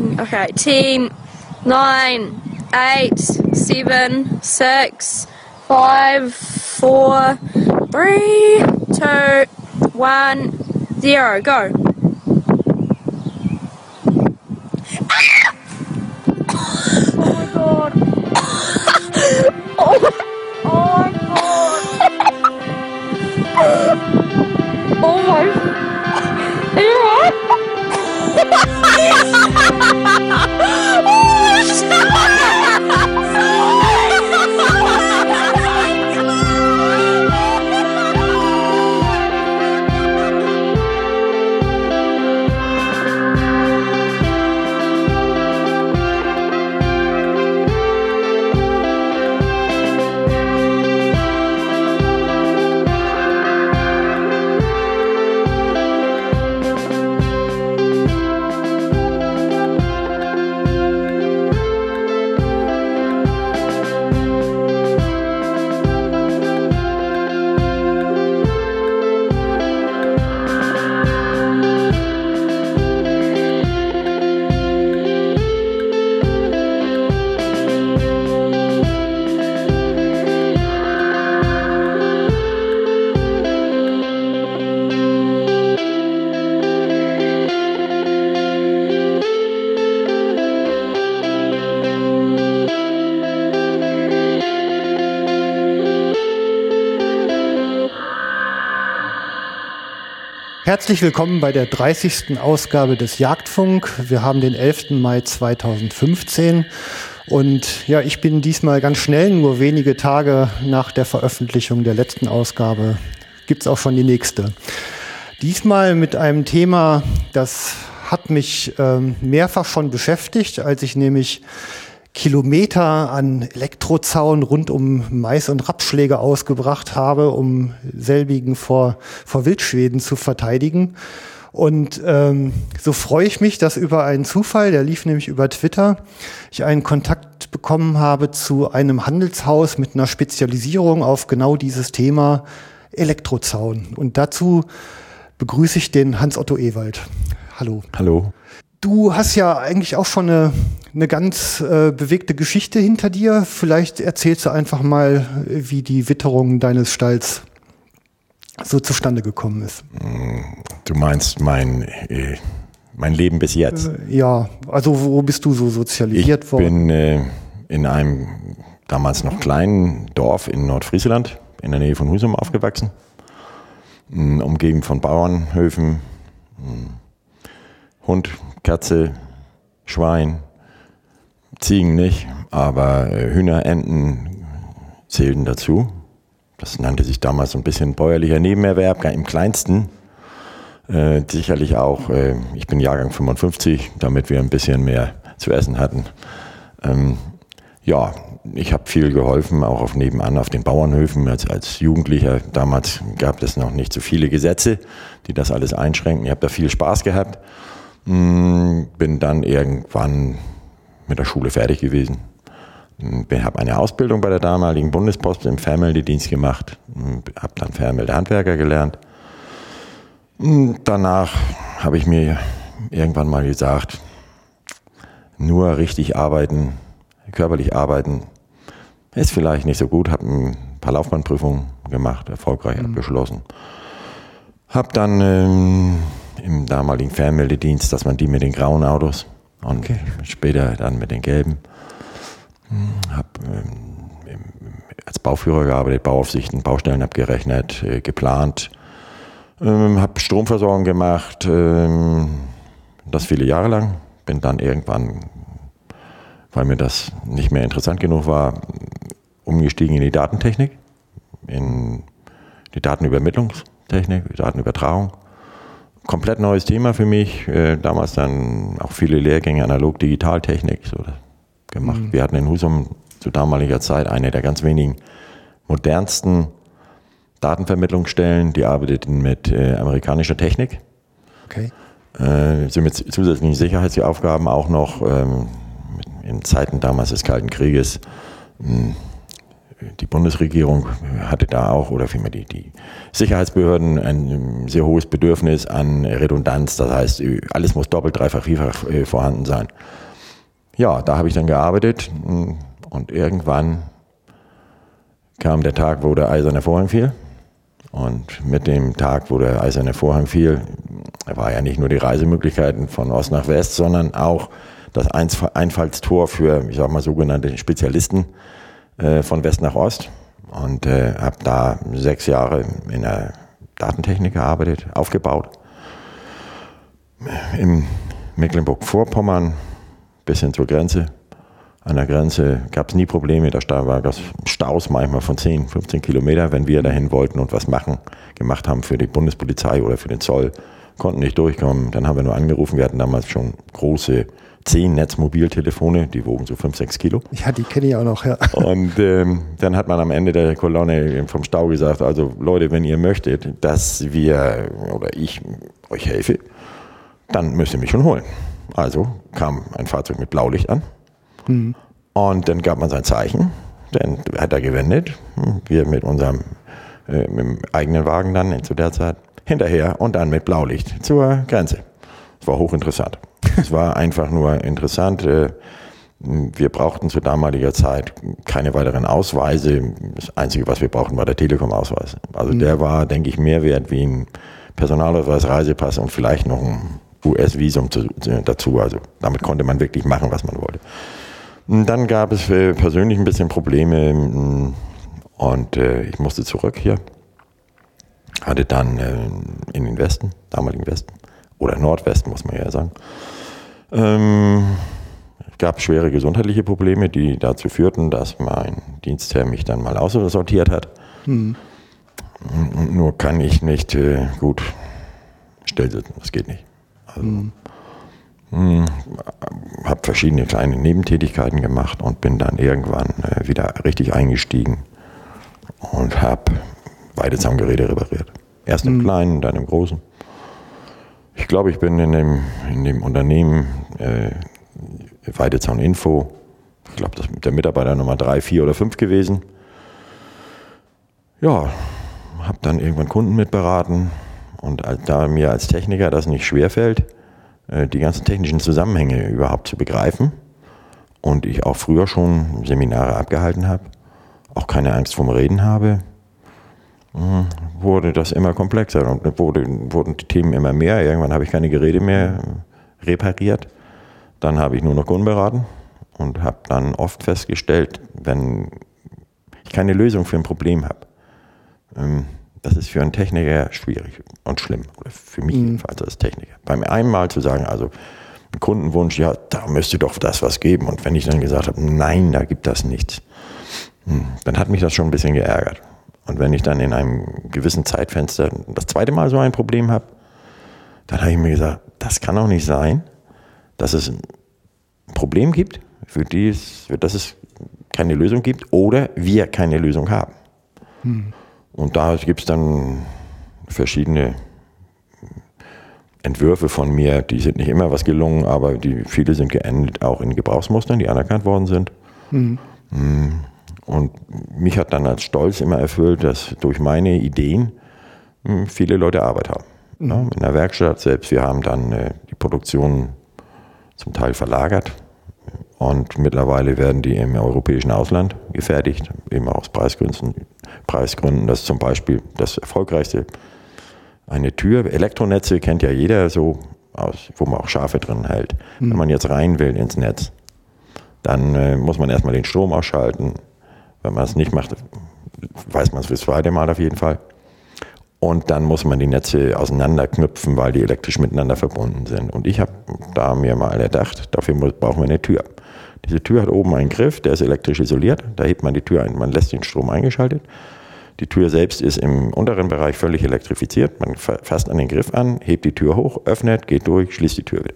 Okay, team nine, eight, seven, six, five, four, three, two, one, zero. Go. Oh my. Oh Are you alright? oh, Herzlich willkommen bei der 30. Ausgabe des Jagdfunk. Wir haben den 11. Mai 2015 und ja, ich bin diesmal ganz schnell, nur wenige Tage nach der Veröffentlichung der letzten Ausgabe gibt's auch schon die nächste. Diesmal mit einem Thema, das hat mich ähm, mehrfach schon beschäftigt, als ich nämlich Kilometer an Elektrozaun rund um Mais- und Rapsschläge ausgebracht habe, um selbigen vor, vor Wildschweden zu verteidigen. Und ähm, so freue ich mich, dass über einen Zufall, der lief nämlich über Twitter, ich einen Kontakt bekommen habe zu einem Handelshaus mit einer Spezialisierung auf genau dieses Thema Elektrozaun. Und dazu begrüße ich den Hans-Otto Ewald. Hallo. Hallo. Du hast ja eigentlich auch schon eine, eine ganz äh, bewegte Geschichte hinter dir. Vielleicht erzählst du einfach mal, wie die Witterung deines Stalls so zustande gekommen ist. Du meinst mein, äh, mein Leben bis jetzt? Äh, ja, also wo bist du so sozialisiert ich worden? bin äh, in einem damals noch kleinen Dorf in Nordfriesland, in der Nähe von Husum aufgewachsen, mh, umgeben von Bauernhöfen, mh, Hund, Katze, Schwein, Ziegen nicht, aber äh, Hühner, Enten zählten dazu. Das nannte sich damals so ein bisschen bäuerlicher Nebenerwerb, im kleinsten. Äh, sicherlich auch, äh, ich bin Jahrgang 55, damit wir ein bisschen mehr zu essen hatten. Ähm, ja, ich habe viel geholfen, auch auf nebenan auf den Bauernhöfen. Als, als Jugendlicher damals gab es noch nicht so viele Gesetze, die das alles einschränken. Ich habe da viel Spaß gehabt. Mm, Bin dann irgendwann mit der Schule fertig gewesen. Habe eine Ausbildung bei der damaligen Bundespost im Fernmeldedienst gemacht. Habe dann Fernmeldehandwerker gelernt. Danach habe ich mir irgendwann mal gesagt, nur richtig arbeiten, körperlich arbeiten, ist vielleicht nicht so gut. Habe ein paar Laufbahnprüfungen gemacht, erfolgreich abgeschlossen. Habe dann ähm, im damaligen Fernmeldedienst, dass man die mit den grauen Autos und Okay. später dann mit den gelben. Habe ähm, als Bauführer gearbeitet, Bauaufsichten, Baustellen abgerechnet, äh, geplant. Ähm, habe Stromversorgung gemacht, ähm, das viele Jahre lang. Bin dann irgendwann, weil mir das nicht mehr interessant genug war, umgestiegen in die Datentechnik, in die Datenübermittlungstechnik, die Datenübertragung. Komplett neues Thema für mich. Äh, damals dann auch viele Lehrgänge Analog-Digitaltechnik so gemacht. Wir hatten in Husum zu damaliger Zeit eine der ganz wenigen modernsten Datenvermittlungsstellen, die arbeiteten mit äh, amerikanischer Technik. Okay. Äh, sind mit zusätzlichen Sicherheitsaufgaben auch noch ähm, in Zeiten damals des Kalten Krieges mh, die Bundesregierung hatte da auch, oder vielmehr die, die Sicherheitsbehörden, ein sehr hohes Bedürfnis an Redundanz. Das heißt, alles muss doppelt, dreifach, vierfach äh, vorhanden sein. Ja, da habe ich dann gearbeitet und irgendwann kam der Tag, wo der eiserne Vorhang fiel. Und mit dem Tag, wo der eiserne Vorhang fiel, war ja nicht nur die Reisemöglichkeiten von Ost nach West, sondern auch das Einfallstor für, ich sag mal, sogenannte Spezialisten äh, von West nach Ost. Und äh, habe da sechs Jahre in der Datentechnik gearbeitet, aufgebaut. Im Mecklenburg-Vorpommern bis hin zur Grenze. An der Grenze gab es nie Probleme, da war das Staus manchmal von 10, 15 Kilometer, wenn wir dahin wollten und was machen, gemacht haben für die Bundespolizei oder für den Zoll, konnten nicht durchkommen. Dann haben wir nur angerufen, wir hatten damals schon große 10 Netzmobiltelefone, die wogen so 5, 6 Kilo. Ja, die kenne ich auch noch, ja. Und ähm, dann hat man am Ende der Kolonne vom Stau gesagt, also Leute, wenn ihr möchtet, dass wir oder ich euch helfe, dann müsst ihr mich schon holen. Also kam ein Fahrzeug mit Blaulicht an mhm. und dann gab man sein Zeichen, dann hat er gewendet, wir mit unserem äh, mit dem eigenen Wagen dann zu der Zeit hinterher und dann mit Blaulicht zur Grenze. Es war hochinteressant. Es war einfach nur interessant. Äh, wir brauchten zu damaliger Zeit keine weiteren Ausweise. Das Einzige, was wir brauchten, war der Telekom-Ausweis. Also mhm. der war, denke ich, mehr wert wie ein Personalausweis, Reisepass und vielleicht noch ein US-Visum dazu. Also damit konnte man wirklich machen, was man wollte. Und dann gab es äh, persönlich ein bisschen Probleme mm, und äh, ich musste zurück hier. Hatte dann in den Westen, damaligen Westen, oder Nordwesten, muss man ja sagen, ähm, gab schwere gesundheitliche Probleme, die dazu führten, dass mein Dienstherr mich dann mal aussortiert hat. Hm. Nur kann ich nicht äh, gut stillsitzen, das geht nicht. Also, hm. hm habe verschiedene kleine Nebentätigkeiten gemacht und bin dann irgendwann äh, wieder richtig eingestiegen und habe Weidezahngeräte repariert. Erst im hm. Kleinen, dann im Großen. Ich glaube, ich bin in dem, in dem Unternehmen äh, Weidezaun Info, ich glaube, das ist der Mitarbeiter Nummer drei, vier oder fünf gewesen. Ja, habe dann irgendwann Kunden mitberaten und da mir als Techniker das nicht schwerfällt, äh, die ganzen technischen Zusammenhänge überhaupt zu begreifen und ich auch früher schon Seminare abgehalten habe, auch keine Angst vorm Reden habe, wurde das immer komplexer und wurde, wurden die Themen immer mehr. Irgendwann habe ich keine Geräte mehr repariert. Dann habe ich nur noch Kunden beraten und habe dann oft festgestellt, wenn ich keine Lösung für ein Problem habe, ähm, das ist für einen Techniker schwierig und schlimm. Oder für mich mhm. jedenfalls als Techniker. Beim einmal zu sagen, also ein Kundenwunsch, ja, da müsste doch das was geben. Und wenn ich dann gesagt habe, nein, da gibt das nichts, hm, dann hat mich das schon ein bisschen geärgert. Und wenn ich dann in einem gewissen Zeitfenster das zweite Mal so ein Problem habe, dann habe ich mir gesagt, das kann auch nicht sein, dass es ein Problem gibt, für, die es, für das es keine Lösung gibt oder wir keine Lösung haben. Hm. Und da gibt es dann verschiedene Entwürfe von mir, die sind nicht immer was gelungen, aber die, viele sind geendet auch in Gebrauchsmustern, die anerkannt worden sind. Hm. hm. Und mich hat dann als Stolz immer erfüllt, dass durch meine Ideen hm, viele Leute Arbeit haben. Mhm. In der Werkstatt selbst, wir haben dann äh, die Produktion zum Teil verlagert und mittlerweile werden die im europäischen Ausland gefertigt, eben aus Preisgründen. Preisgründen, das ist zum Beispiel das erfolgreichste. Eine Tür, Elektronetze kennt ja jeder so, aus, wo man auch Schafe drin hält. Mhm. Wenn man jetzt rein will ins Netz, dann äh, muss man erstmal den Strom ausschalten, wenn man es nicht macht, weiß man es fürs zweite Mal auf jeden Fall. Und dann muss man die Netze auseinanderknüpfen, weil die elektrisch miteinander verbunden sind. Und ich habe da mir mal erdacht, dafür brauchen wir eine Tür. Diese Tür hat oben einen Griff, der ist elektrisch isoliert. Da hebt man die Tür ein, man lässt den Strom eingeschaltet. Die Tür selbst ist im unteren Bereich völlig elektrifiziert. Man fasst an den Griff an, hebt die Tür hoch, öffnet, geht durch, schließt die Tür wieder.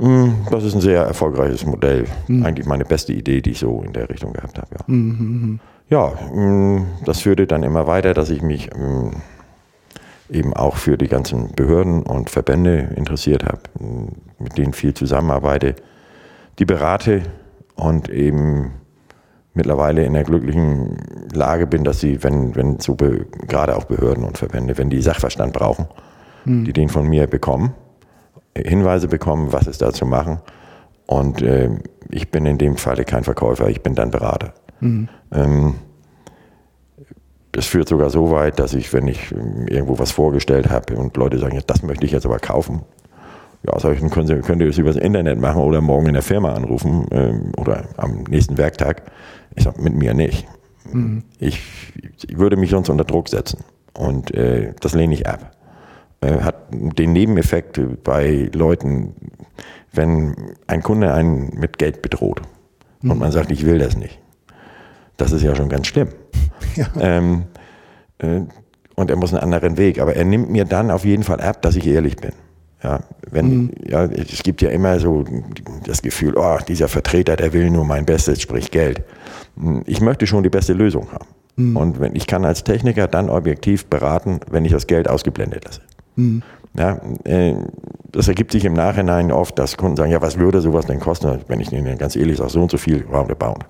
Mm, das ist ein sehr erfolgreiches Modell. Mhm. Eigentlich meine beste Idee, die ich so in der Richtung gehabt habe. Ja, mhm. ja mm, das führte dann immer weiter, dass ich mich eben auch für die ganzen Behörden und Verbände interessiert habe, mit denen viel zusammenarbeite, die berate und eben mittlerweile in der glücklichen Lage bin, dass sie, wenn, wenn so gerade auch Behörden und Verbände, wenn die Sachverstand brauchen, mhm. die den von mir bekommen, Hinweise bekommen, was ist da zu machen. Und äh, ich bin in dem Falle kein Verkäufer, ich bin dann Berater. Mhm. Ähm, das führt sogar so weit, dass ich, wenn ich ähm, irgendwo was vorgestellt habe und Leute sagen, das möchte ich jetzt aber kaufen, ja, sag ich, dann könnt ihr, könnt ihr das übers Internet machen oder morgen in der Firma anrufen ähm, oder am nächsten Werktag. Ich sage, mit mir nicht. Mhm. Ich, ich, würde mich sonst unter Druck setzen und äh, das lehne ich ab. Äh, hat den Nebeneffekt bei Leuten, wenn ein Kunde einen mit Geld bedroht mhm. und man sagt, ich will das nicht. Das ist ja schon ganz schlimm. Ja. Ähm, äh, und er muss einen anderen Weg. Aber er nimmt mir dann auf jeden Fall ab, dass ich ehrlich bin. Ja, wenn, mhm. ja, es gibt ja immer so das Gefühl, oh, dieser Vertreter, der will nur mein Bestes, sprich Geld. Ich möchte schon die beste Lösung haben. Mhm. Und wenn, ich kann als Techniker dann objektiv beraten, wenn ich das Geld ausgeblendet lasse. Mhm. Ja, äh, das ergibt sich im Nachhinein oft, dass Kunden sagen, ja, was würde sowas denn kosten, wenn ich Ihnen ganz ehrlich sage, so und so viel roundabout.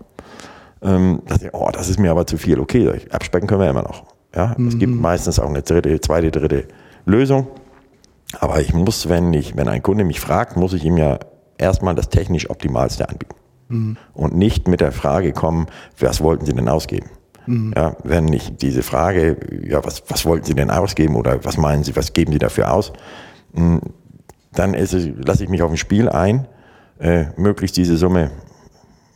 Ähm, dass ich, oh, das ist mir aber zu viel. Okay, abspecken können wir immer noch. Ja, es gibt mhm. meistens auch eine dritte, zweite, dritte Lösung. Aber ich muss, wenn ich, wenn ein Kunde mich fragt, muss ich ihm ja erstmal das technisch optimalste anbieten. Mhm. Und nicht mit der Frage kommen, was wollten Sie denn ausgeben? Mhm. Ja, wenn ich diese Frage, ja, was, was wollten Sie denn ausgeben oder was meinen Sie, was geben Sie dafür aus? Hm, dann lasse ich mich auf ein Spiel ein, äh, möglichst diese Summe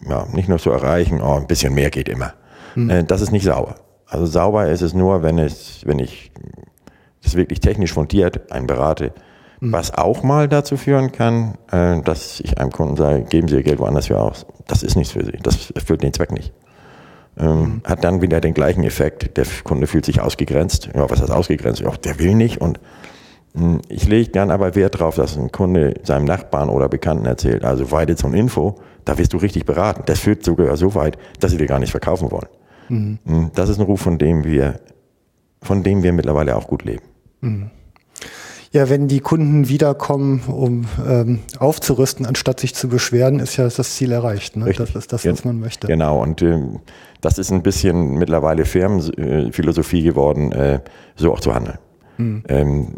ja, nicht nur zu erreichen, oh, ein bisschen mehr geht immer. Mhm. Äh, das ist nicht sauber. Also sauber ist es nur, wenn es, wenn ich das wirklich technisch fundiert einen berate, mhm. was auch mal dazu führen kann, äh, dass ich einem Kunden sage, geben Sie Ihr Geld woanders für aus. Das ist nichts für Sie. Das erfüllt den Zweck nicht. Ähm. Hat dann wieder den gleichen Effekt. Der Kunde fühlt sich ausgegrenzt. Ja, was heißt ausgegrenzt? Ja, der will nicht. Und mh, hm, ich lege dann aber Wert darauf, dass ein Kunde seinem Nachbarn oder Bekannten erzählt, also weiter zum Info, da wirst du richtig beraten. Das führt sogar so weit, dass sie dir gar nicht verkaufen wollen. Mhm. Hm, das ist ein Ruf, von dem wir, von dem wir mittlerweile auch gut leben. Mhm. Ja, wenn die Kunden wiederkommen, um ähm, aufzurüsten, anstatt sich zu beschweren, ist ja das Ziel erreicht. Ne? Das ist das, was man möchte. Genau, und äh, das ist ein bisschen mittlerweile Firmenphilosophie geworden, äh, so auch zu handeln. Mhm. Ähm,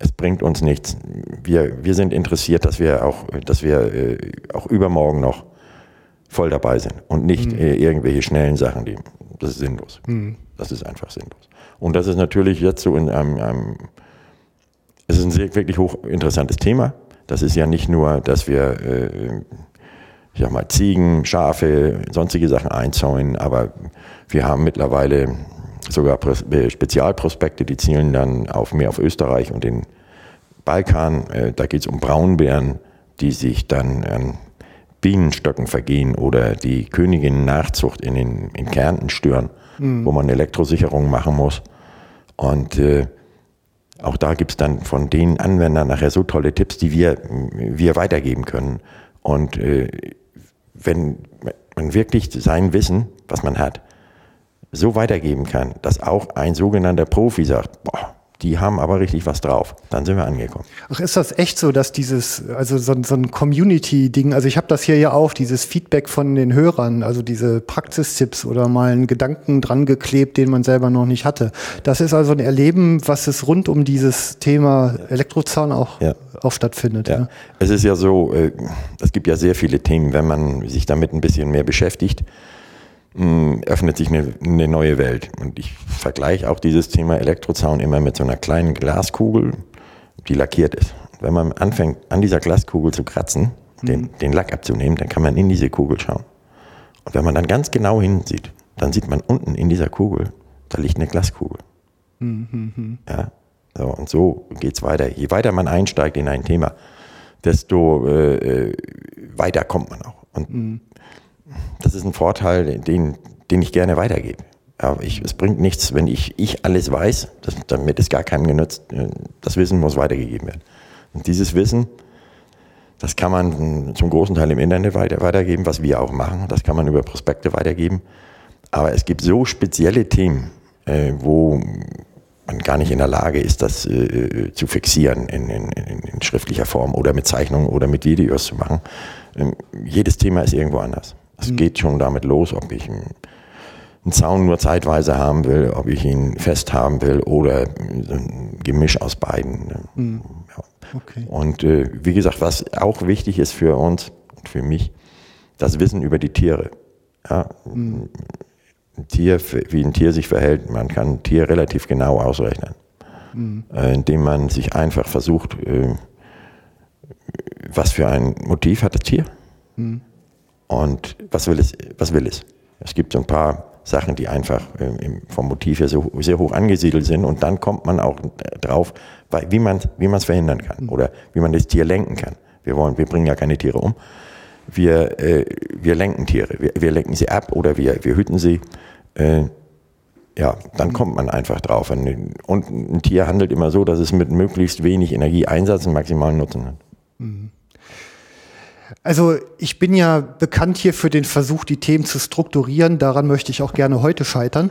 es bringt uns nichts. Wir, wir sind interessiert, dass wir auch, dass wir äh, auch übermorgen noch voll dabei sind und nicht mhm. äh, irgendwelche schnellen Sachen, die, das ist sinnlos. Mhm. Das ist einfach sinnlos. Und das ist natürlich jetzt so in einem, einem es ist ein sehr, wirklich hochinteressantes Thema. Das ist ja nicht nur, dass wir, äh, ich sag mal, Ziegen, Schafe, sonstige Sachen einzäunen, aber wir haben mittlerweile sogar äh, Spezialprospekte, die zielen dann auf mehr auf Österreich und den Balkan. Äh, da geht es um Braunbären, die sich dann an Bienenstöcken vergehen oder die Königin-Nachzucht in, den, in Kärnten stören, mhm. wo man Elektrosicherung machen muss. Und äh, auch da gibt es dann von den Anwendern nachher so tolle Tipps, die wir, wir weitergeben können. Und äh, wenn man wirklich sein Wissen, was man hat, so weitergeben kann, dass auch ein sogenannter Profi sagt, boah, die haben aber richtig was drauf. Dann sind wir angekommen. Ach, ist das echt so, dass dieses, also so, so ein Community-Ding, also ich habe das hier ja auch, dieses Feedback von den Hörern, also diese Praxistipps oder mal einen Gedanken dran geklebt, den man selber noch nicht hatte. Das ist also ein Erleben, was es rund um dieses Thema Elektrozaun auch, ja. auch stattfindet. Ja. ja. Es ist ja so, äh, es gibt ja sehr viele Themen, wenn man sich damit ein bisschen mehr beschäftigt öffnet sich eine, eine, neue Welt. Und ich vergleiche auch dieses Thema Elektrozaun immer mit so einer kleinen Glaskugel, die lackiert ist. Wenn man anfängt, an dieser Glaskugel zu kratzen, mhm. den, den Lack abzunehmen, dann kann man in diese Kugel schauen. Und wenn man dann ganz genau hinsieht, dann sieht man unten in dieser Kugel, da liegt eine Glaskugel. Mhm. Ja, so, und so geht's weiter. Je weiter man einsteigt in ein Thema, desto äh, äh weiter kommt man auch. Und mhm das ist ein Vorteil, den, den ich gerne weitergebe. Aber ich, es bringt nichts, wenn ich, ich alles weiß, das, damit ist gar keinem genutzt. Das Wissen muss weitergegeben werden. Und dieses Wissen, das kann man zum großen Teil im Internet weiter, weitergeben, was wir auch machen. Das kann man über Prospekte weitergeben. Aber es gibt so spezielle Themen, äh, wo man gar nicht in der Lage ist, das äh, zu fixieren in, in, in, schriftlicher Form oder mit Zeichnungen oder mit Videos zu machen. Ähm, jedes Thema ist irgendwo anders. Es geht schon damit los, ob ich einen Zaun nur zeitweise haben will, ob ich ihn fest haben will oder ein Gemisch aus beiden. Ja. Okay. Und äh, wie gesagt, was auch wichtig ist für uns und für mich, das Wissen über die Tiere. Ja, mhm. ein Tier, wie ein Tier sich verhält, man kann ein Tier relativ genau ausrechnen, mhm. äh, indem man sich einfach versucht, äh, was für ein Motiv hat das Tier mhm. Und was will es, was will es. Es gibt so ein paar Sachen, die einfach äh, vom Motiv her so, sehr hoch angesiedelt sind und dann kommt man auch drauf, wie man wie es verhindern kann mhm. oder wie man das Tier lenken kann. Wir wollen, wir bringen ja keine Tiere um. Wir, äh, wir lenken Tiere, wir, wir lenken sie ab oder wir, wir hüten sie. Äh, ja, dann mhm. kommt man einfach drauf. Und ein Tier handelt immer so, dass es mit möglichst wenig Energieeinsatz einen maximalen Nutzen hat. Mhm. Also ich bin ja bekannt hier für den Versuch, die Themen zu strukturieren. Daran möchte ich auch gerne heute scheitern.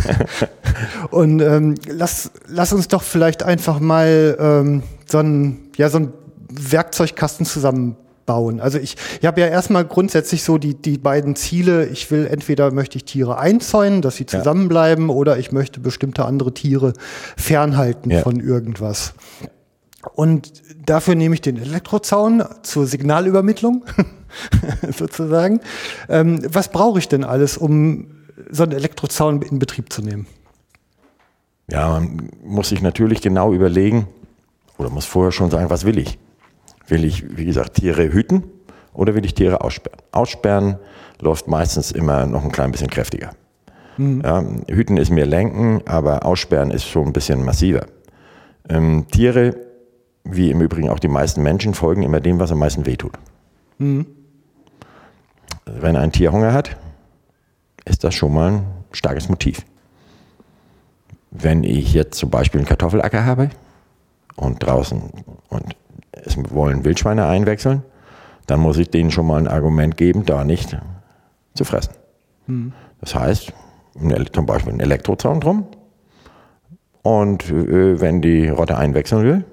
Und ähm, lass, lass uns doch vielleicht einfach mal ähm, so einen ja, so Werkzeugkasten zusammenbauen. Also ich, ich habe ja erstmal grundsätzlich so die, die beiden Ziele. Ich will entweder möchte ich Tiere einzäunen, dass sie zusammenbleiben, ja. oder ich möchte bestimmte andere Tiere fernhalten ja. von irgendwas. Und dafür nehme ich den Elektrozaun zur Signalübermittlung, sozusagen. Ähm, was brauche ich denn alles, um so einen Elektrozaun in Betrieb zu nehmen? Ja, man muss sich natürlich genau überlegen oder muss vorher schon sagen, was will ich? Will ich, wie gesagt, Tiere hüten oder will ich Tiere aussperren? Aussperren läuft meistens immer noch ein klein bisschen kräftiger. Mhm. Ja, hüten ist mehr lenken, aber aussperren ist schon ein bisschen massiver. Ähm, Tiere wie im Übrigen auch die meisten Menschen, folgen immer dem, was am meisten wehtut. Mhm. Wenn ein Tier Hunger hat, ist das schon mal ein starkes Motiv. Wenn ich jetzt zum Beispiel einen Kartoffelacker habe und draußen und es wollen Wildschweine einwechseln, dann muss ich denen schon mal ein Argument geben, da nicht zu fressen. Mhm. Das heißt, zum Beispiel einen Elektrozaun drum. Und äh, wenn die Rotte einwechseln will,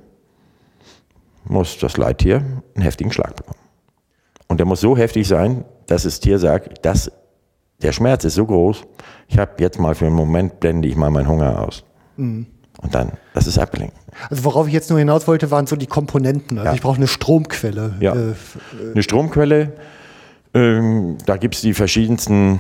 muss das Leittier einen heftigen Schlag bekommen. Und der muss so heftig sein, dass das Tier sagt, dass der Schmerz ist so groß, ich habe jetzt mal für einen Moment blende ich mal meinen Hunger aus. Mhm. Und dann, das ist abgelenkt. Also worauf ich jetzt nur hinaus wollte, waren so die Komponenten. Also ja. ich brauche eine Stromquelle. Ja. Äh, eine Stromquelle, ähm, da gibt es die verschiedensten,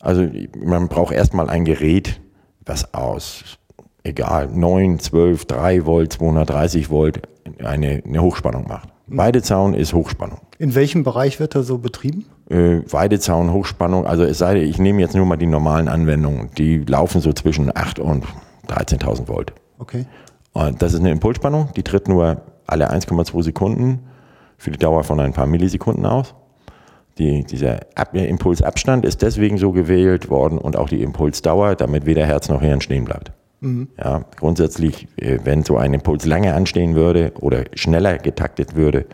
also man braucht erstmal ein Gerät, was aus, egal, 9, 12, 3 Volt, 230 Volt, eine, eine Hochspannung macht. Weidezaun ist Hochspannung. In welchem Bereich wird er so betrieben? Äh, Weidezaun, Hochspannung, also es sei denn, ich nehme jetzt nur mal die normalen Anwendungen, die laufen so zwischen 8 und 13.000 Volt. Okay. Und das ist eine Impulsspannung, die tritt nur alle 1,2 Sekunden für die Dauer von ein paar Millisekunden aus. Die, dieser Ab Impulsabstand ist deswegen so gewählt worden und auch die Impulsdauer, damit weder Herz noch Hirn stehen bleibt. Mhm. Ja, grundsätzlich, äh, wenn so ein Impuls lange anstehen würde oder schneller getaktet würde,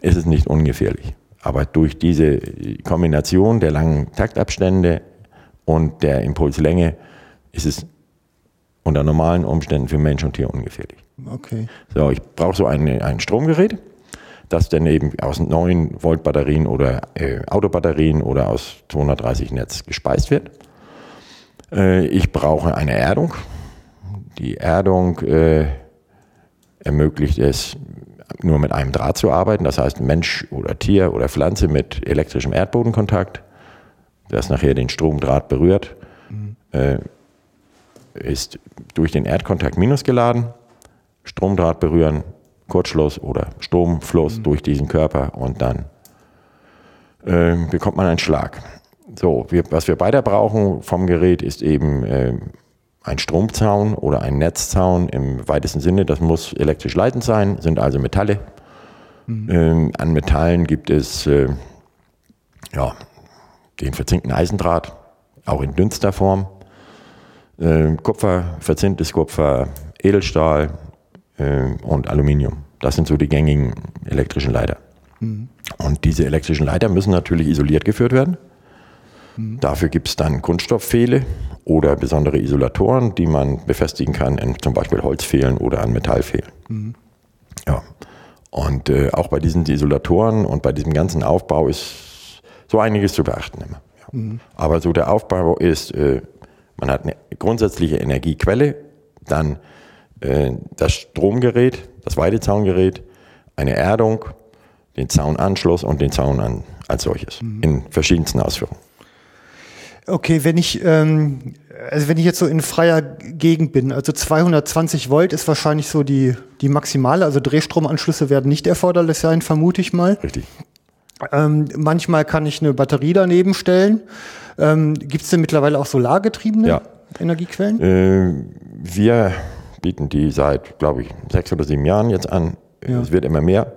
ist es nicht ungefährlich. Aber durch diese Kombination der langen Taktabstände und der Impulslänge ist es unter normalen Umständen für Mensch und Tier ungefährlich. Okay. So, ich brauche so ein, ein Stromgerät, das dann eben aus 9 Volt Batterien oder äh, Autobatterien oder aus 230 Netz gespeist wird. Äh, ich brauche eine Erdung, die Erdung äh, ermöglicht es, nur mit einem Draht zu arbeiten, das heißt Mensch oder Tier oder Pflanze mit elektrischem Erdbodenkontakt, das nachher den Stromdraht berührt, mhm. äh, ist durch den Erdkontakt minus geladen, Stromdraht berühren, Kurzschluss oder Stromfluss mhm. durch diesen Körper und dann äh, bekommt man einen Schlag. So, wir, was wir weiter brauchen vom Gerät ist eben äh, ein Stromzaun oder ein Netzzaun im weitesten Sinne. Das muss elektrisch leitend sein, sind also Metalle. Mhm. Ähm, an Metallen gibt es äh, ja, den verzinkten Eisendraht, auch in dünnster Form. Äh, Kupfer, verzinktes Kupfer, Edelstahl äh, und Aluminium. Das sind so die gängigen elektrischen Leiter. Mhm. Und diese elektrischen Leiter müssen natürlich isoliert geführt werden. Mhm. Dafür gibt es dann Kunststoffpfähle oder besondere Isolatoren, die man befestigen kann in zum Beispiel Holzfehlen oder an Metallfehlen. Mhm. Ja. Und äh, auch bei diesen Isolatoren und bei diesem ganzen Aufbau ist so einiges zu beachten immer. Ja. Mhm. Aber so der Aufbau ist, äh, man hat eine grundsätzliche Energiequelle, dann äh, das Stromgerät, das Weidezaungerät, eine Erdung, den Zaunanschluss und den Zaun an, als solches mhm. in verschiedensten Ausführungen. Okay, wenn ich, ähm, also wenn ich jetzt so in freier Gegend bin, also 220 Volt ist wahrscheinlich so die, die maximale, also Drehstromanschlüsse werden nicht erforderlich sein, vermute ich mal. Richtig. Ähm, manchmal kann ich eine Batterie daneben stellen. Ähm, Gibt es denn mittlerweile auch solargetriebene ja. Energiequellen? Äh, wir bieten die seit, glaube ich, sechs oder sieben Jahren jetzt an. Ja. Es wird immer mehr,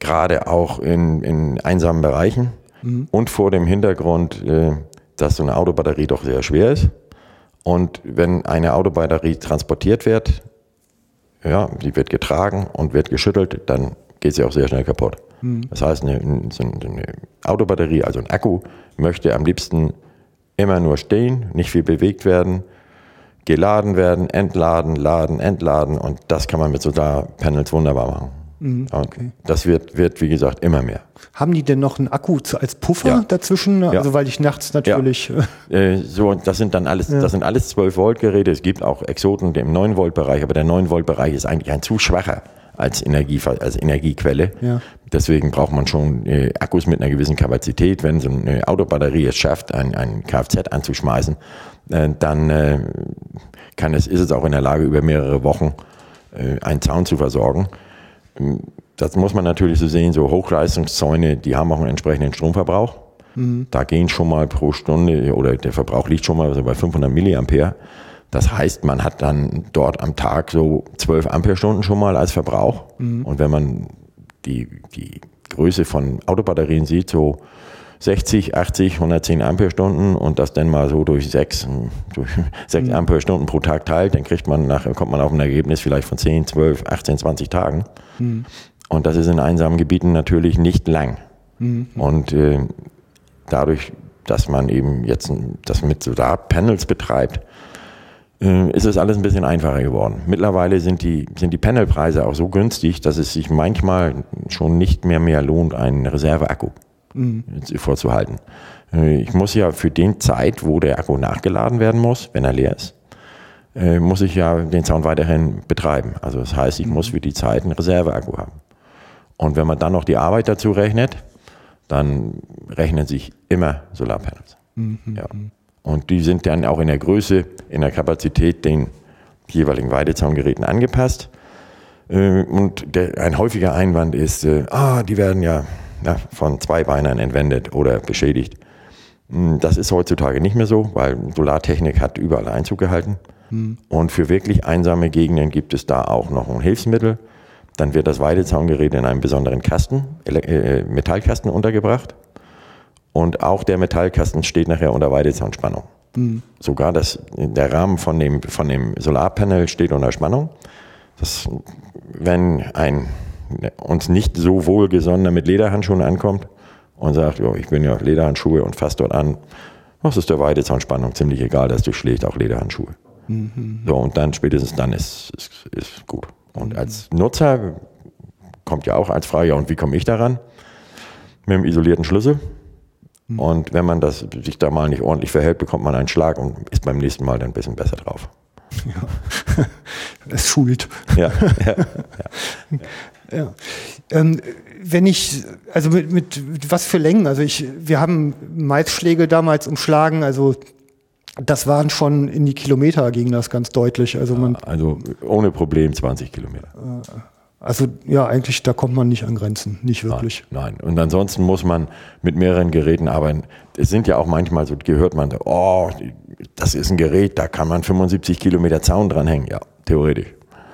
gerade auch in, in einsamen Bereichen mhm. und vor dem Hintergrund, äh, dass so eine Autobatterie doch sehr schwer ist. Und wenn eine Autobatterie transportiert wird, ja, die wird getragen und wird geschüttelt, dann geht sie auch sehr schnell kaputt. Mhm. Das heißt, eine, eine, Autobatterie, also ein Akku, möchte am liebsten immer nur stehen, nicht viel bewegt werden, geladen werden, entladen, laden, entladen und das kann man mit Solarpanels wunderbar machen. Mhm, okay. Das wird, wird, wie gesagt, immer mehr. Haben die denn noch einen Akku als Puffer ja. dazwischen? Ja. Also weil ich nachts natürlich. Ja. Äh, so, das sind dann alles, das sind alles 12 Volt Geräte. Es gibt auch Exoten im 9 Volt Bereich, aber der 9 Volt Bereich ist eigentlich ein zu schwacher als, Energie, als Energiequelle. Deswegen braucht man schon äh, Akkus mit einer gewissen Kapazität. Wenn so eine Autobatterie es schafft, ein, ein Kfz anzuschmeißen, äh, dann äh, kann es, ist es auch in der Lage, über mehrere Wochen äh, einen Zaun zu versorgen. Das muss man natürlich so sehen, so Hochleistungszäune, die haben auch einen entsprechenden Stromverbrauch. Mhm. Da gehen schon mal pro Stunde oder der Verbrauch liegt schon mal so bei 500 Milliampere. Das heißt, man hat dann dort am Tag so 12 Amperestunden schon mal als Verbrauch. Mhm. Und wenn man die, die Größe von Autobatterien sieht, so 60, 80, 110 Ampere-Stunden und das dann mal so durch 6, durch 6 mhm. Ampere-Stunden pro Tag teilt, dann kriegt man nach, kommt man auf ein Ergebnis vielleicht von 10, 12, 18, 20 Tagen. Mhm. Und das ist in einsamen Gebieten natürlich nicht lang. Mhm. Und äh, dadurch, dass man eben jetzt das mit Solarpanels betreibt, äh, ist es alles ein bisschen einfacher geworden. Mittlerweile sind die, sind die Panelpreise auch so günstig, dass es sich manchmal schon nicht mehr mehr lohnt, einen Reserveakku mhm. vorzuhalten. Äh, ich muss ja für den Zeit, wo der Akku nachgeladen werden muss, wenn er leer ist, äh, muss ich ja den Sound weiterhin betreiben. Also das heißt, ich mhm. muss für die Zeit einen Reserveakku haben. Und wenn man dann noch die Arbeit dazu rechnet, dann rechnen sich immer Solarpanels. Mhm. Ja. Und die sind dann auch in der Größe, in der Kapazität den jeweiligen Weidezaungeräten angepasst. Äh, und ein häufiger Einwand ist, ah, die werden ja ja, von Zweibeinern entwendet oder beschädigt. Hm, das ist heutzutage nicht mehr so, weil Solartechnik hat überall Einzug gehalten. Mhm. Und für wirklich einsame Gegenden gibt es da auch noch ein Hilfsmittel. Dann wird das Weidezaungerät in einem besonderen Kasten, äh, Metallkasten untergebracht. Und auch der Metallkasten steht nachher unter Weidezaunsspannung. Mhm. Sogar das, der Rahmen von dem, von dem Solarpanel steht unter Spannung. Das, wenn ein uns nicht so wohlgesonnener mit Lederhandschuhen ankommt und sagt, jo, ich bin ja Lederhandschuhe und fasse dort an, das ist der Weidezaunsspannung ziemlich egal, das durchschlägt auch Lederhandschuhe. Mhm. So, und dann spätestens dann ist, ist, ist gut. Und mhm. als Nutzer kommt ja auch als Frage, ja, und wie komme ich daran? Mit einem isolierten Schlüssel. Mhm. Und wenn man das, sich da mal nicht ordentlich verhält, bekommt man einen Schlag und ist beim nächsten Mal dann ein bisschen besser drauf. Ja. es schult. Ja, ja, ja. ja. Ähm, wenn ich, also mit, mit was für Längen, also ich, wir haben Maisschläge damals umschlagen, also das waren schon in die Kilometer ging das ganz deutlich. Also man, also ohne Problem 20 Kilometer. Äh, also ja, eigentlich, da kommt man nicht an Grenzen, nicht wirklich. Nein, nein. Und ansonsten muss man mit mehreren Geräten arbeiten. Es sind ja auch manchmal so, gehört man, oh, das ist ein Gerät, da kann man 75 Kilometer Zaun dranhängen. Ja, theoretisch.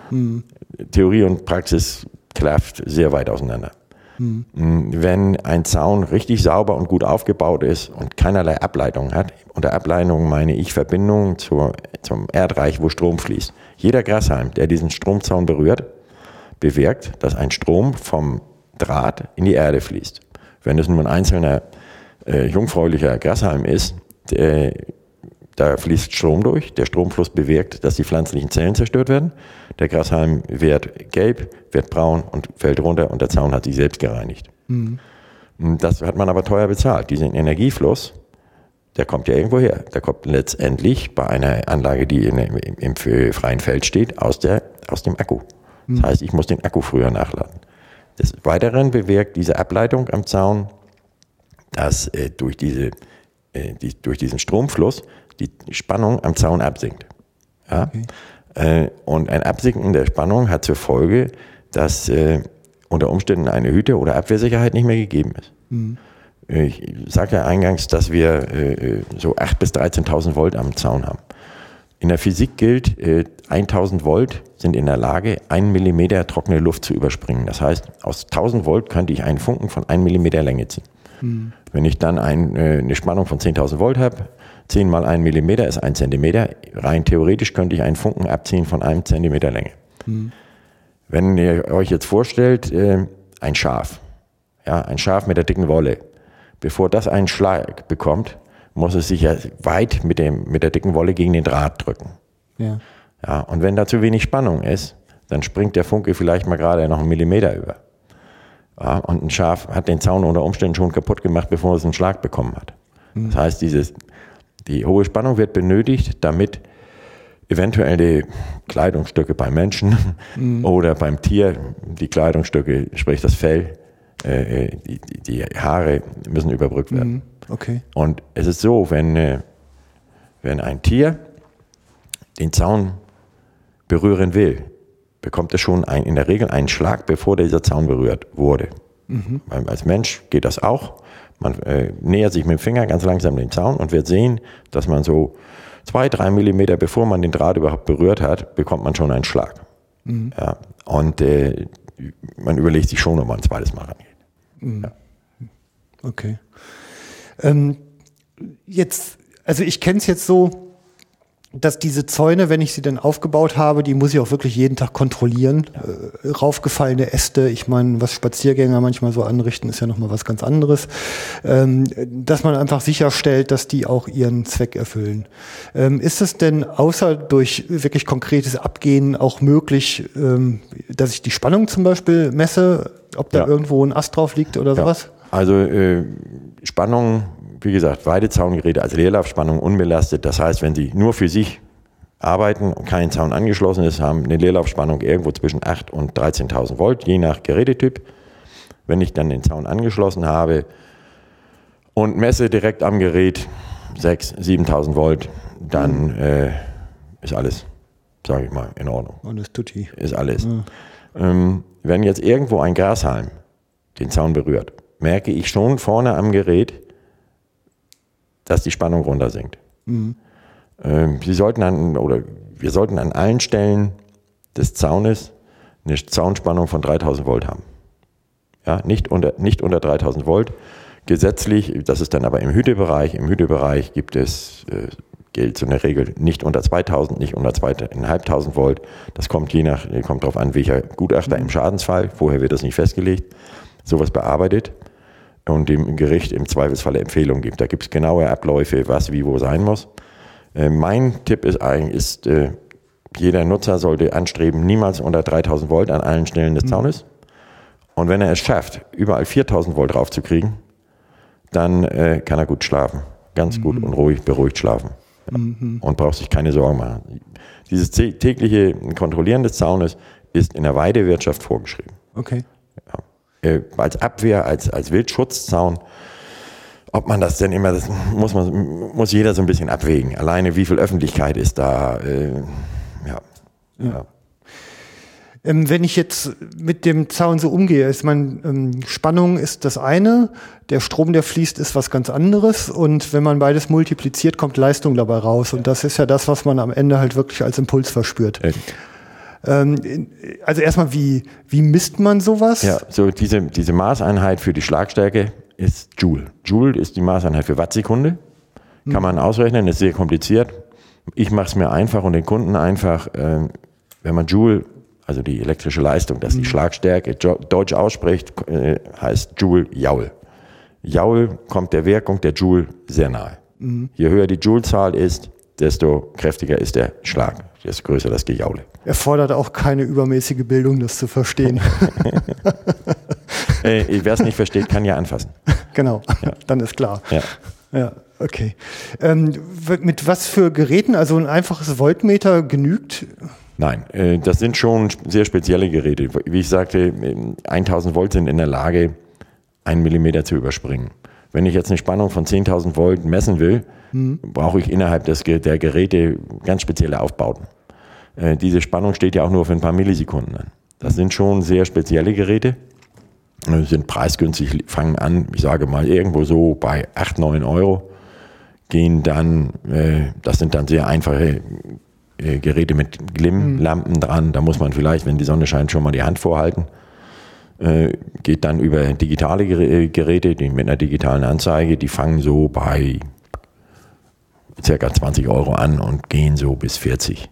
Hm. Theorie und Praxis klafft sehr weit auseinander. Hm. Wenn ein Zaun richtig sauber und gut aufgebaut ist und keinerlei Ableitung hat, unter Ableitung meine ich Verbindung zur, zum Erdreich, wo Strom fließt. Jeder Grashalm, der diesen Stromzaun berührt, bewirkt, dass ein Strom vom Draht in die Erde fließt. Wenn es nur ein einzelner äh, jungfräulicher Grashalm ist, der, da fließt Strom durch. Der Stromfluss bewirkt, dass die pflanzlichen Zellen zerstört werden. Der Grashalm wird gelb, wird braun und fällt runter und der Zaun hat sich selbst gereinigt. Mhm. Das hat man aber teuer bezahlt. Diesen Energiefluss, der kommt ja irgendwo her. Der kommt letztendlich bei einer Anlage, die in, im, im freien Feld steht, aus, der, aus dem Akku. Das heißt, ich muss den Akku früher nachladen. Des Weiteren bewirkt diese Ableitung am Zaun, dass äh, durch, diese, äh, die, durch diesen Stromfluss die Spannung am Zaun absinkt. Ja? Okay. Äh, und ein Absinken der Spannung hat zur Folge, dass äh, unter Umständen eine Hüte- oder Abwehrsicherheit nicht mehr gegeben ist. Mhm. Ich sagte ja eingangs, dass wir äh, so 8.000 bis 13.000 Volt am Zaun haben. In der Physik gilt, 1000 Volt sind in der Lage, einen Millimeter trockene Luft zu überspringen. Das heißt, aus 1000 Volt könnte ich einen Funken von einem Millimeter Länge ziehen. Mhm. Wenn ich dann ein, eine Spannung von 10.000 Volt habe, 10 mal 1 Millimeter ist 1 Zentimeter. Rein theoretisch könnte ich einen Funken abziehen von einem Zentimeter Länge. Mhm. Wenn ihr euch jetzt vorstellt, äh, ein Schaf, ja, ein Schaf mit der dicken Wolle, bevor das einen Schlag bekommt, muss es sich ja weit mit, dem, mit der dicken Wolle gegen den Draht drücken. Ja. Ja, und wenn da zu wenig Spannung ist, dann springt der Funke vielleicht mal gerade noch einen Millimeter über. Ja, und ein Schaf hat den Zaun unter Umständen schon kaputt gemacht, bevor es einen Schlag bekommen hat. Das heißt, dieses, die hohe Spannung wird benötigt, damit eventuell die Kleidungsstücke beim Menschen mhm. oder beim Tier, die Kleidungsstücke, sprich das Fell, äh, äh, die, die, Haare müssen überbrückt werden. Mhm. Okay. Und es ist so, wenn, äh, wenn ein Tier den Zaun berühren will, bekommt es schon ein, in der Regel einen Schlag, bevor dieser Zaun berührt wurde. Mhm. Als Mensch geht das auch. Man äh, nähert sich mit dem Finger ganz langsam den Zaun und wird sehen, dass man so zwei, drei Millimeter, bevor man den Draht überhaupt berührt hat, bekommt man schon einen Schlag. Mhm. Ja, und äh, man überlegt sich schon, ob man ein zweites Mal rangeht. Mhm. Ja. Okay. Ähm, jetzt, also ich kenne es jetzt so, dass diese Zäune, wenn ich sie dann aufgebaut habe, die muss ich auch wirklich jeden Tag kontrollieren. Äh, raufgefallene Äste, ich meine, was Spaziergänger manchmal so anrichten, ist ja nochmal was ganz anderes. Ähm, dass man einfach sicherstellt, dass die auch ihren Zweck erfüllen. Ähm, ist es denn außer durch wirklich konkretes Abgehen auch möglich, ähm, dass ich die Spannung zum Beispiel messe, ob da ja. irgendwo ein Ast drauf liegt oder sowas? Ja. Also äh, Spannung wie gesagt, Weidezaungeräte als Leerlaufspannung unbelastet. Das heißt, wenn Sie nur für sich arbeiten und kein Zaun angeschlossen ist, haben eine Leerlaufspannung irgendwo zwischen 8 und 13.000 Volt, je nach Gerätetyp. Wenn ich dann den Zaun angeschlossen habe und messe direkt am Gerät 6.000, 7.000 Volt, dann mhm. äh, ist alles, sage ich mal, in Ordnung. Alles tutti. Ist alles. Mhm. Ähm, wenn jetzt irgendwo ein Grashalm den Zaun berührt, merke ich schon vorne am Gerät, dass die Spannung runter sinkt. Mhm. Sie sollten an, oder wir sollten an allen Stellen des Zaunes eine Zaunspannung von 3000 Volt haben. Ja, nicht unter, nicht unter 3000 Volt. Gesetzlich, das ist dann aber im Hütebereich. Im Hütebereich gibt es, äh, gilt so eine Regel, nicht unter 2000, nicht unter 2500 Volt. Das kommt je nach, kommt darauf an, welcher Gutachter im Schadensfall, vorher wird das nicht festgelegt, sowas bearbeitet und dem Gericht im Zweifelsfall Empfehlungen gibt. Da gibt es genaue Abläufe, was wie wo sein muss. Äh, mein Tipp ist eigentlich, ist, äh, jeder Nutzer sollte anstreben, niemals unter 3000 Volt an allen Stellen des mhm. Zaunes. Und wenn er es schafft, überall 4000 Volt draufzukriegen, dann äh, kann er gut schlafen. Ganz mhm. gut und ruhig, beruhigt schlafen. Mhm. Und braucht sich keine Sorgen machen. Dieses tägliche Kontrollieren des Zaunes ist in der Weidewirtschaft vorgeschrieben. Okay äh, als Abwehr, als, als Wildschutzzaun. Ob man das denn immer, das muss man, muss jeder so ein bisschen abwägen. Alleine wie viel Öffentlichkeit ist da, äh, ja. ja. ja. Ähm, wenn ich jetzt mit dem Zaun so umgehe, ist mein ähm, Spannung ist das eine, der Strom, der fließt, ist was ganz anderes und wenn man beides multipliziert, kommt Leistung dabei raus und das ist ja das, was man am Ende halt wirklich als Impuls verspürt. Äh, ähm, also erstmal, wie, wie misst man sowas? Ja, so diese, diese Maßeinheit für die Schlagstärke ist Joule. Joule ist die Maßeinheit für Wattsekunde. Kann hm. man ausrechnen, ist sehr kompliziert. Ich mache es mir einfach und den Kunden einfach, äh, wenn man Joule, also die elektrische Leistung, dass die hm. Schlagstärke deutsch ausspricht, äh, heißt Joule Joule. Joule kommt der Wirkung der Joule sehr nahe. Mhm. Je höher die Joule-Zahl ist, desto kräftiger ist der Schlag, desto größer das Gejaule. Erfordert auch keine übermäßige Bildung, das zu verstehen. Äh, Wer es nicht versteht, kann ja anfassen. Genau, dann ist klar. Ja. Ja, okay. Ähm, mit was für Geräten? Also ein einfaches Voltmeter genügt? Nein, äh, das sind schon sehr spezielle Geräte. Wie ich sagte, äh, 1000 Volt sind in der Lage, einen Millimeter zu überspringen. Wenn ich jetzt eine Spannung von 10.000 Volt messen will, brauche ich innerhalb des, der Geräte ganz spezielle Aufbauten. Äh, Diese Spannung steht ja auch nur für ein paar Millisekunden an. Das sind schon sehr spezielle Geräte. Äh, Sind preisgünstig, fangen an, ich sage mal, irgendwo so bei 8, 9 Euro. Gehen dann, äh, das sind dann sehr einfache äh, Geräte mit Glimmlampen dran. Da muss man vielleicht, wenn die Sonne scheint, schon mal die Hand vorhalten. Äh, geht dann über digitale Ger- Geräte, die mit einer digitalen Anzeige, die fangen so bei circa 20 Euro an und gehen so bis 40.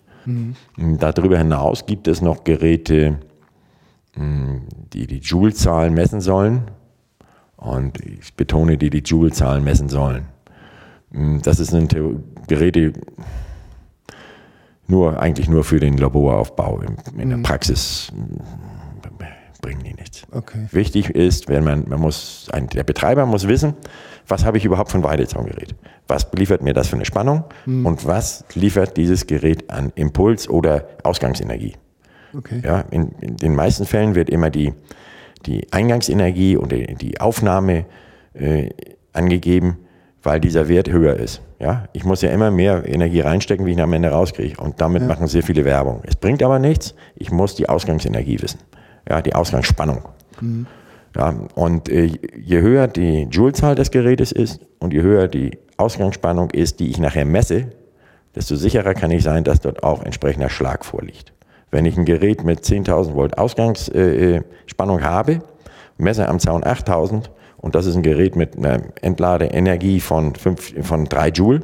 Darüber hinaus gibt es noch Geräte, mh, die die Joule-Zahlen messen sollen. Und ich betone, die die Joule-Zahlen messen sollen. Mh, Das sind Geräte nur, eigentlich nur für den Laboraufbau. In, der Praxis mh, bringen die nichts. Okay. Wichtig ist, wenn man, man muss, ein, der Betreiber muss wissen, was habe ich überhaupt für ein Weidezaungerät? Was liefert mir das für eine Spannung? Und was liefert dieses Gerät an Impuls oder Ausgangsenergie? Okay. Ja, in, in den meisten Fällen wird immer die, die Eingangsenergie und die, die Aufnahme äh, angegeben, weil dieser Wert höher ist. Ja, ich muss ja immer mehr Energie reinstecken, wie ich am Ende rauskriege. Und damit machen sehr viele Werbung. Es bringt aber nichts. Ich muss die Ausgangsenergie wissen. Ja, die Ausgangsspannung. Ja, und äh, je höher die Joule-Zahl des Gerätes ist und je höher die Ausgangsspannung ist, die ich nachher messe, desto sicherer kann ich sein, dass dort auch entsprechender Schlag vorliegt. Wenn ich ein Gerät mit 10.000 Volt Ausgangsspannung äh, Spannung habe, messe am Zaun 8.000 und das ist ein Gerät mit einer Entladeenergie von, 5, von 3 Joule,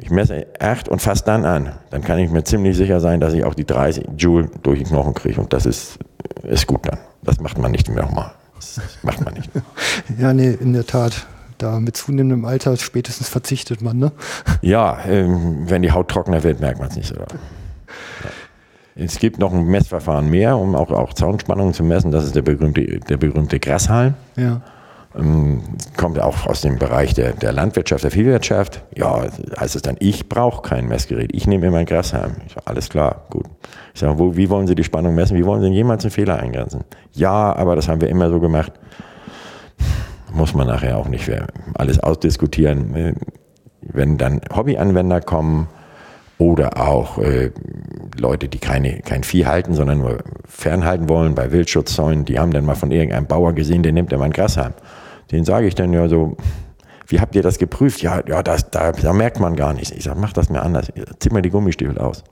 ich messe 8 und fasse dann an, dann kann ich mir ziemlich sicher sein, dass ich auch die 30 Joule durch den Knochen kriege und das ist, ist gut dann. Das macht man nicht mehr nochmal. Das macht man nicht. Ja, nee, in der Tat. Da mit zunehmendem Alter spätestens verzichtet man, ne? Ja, ähm, wenn die Haut trockener wird, merkt man es nicht so. Ja. Es gibt noch ein Messverfahren mehr, um auch, auch Zaunspannungen zu messen. Das ist der berühmte, der berühmte Grashalm. Ja. Ähm, kommt auch aus dem Bereich der, der Landwirtschaft, der Viehwirtschaft. Ja, heißt es dann, ich brauche kein Messgerät, ich nehme immer ein Grashalm. Ich sage, alles klar, gut. Ich sage, wo, wie wollen Sie die Spannung messen? Wie wollen Sie denn jemals einen Fehler eingrenzen? Ja, aber das haben wir immer so gemacht. Muss man nachher auch nicht mehr alles ausdiskutieren. Äh, Wenn dann Hobbyanwender kommen oder auch äh, Leute, die keine, kein Vieh halten, sondern nur fernhalten wollen bei Wildschutzzäunen, die haben dann mal von irgendeinem Bauer gesehen, der nimmt immer einen Grashalm. Den sage ich dann ja so, wie habt ihr das geprüft? Ja, ja das, da, da merkt man gar nichts. Ich sage, mach das mir anders. Zieh mal die Gummistiefel aus.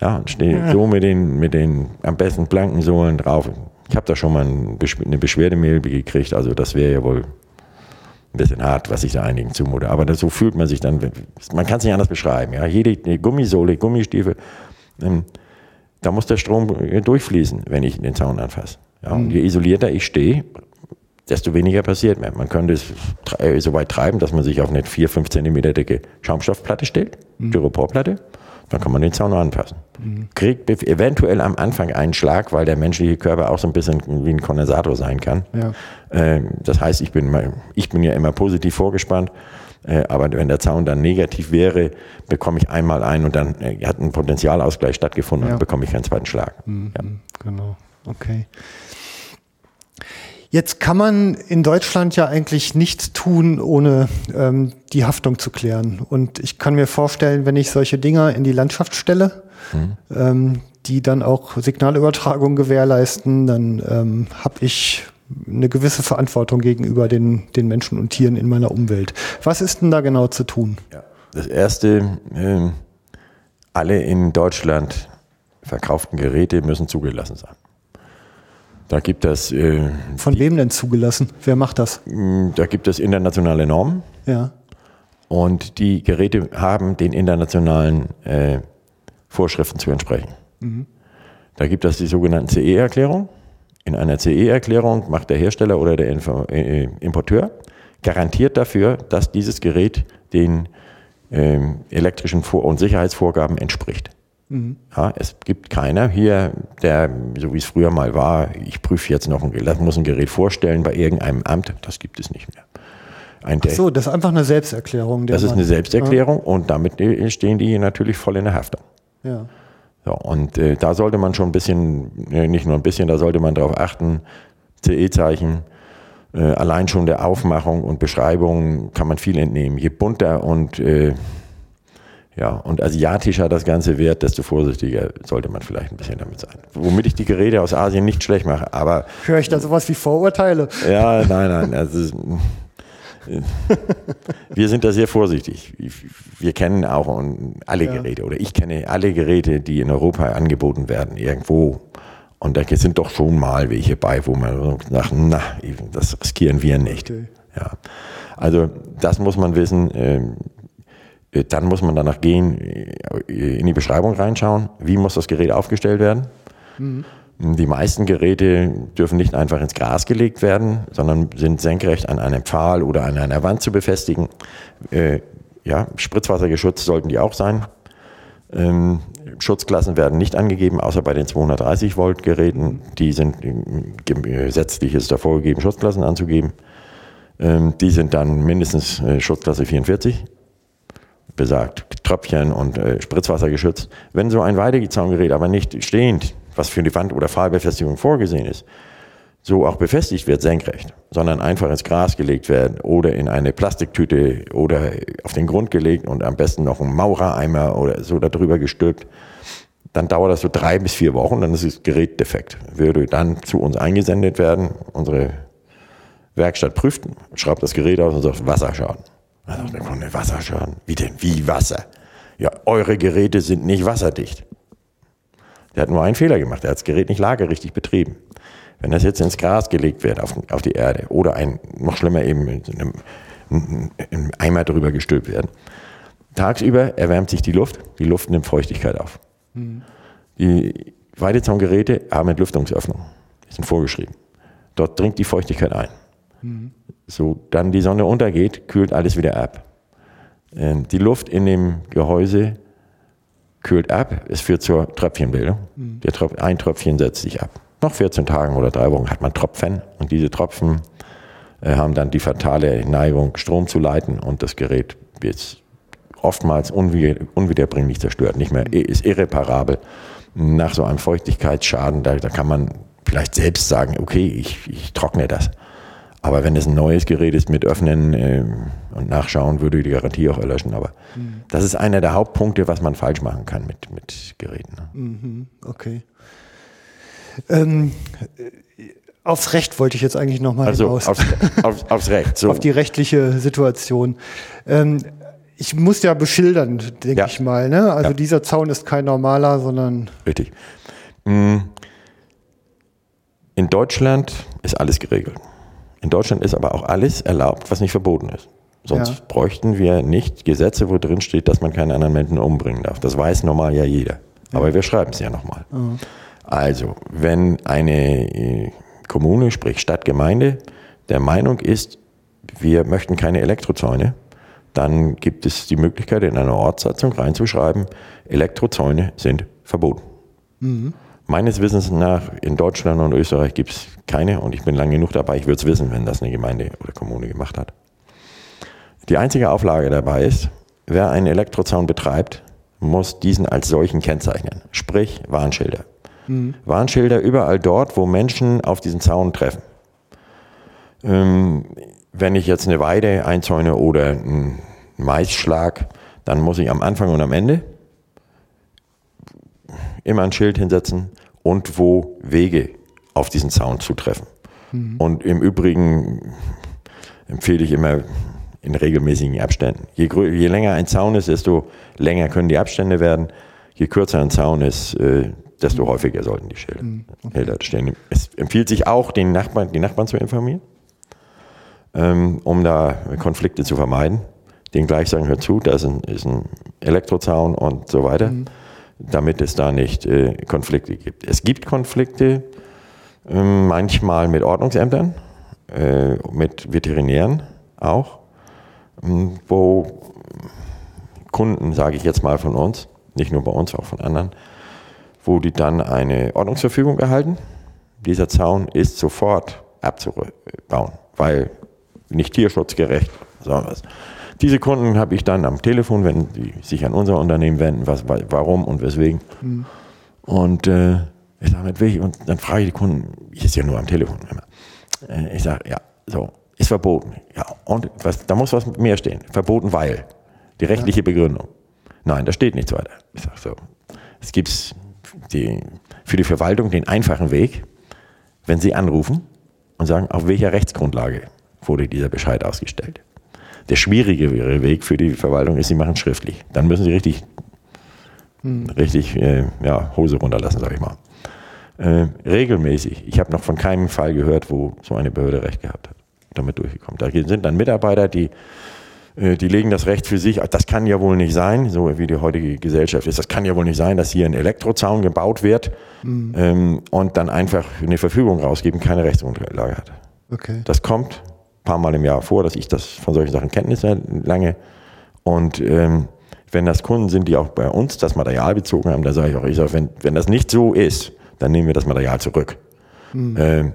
Ja, und stehe so mit den, mit den am besten blanken Sohlen drauf. Ich habe da schon mal eine Beschwerdemail gekriegt, also das wäre ja wohl ein bisschen hart, was ich da einigen zumute. Aber das, so fühlt man sich dann, man kann es nicht anders beschreiben. Ja? Jede Gummisohle, Gummistiefel, ähm, da muss der Strom äh, durchfließen, wenn ich den Zaun anfasse. Ja? Und je isolierter ich stehe, desto weniger passiert mir. Man könnte es tre- so weit treiben, dass man sich auf eine 4, 5 Zentimeter dicke Schaumstoffplatte stellt, Styroporplatte, dann kann man den Zaun anfassen. Kriegt be- eventuell am Anfang einen Schlag, weil der menschliche Körper auch so ein bisschen wie ein Kondensator sein kann. Ja. Ähm, Das heißt, ich bin, ich bin ja immer positiv vorgespannt. Äh, Aber wenn der Zaun dann negativ wäre, bekomme ich einmal ein und dann äh, hat ein Potentialausgleich stattgefunden Ja. und bekomme ich keinen zweiten Schlag. Ja. Genau, okay. Jetzt kann man in Deutschland ja eigentlich nichts tun, ohne ähm, die Haftung zu klären. Und ich kann mir vorstellen, wenn ich solche Dinger in die Landschaft stelle, ähm, die dann auch Signalübertragung gewährleisten, dann ähm, habe ich eine gewisse Verantwortung gegenüber den, den Menschen und Tieren in meiner Umwelt. Was ist denn da genau zu tun? Das erste, ähm, alle in Deutschland verkauften Geräte müssen zugelassen sein. Da gibt es, äh, Von wem denn zugelassen? Wer macht das? da gibt es internationale Normen Ja. und die Geräte haben den internationalen äh, Vorschriften zu entsprechen. Da gibt es die sogenannten CE-Erklärung. In einer CE-Erklärung macht der Hersteller oder der Info äh, Importeur garantiert dafür, dass dieses Gerät den ähm, elektrischen Vor- und Sicherheitsvorgaben entspricht. Ja, es gibt keiner hier, der, so wie es früher mal war, ich prüfe jetzt noch ein Gerät, muss ein Gerät vorstellen bei irgendeinem Amt, das gibt es nicht mehr. Ein, Ach so, das ist einfach eine Selbsterklärung. Das ist eine Selbsterklärung ja. und damit stehen die natürlich voll in der Haftung. Ja. So, und äh, da sollte man schon ein bisschen, nicht nur ein bisschen, da sollte man darauf achten, CE-Zeichen, äh, allein schon der Aufmachung und Beschreibung kann man viel entnehmen. Je bunter und äh, ja, und asiatischer das Ganze wird, desto vorsichtiger sollte man vielleicht ein bisschen damit sein. Womit ich die Geräte aus Asien nicht schlecht mache, aber. Höre ich da sowas wie Vorurteile? Ja, nein, nein. Also, wir sind da sehr vorsichtig. Wir kennen auch alle Geräte oder ich kenne alle Geräte, die in Europa angeboten werden, irgendwo. Und da sind doch schon mal welche bei, wo man sagt, na, das riskieren wir nicht. Okay. Ja. Also das muss man wissen. Ähm, äh, dann muss man danach gehen, äh, in die Beschreibung reinschauen, wie muss das Gerät aufgestellt werden. Mhm. Die meisten Geräte dürfen nicht einfach ins Gras gelegt werden, sondern sind senkrecht an einem Pfahl oder an einer Wand zu befestigen. Äh, ja, spritzwassergeschützt sollten die auch sein. Ähm, Schutzklassen werden nicht angegeben, außer bei den 230 Volt Geräten. Die sind gesetzlich ist da vorgegeben, Schutzklassen anzugeben. Ähm, die sind dann mindestens äh, Schutzklasse 44 besagt, Tröpfchen und äh, Spritzwasser geschützt. Wenn so ein Weidezaungerät aber nicht stehend, was für die Wand- oder Pfahlbefestigung vorgesehen ist, so auch befestigt wird, senkrecht, sondern einfach ins Gras gelegt werden oder in eine Plastiktüte oder auf den Grund gelegt und am besten noch ein Maurereimer oder so darüber gestülpt, dann dauert das so drei bis vier Wochen, dann ist das Gerät defekt. Würde dann zu uns eingesendet werden, unsere Werkstatt prüft, schraubt das Gerät aus und sagt Wasserschaden. Also der Kunde, Wasserschaden. Wie denn? Wie Wasser? Ja, eure Geräte sind nicht wasserdicht. Der hat nur einen Fehler gemacht. Er hat das Gerät nicht lagerrichtig betrieben. Wenn das jetzt ins Gras gelegt wird, auf, auf die Erde, oder ein, noch schlimmer eben in einem, in Eimer drüber gestülpt werden, tagsüber erwärmt sich die Luft, die Luft nimmt Feuchtigkeit auf. Mhm. Die Weidezaungeräte haben Entlüftungsöffnungen. Die sind vorgeschrieben. Dort dringt die Feuchtigkeit ein. Mhm. So, dann die Sonne untergeht, kühlt alles wieder ab. Ähm, die Luft in dem Gehäuse kühlt ab, es führt zur Tröpfchenbildung. Mhm. Tröpf ein Tröpfchen setzt sich ab. Nach 14 Tagen oder drei Wochen hat man Tropfen und diese Tropfen äh, haben dann die fatale Neigung, Strom zu leiten und das Gerät wird oftmals unwiederbringlich zerstört, nicht mehr, mhm. ist irreparabel. Nach so einem Feuchtigkeitsschaden, da, da kann man vielleicht selbst sagen, okay, ich, ich trockne das. Aber wenn es ein neues Gerät ist mit Öffnen äh, und Nachschauen, würde die Garantie auch erlöschen. Aber mhm. das ist einer der Hauptpunkte, was man falsch machen kann mit, mit Geräten. Ne? Mhm, okay. Ähm, aufs Recht wollte ich jetzt eigentlich nochmal also hinaus. Aufs, aufs, aufs Recht. So. Auf die rechtliche Situation. Ähm, ich muss ja beschildern, denke ja. ich mal. Ne? Also ja. dieser Zaun ist kein normaler, sondern. Richtig. Mm. In Deutschland ist alles geregelt. In Deutschland ist aber auch alles erlaubt, was nicht verboten ist. Sonst ja. bräuchten wir nicht Gesetze, wo drin steht, dass man keinen anderen Menschen umbringen darf. Das weiß normal ja jeder. Aber wir schreiben es ja nochmal. Mhm. Also, wenn eine äh, Kommune, sprich Stadtgemeinde, der Meinung ist, wir möchten keine Elektrozäune, dann gibt es die Möglichkeit, in einer Ortssatzung reinzuschreiben, Elektrozäune sind verboten. Mhm. Meines Wissens nach in Deutschland und Österreich gibt es keine und ich bin lang genug dabei, ich würde es wissen, wenn das eine Gemeinde oder Kommune gemacht hat. Die einzige Auflage dabei ist, wer einen Elektrozaun betreibt, muss diesen als solchen kennzeichnen, sprich Warnschilder. Mhm. Warnschilder überall dort, wo Menschen auf diesen Zaun treffen. Ähm, wenn ich jetzt eine Weide einzäune oder einen Maisschlag, dann muss ich am Anfang und am Ende immer ein Schild hinsetzen und wo Wege auf diesen Zaun zutreffen. Mhm. Und im Übrigen empfehle ich immer in regelmäßigen Abständen. Je, je, länger ein Zaun ist, desto länger können die Abstände werden. Je kürzer ein Zaun ist, äh, desto mhm. häufiger sollten die Schilder, mhm. okay. stehen. Es empfiehlt sich auch, den Nachbarn, die Nachbarn zu informieren, ähm, um da Konflikte zu vermeiden. Den gleich sagen, hör zu, da ist ein, ist ein Elektrozaun und so weiter. Mhm damit es da nicht äh, Konflikte gibt. Es gibt Konflikte äh, manchmal mit Ordnungsämtern, äh, mit Veterinären auch, ähm, wo Kunden, sage ich jetzt mal von uns, nicht nur bei uns, auch von anderen, wo die dann eine Ordnungsverfügung erhalten. Dieser Zaun ist sofort abzubauen, weil nicht tierschutzgerecht, sondern was. Diese Kunden habe ich dann am Telefon, wenn sie sich an unser Unternehmen wenden, was, warum und weswegen. Mhm. Und äh, ich sage, mit welchem? Und dann frage ich die Kunden, ich ist ja nur am Telefon immer. Äh, ich sage, ja, so, ist verboten. Ja, und was, da muss was mehr stehen. Verboten, weil. Die rechtliche ja. Begründung. Nein, da steht nichts weiter. Ich sage so, es gibt die, für die Verwaltung den einfachen Weg, wenn Sie anrufen und sagen, auf welcher Rechtsgrundlage wurde dieser Bescheid ausgestellt. Der schwierigere Weg für die Verwaltung ist, Sie machen schriftlich. Dann müssen Sie richtig, hm. richtig äh, ja, Hose runterlassen, sage ich mal. Äh, regelmäßig. Ich habe noch von keinem Fall gehört, wo so eine Behörde recht gehabt hat, damit durchgekommen. Da sind dann Mitarbeiter, die äh, die legen das Recht für sich, das kann ja wohl nicht sein, so wie die heutige Gesellschaft ist, das kann ja wohl nicht sein, dass hier ein Elektrozaun gebaut wird mhm. ähm, und dann einfach eine Verfügung rausgeben, keine Rechtsgrundlage hat. Okay. Das kommt paar Mal im Jahr vor, dass ich das von solchen Sachen Kenntnis lange und ähm, wenn das Kunden sind, die auch bei uns das Material bezogen haben, da sage ich auch, ich sage, wenn, wenn das nicht so ist, dann nehmen wir das Material zurück. Mhm. Ähm,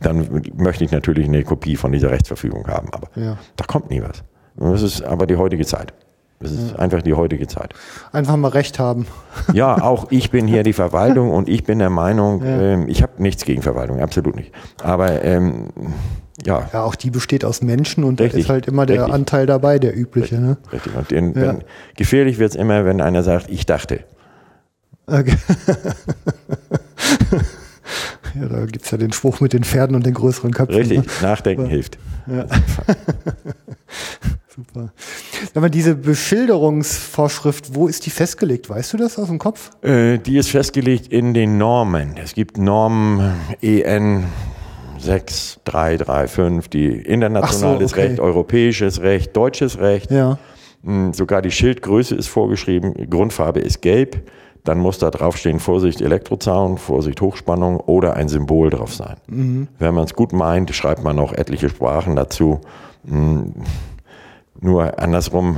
dann möchte ich natürlich eine Kopie von dieser Rechtsverfügung haben. Aber ja. da kommt nie was. Das ist aber die heutige Zeit. Das ist ja. einfach die heutige Zeit. Einfach mal Recht haben. Ja, auch ich bin hier die Verwaltung und ich bin der Meinung, ja. ähm, ich habe nichts gegen Verwaltung, absolut nicht. Aber ähm, ja. Ja, auch die besteht aus Menschen und richtig, da ist halt immer der richtig. Anteil dabei, der übliche. Richtig, ne? richtig. Und den, wenn, gefährlich wird es immer, wenn einer sagt, ich dachte. Okay. Ja, da gibt es ja den Spruch mit den Pferden und den größeren Köpfen. Richtig, ne? Nachdenken Aber, hilft. Ja. Super. Aber diese Beschilderungsvorschrift, wo ist die festgelegt? Weißt du das aus dem Kopf? Äh, die ist festgelegt in den Normen. Es gibt Normen EN 6335, die internationales so, okay. Recht, europäisches Recht, deutsches Recht. Ja. Hm, sogar die Schildgröße ist vorgeschrieben, Grundfarbe ist gelb dann muss da draufstehen Vorsicht Elektrozaun, Vorsicht Hochspannung oder ein Symbol drauf sein. Mhm. Wenn man es gut meint, schreibt man noch etliche Sprachen dazu. Hm, nur andersrum,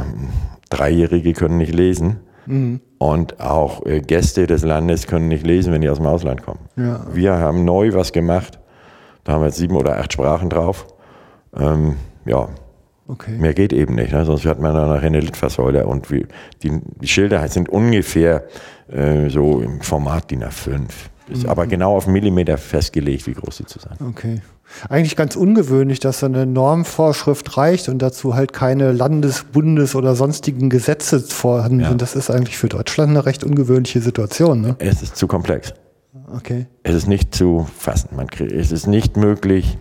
Dreijährige können nicht lesen. Mhm. Und auch äh, Gäste des Landes können nicht lesen, wenn die aus dem Ausland kommen. Ja. Wir haben neu was gemacht. Da haben wir jetzt sieben oder acht Sprachen drauf. Ähm, ja, Okay. Mehr geht eben nicht, ne? sonst hat man dann nachher eine Litfaßsäule und wie, die, die Schilder sind ungefähr äh, so im Format DIN A5. Ist mhm. aber genau auf Millimeter festgelegt, wie groß sie zu sein. Okay. Eigentlich ganz ungewöhnlich, dass eine Normvorschrift reicht und dazu halt keine Landes-, Bundes- oder sonstigen Gesetze vorhanden ja. sind. Das ist eigentlich für Deutschland eine recht ungewöhnliche Situation. Ne? Es ist zu komplex. Okay. Es ist nicht zu fassen. Man kriegt, es ist nicht möglich,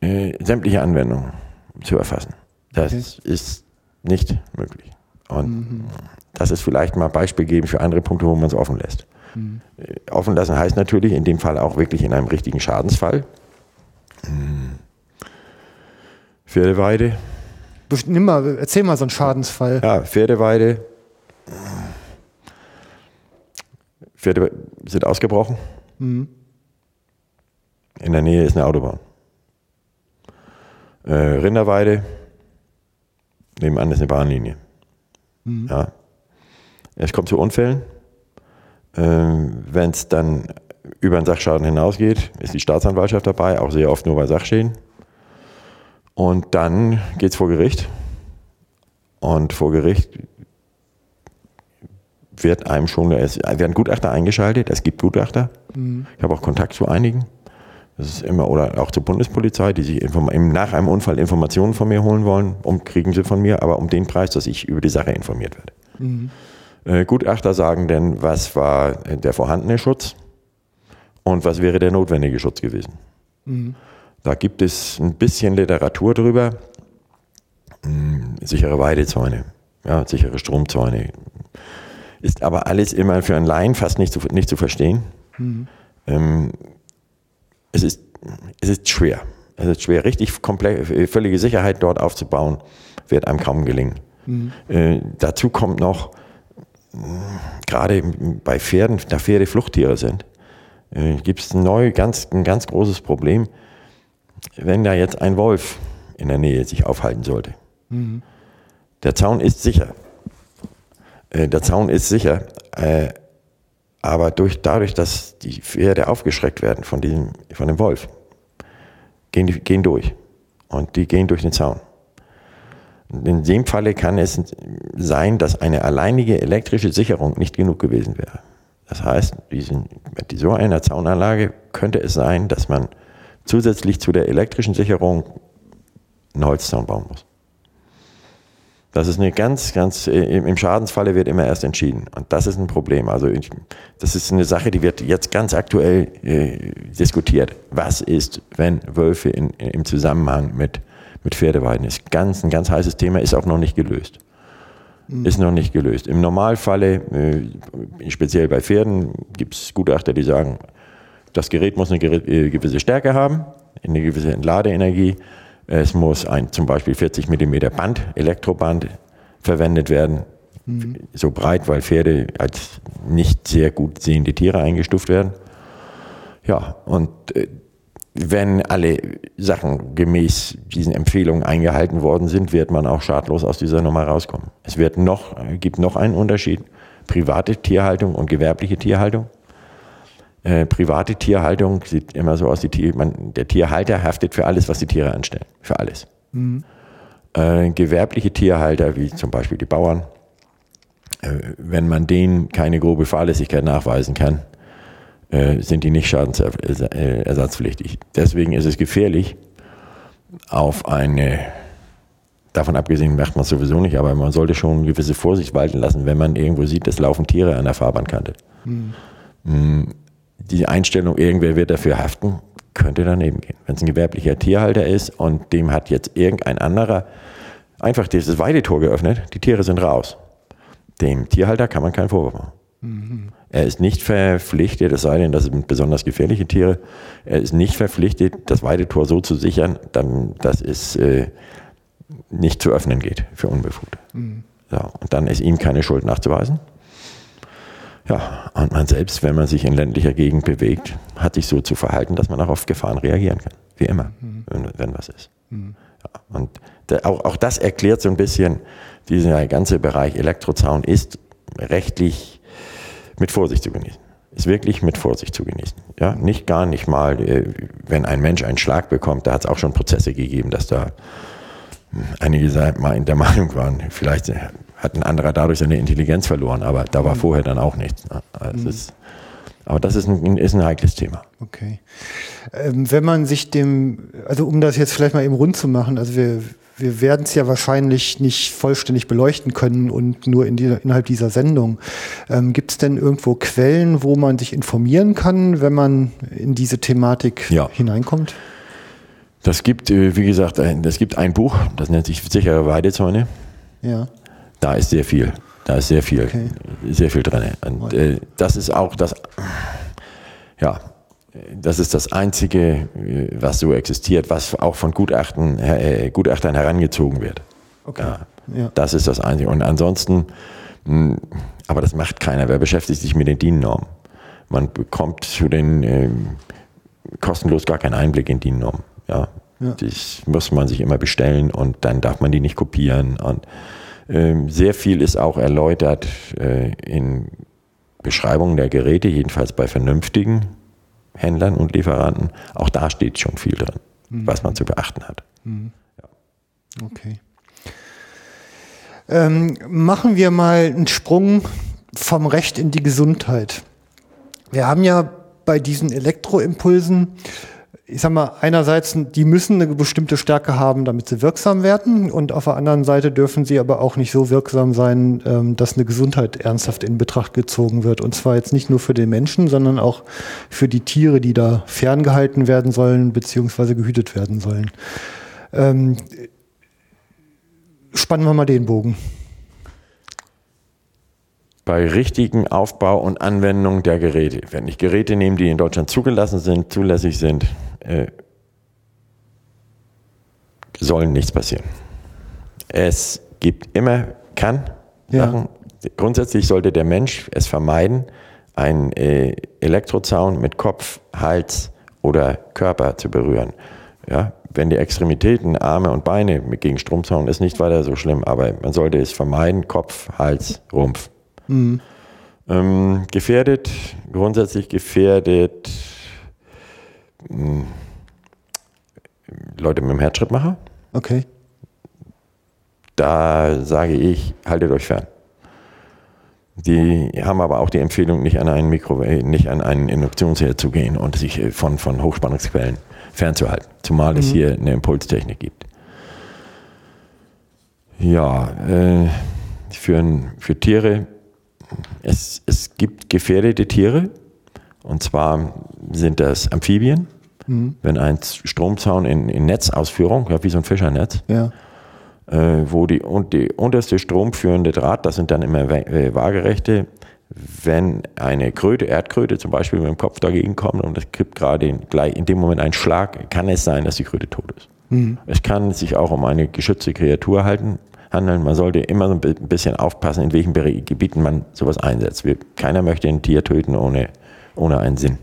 äh, sämtliche Anwendungen zu erfassen. Das okay. ist nicht möglich. Und mhm. das ist vielleicht mal Beispiel geben für andere Punkte, wo man es offen lässt. Mhm. Offen lassen heißt natürlich in dem Fall auch wirklich in einem richtigen Schadensfall. Mhm. Pferdeweide. Nimm mal, erzähl mal so einen Schadensfall. Ja, Pferdeweide. Pferde sind ausgebrochen. Mhm. In der Nähe ist eine Autobahn äh, Rinderweide, nebenan ist eine Bahnlinie. Mhm. Ja. Es kommt zu Unfällen. Ähm, Wenn es dann über den Sachschaden hinausgeht, ist die Staatsanwaltschaft dabei, auch sehr oft nur bei Sachschäden. Und dann geht es vor Gericht. Und vor Gericht wird einem schon, es werden Gutachter eingeschaltet, es gibt Gutachter. Mhm. Ich habe auch Kontakt zu einigen. Das ist immer, oder auch zur Bundespolizei, die sich nach einem Unfall Informationen von mir holen wollen, um, kriegen sie von mir, aber um den Preis, dass ich über die Sache informiert werde. Mhm. Äh, Gutachter sagen denn, was war der vorhandene Schutz und was wäre der notwendige Schutz gewesen. Mhm. Da gibt es ein bisschen Literatur drüber. Hm, sichere Weidezäune, ja, sichere Stromzäune. Ist aber alles immer für einen Laien fast nicht zu, nicht zu verstehen. Mhm. Ähm, es ist, es ist schwer. Es ist schwer, richtig komplett, völlige Sicherheit dort aufzubauen, wird einem kaum gelingen. Mhm. Äh, dazu kommt noch, gerade bei Pferden, da Pferde Fluchttiere sind, äh, gibt es ein, neu, ganz, ein ganz großes Problem, wenn da jetzt ein Wolf in der Nähe sich aufhalten sollte. Mhm. Der Zaun ist sicher, Äh, der Zaun ist sicher, äh, aber durch, dadurch, dass die Pferde aufgeschreckt werden von, diesem, von dem Wolf, gehen die gehen durch. Und die gehen durch den Zaun. In dem Falle kann es sein, dass eine alleinige elektrische Sicherung nicht genug gewesen wäre. Das heißt, diesen, mit so einer Zaunanlage könnte es sein, dass man zusätzlich zu der elektrischen Sicherung einen Holzzaun bauen muss. Das ist eine ganz, ganz, äh, im Schadensfalle wird immer erst entschieden. Und das ist ein Problem. Also ich, das ist eine Sache, die wird jetzt ganz aktuell äh, diskutiert. Was ist, wenn Wölfe in, im Zusammenhang mit, mit Pferdeweiden ist? Ganz, ein ganz heißes Thema, ist auch noch nicht gelöst. Mhm. Ist noch nicht gelöst. Im Normalfalle, äh, speziell bei Pferden, gibt es Gutachter, die sagen, das Gerät muss eine äh, gewisse Stärke haben, eine gewisse Entladeenergie es muss ein zum Beispiel 40 mm Band, Elektroband verwendet werden. Mhm. So breit, weil Pferde als nicht sehr gut sehende Tiere eingestuft werden. Ja, und äh, wenn alle Sachen gemäß diesen Empfehlungen eingehalten worden sind, wird man auch schadlos aus dieser Nummer rauskommen. Es wird noch, gibt noch einen Unterschied. Private Tierhaltung und gewerbliche Tierhaltung. Äh, private Tierhaltung sieht immer so aus, die Tier, man, der Tierhalter haftet für alles, was die Tiere anstellen. Für alles. Mhm. Äh, gewerbliche Tierhalter, wie zum Beispiel die Bauern, äh, wenn man denen keine grobe Fahrlässigkeit nachweisen kann, äh, sind die nicht schadensersatzpflichtig. Deswegen ist es gefährlich, auf eine, davon abgesehen macht man es sowieso nicht, aber man sollte schon eine gewisse Vorsicht walten lassen, wenn man irgendwo sieht, es laufen Tiere an der Fahrbahnkante. Mhm. Die Einstellung, irgendwer wird dafür haften, könnte daneben gehen. Wenn es ein gewerblicher Tierhalter ist und dem hat jetzt irgendein anderer einfach dieses Weidetor geöffnet, die Tiere sind raus. Dem Tierhalter kann man keinen Vorwurf machen. Mhm. Er ist nicht verpflichtet, es sei denn, das sind besonders gefährliche Tiere, er ist nicht verpflichtet, das Weidetor so zu sichern, dass es äh, nicht zu öffnen geht für Unbefugte. Mhm. Ja, und dann ist ihm keine Schuld nachzuweisen. Ja, und man selbst, wenn man sich in ländlicher Gegend bewegt, hat sich so zu verhalten, dass man auch auf Gefahren reagieren kann. Wie immer, mhm. wenn, wenn, was ist. Mhm. Ja, und der, auch, auch das erklärt so ein bisschen, dieser ganze Bereich Elektrozaun ist rechtlich mit Vorsicht zu genießen. Ist wirklich mit Vorsicht zu genießen. Ja, nicht gar nicht mal, äh, wenn ein Mensch einen Schlag bekommt, da hat es auch schon Prozesse gegeben, dass da einige mal in der Meinung waren, vielleicht hat ein anderer dadurch seine Intelligenz verloren, aber da war mhm. vorher dann auch nichts. Ne? Also mhm. ist, aber das ist ein, ist ein heikles Thema. Okay. Ähm, wenn man sich dem, also um das jetzt vielleicht mal eben rund zu machen, also wir, wir werden es ja wahrscheinlich nicht vollständig beleuchten können und nur in dieser, innerhalb dieser Sendung. Ähm, Gibt es denn irgendwo Quellen, wo man sich informieren kann, wenn man in diese Thematik ja. hineinkommt? Das gibt, äh, wie gesagt, ein, das gibt ein Buch, das nennt sich Sichere Weidezäune. Ja da ist sehr viel. Da ist sehr viel, okay. sehr viel drin. Und äh, das ist auch das, ja, das ist das Einzige, äh, was so existiert, was auch von Gutachten, äh, Gutachtern herangezogen wird. Okay. Ja, ja. Das ist das Einzige. Und ansonsten, mh, hm, aber das macht keiner. Wer beschäftigt sich mit den DIN-Normen? Man bekommt zu den äh, kostenlos gar keinen Einblick in DIN-Normen. Ja. ja. Das muss man sich immer bestellen und dann darf man die nicht kopieren und sehr viel ist auch erläutert äh, in Beschreibungen der Geräte, jedenfalls bei vernünftigen Händlern und Lieferanten. Auch da steht schon viel drin, mhm. was man zu beachten hat. Mhm. Ja. Okay. Ähm, machen wir mal einen Sprung vom Recht in die Gesundheit. Wir haben ja bei diesen Elektroimpulsen ich sag mal, einerseits, die müssen eine bestimmte Stärke haben, damit sie wirksam werden. Und auf der anderen Seite dürfen sie aber auch nicht so wirksam sein, ähm, dass eine Gesundheit ernsthaft in Betracht gezogen wird. Und zwar jetzt nicht nur für den Menschen, sondern auch für die Tiere, die da ferngehalten werden sollen, beziehungsweise gehütet werden sollen. Ähm, spannen wir mal den Bogen bei richtigen Aufbau und Anwendung der Geräte. Wenn ich Geräte nehme, die in Deutschland zugelassen sind, zulässig sind, äh, sollen nichts passieren. Es gibt immer, kann ja. Sachen. Grundsätzlich sollte der Mensch es vermeiden, einen äh, Elektrozaun mit Kopf, Hals oder Körper zu berühren. Ja, wenn die Extremitäten, Arme und Beine gegen Stromzaun ist nicht weiter so schlimm, aber man sollte es vermeiden, Kopf, Hals, Rumpf Ähm, gefährdet, grundsätzlich gefährdet Leute mit dem Herzschrittmacher. Okay. Da sage ich, haltet euch fern. Die haben aber auch die Empfehlung, nicht an einen Mikro, äh, nicht an einen Induktionsherd zu gehen und sich äh, von, von Hochspannungsquellen fernzuhalten. Zumal es hier eine Impulstechnik gibt. Ja, äh, für, für Tiere, es, es gibt gefährdete Tiere. Und zwar sind das Amphibien. Wenn ein Stromzaun in, in Netzausführung, ja, wie so ein Fischernetz, Ja. äh, wo die, und die unterste stromführende Draht, das sind dann immer äh, waagerechte, wenn eine Kröte, Erdkröte zum Beispiel mit dem Kopf dagegen kommt und es gibt gerade in, gleich in dem Moment einen Schlag, kann es sein, dass die Kröte tot ist. Es kann sich auch um eine geschützte Kreatur halten, handeln. Man sollte immer so ein bi- ein bisschen aufpassen, in welchen Gebieten man sowas einsetzt. Wir, keiner möchte ein Tier töten ohne, ohne einen Sinn.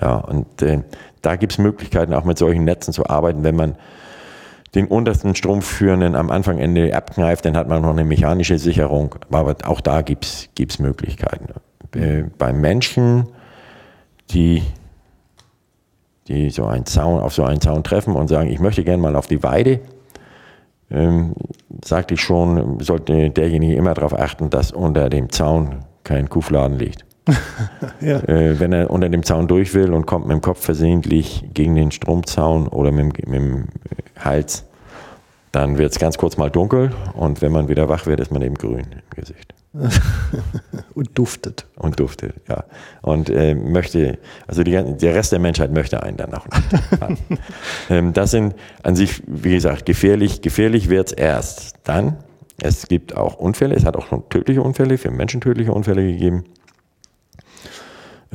Ja, und äh, da gibt es Möglichkeiten, auch mit solchen Netzen zu arbeiten, wenn man den untersten Stromführenden am Anfang Ende abkneift, dann hat man noch eine mechanische Sicherung. Aber auch da gibt es Möglichkeiten. Äh, bei Menschen, die, die so einen Zaun, auf so einen Zaun treffen und sagen, ich möchte gerne mal auf die Weide, ähm, sagte ich schon, sollte derjenige immer darauf achten, dass unter dem Zaun kein Kuhfladen liegt. Ja. Äh, wenn er unter dem Zaun durch will und kommt mit dem Kopf versehentlich gegen den Stromzaun oder mit, dem- mit dem Hals, dann wird es ganz kurz mal dunkel und wenn man wieder wach wird, ist man eben grün im Gesicht Und duftet. und duftet, ja. Und äh, möchte, also die, der Rest der Menschheit möchte einen dann auch nicht. ähm, das sind an sich, wie gesagt, gefährlich. Gefährlich wird es erst dann. Es gibt auch Unfälle, es hat auch schon tödliche Unfälle, für Menschen tödliche Unfälle gegeben.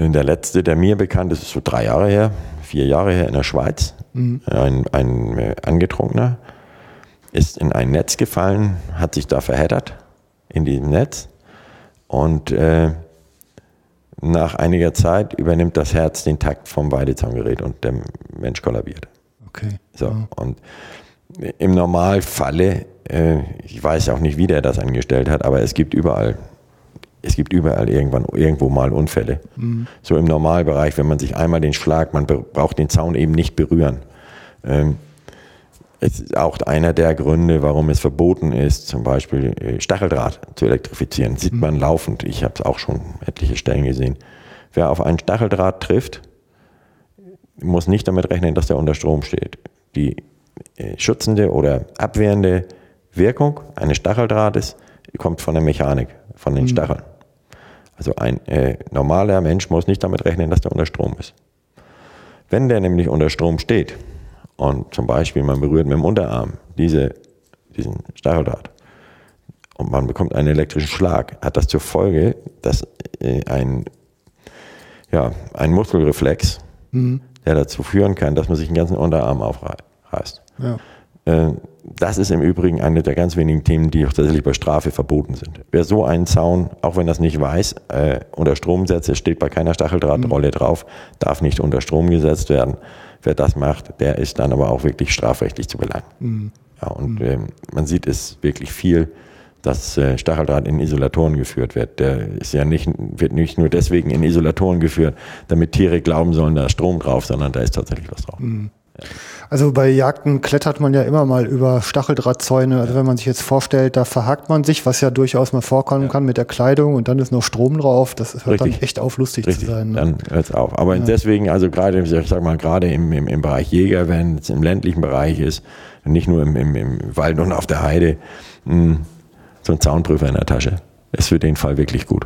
Der letzte, der mir bekannt ist, ist so drei Jahre her, vier Jahre her in der Schweiz. Ein, ein äh, Angetrunkener ist in ein Netz gefallen, hat sich da verheddert in diesem Netz und äh, nach einiger Zeit übernimmt das Herz den Takt vom Weidezaungerät und der Mensch kollabiert. Okay. So, und im Normalfalle, äh, ich weiß auch nicht, wie der das angestellt hat, aber es gibt überall, es gibt überall irgendwann irgendwo mal Unfälle. So im Normalbereich, wenn man sich einmal den Schlag, man braucht den Zaun eben nicht berühren. Ähm, es ist auch einer der Gründe, warum es verboten ist, zum Beispiel äh, Stacheldraht zu elektrifizieren. Sieht man laufend. Ich habe es auch schon etliche Stellen gesehen. Wer auf einen Stacheldraht trifft, muss nicht damit rechnen, dass der unter Strom steht. Die äh, schützende oder abwehrende Wirkung eines Stacheldrahtes kommt von der Mechanik, von den Stacheln. Also ein äh, normaler Mensch muss nicht damit rechnen, dass der unter Strom ist. Wenn der nämlich unter Strom steht und zum Beispiel man berührt mit dem Unterarm diese, diesen Stacheldraht und man bekommt einen elektrischen Schlag, hat das zur Folge, dass äh, ein, ja, ein Muskelreflex, der dazu führen kann, dass man sich den ganzen Unterarm aufreißt. Ja. Äh, Das ist im Übrigen eine der ganz wenigen Themen, die auch tatsächlich bei Strafe verboten sind. Wer so einen Zaun, auch wenn das nicht weiß, äh, unter Strom setzt, es steht bei keiner Stacheldrahtrolle drauf, darf nicht unter Strom gesetzt werden. Wer das macht, der ist dann aber auch wirklich strafrechtlich zu belangen. Ja, und ähm, man sieht es wirklich viel, dass äh, Stacheldraht in Isolatoren geführt wird. Der ist ja nicht, wird nicht nur deswegen in Isolatoren geführt, damit Tiere glauben sollen, da ist Strom drauf, sondern da ist tatsächlich was drauf. Also bei Jagden klettert man ja immer mal über Stacheldrahtzäune. Also wenn man sich jetzt vorstellt, da verhakt man sich, was ja durchaus mal vorkommen kann mit der Kleidung und dann ist noch Strom drauf. Das hört Richtig. dann echt auf, lustig Richtig, zu sein. Ne? dann hört's auf. Aber deswegen, also gerade, ich sag mal, gerade im, im, im Bereich Jäger, wenn es im ländlichen Bereich ist, nicht nur im, im, im Wald und auf der Heide, mh, so ein Zaunprüfer in der Tasche ist für den Fall wirklich gut.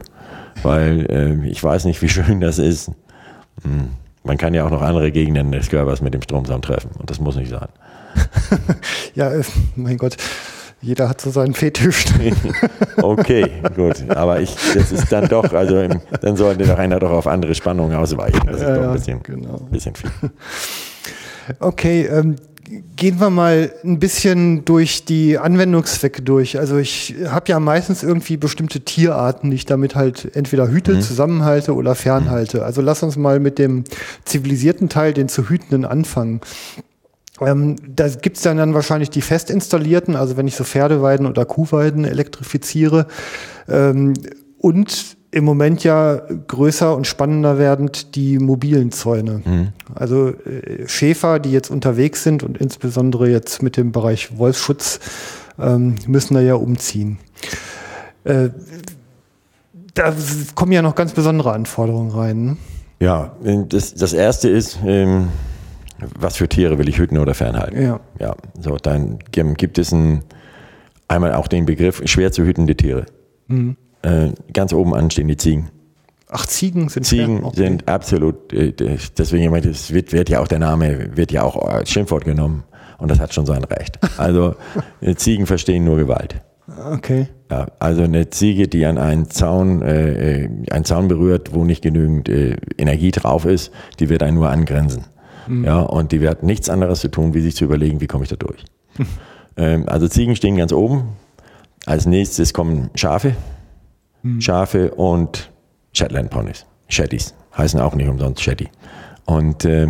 Weil äh, ich weiß nicht, wie schön das ist. Mh, man kann ja auch noch andere Gegenden des Körpers mit dem Stromzaun treffen und das muss nicht sein. Ja, äh, mein Gott, jeder hat so seinen Fetisch. Okay, gut. Aber ich, das ist dann doch, also im, dann sollte doch einer doch auf andere Spannungen ausweichen. Das ist Ja, doch ein bisschen, genau. bisschen viel. Okay, ähm, gehen wir mal ein bisschen durch die Anwendungszwecke durch. Also ich habe ja meistens irgendwie bestimmte Tierarten, die ich damit halt entweder hüte, zusammenhalte oder fernhalte. Also lass uns mal mit dem zivilisierten Teil, den zu hütenden, anfangen. Ähm, da gibt's dann, dann wahrscheinlich die fest installierten, also wenn ich so Pferdeweiden oder Kuhweiden elektrifiziere. Ähm, und im Moment ja größer und spannender werdend die mobilen Zäune. Mhm. Also äh, Schäfer, die jetzt unterwegs sind und insbesondere jetzt mit dem Bereich Wolfsschutz, ähm, müssen da ja umziehen. Äh, da kommen ja noch ganz besondere Anforderungen rein. Ne? Ja, das, das erste ist, ähm, was für Tiere will ich hüten oder fernhalten? Ja. Ja, so, dann gibt es ein, einmal auch den Begriff schwer zu hütende Tiere. Mhm. Äh, ganz oben an stehen die Ziegen. Ach, Ziegen sind Ziegen okay. sind absolut, äh, deswegen es wird, wird ja auch der Name, wird ja auch als Schimpfwort genommen. Und das hat schon sein Recht. Also äh, Ziegen verstehen nur Gewalt. Okay. Ja, also eine Ziege, die an einen Zaun, äh, einen Zaun berührt, wo nicht genügend äh, Energie drauf ist, die wird einen nur angrenzen. Mhm. Ja, und die wird nichts anderes zu tun, wie sich zu überlegen, wie komme ich da durch. ähm, also Ziegen stehen ganz oben. Als nächstes kommen Schafe. Mhm. Schafe und Shetland Ponys. Shetties. Heißen auch nicht umsonst Shetty. Und äh,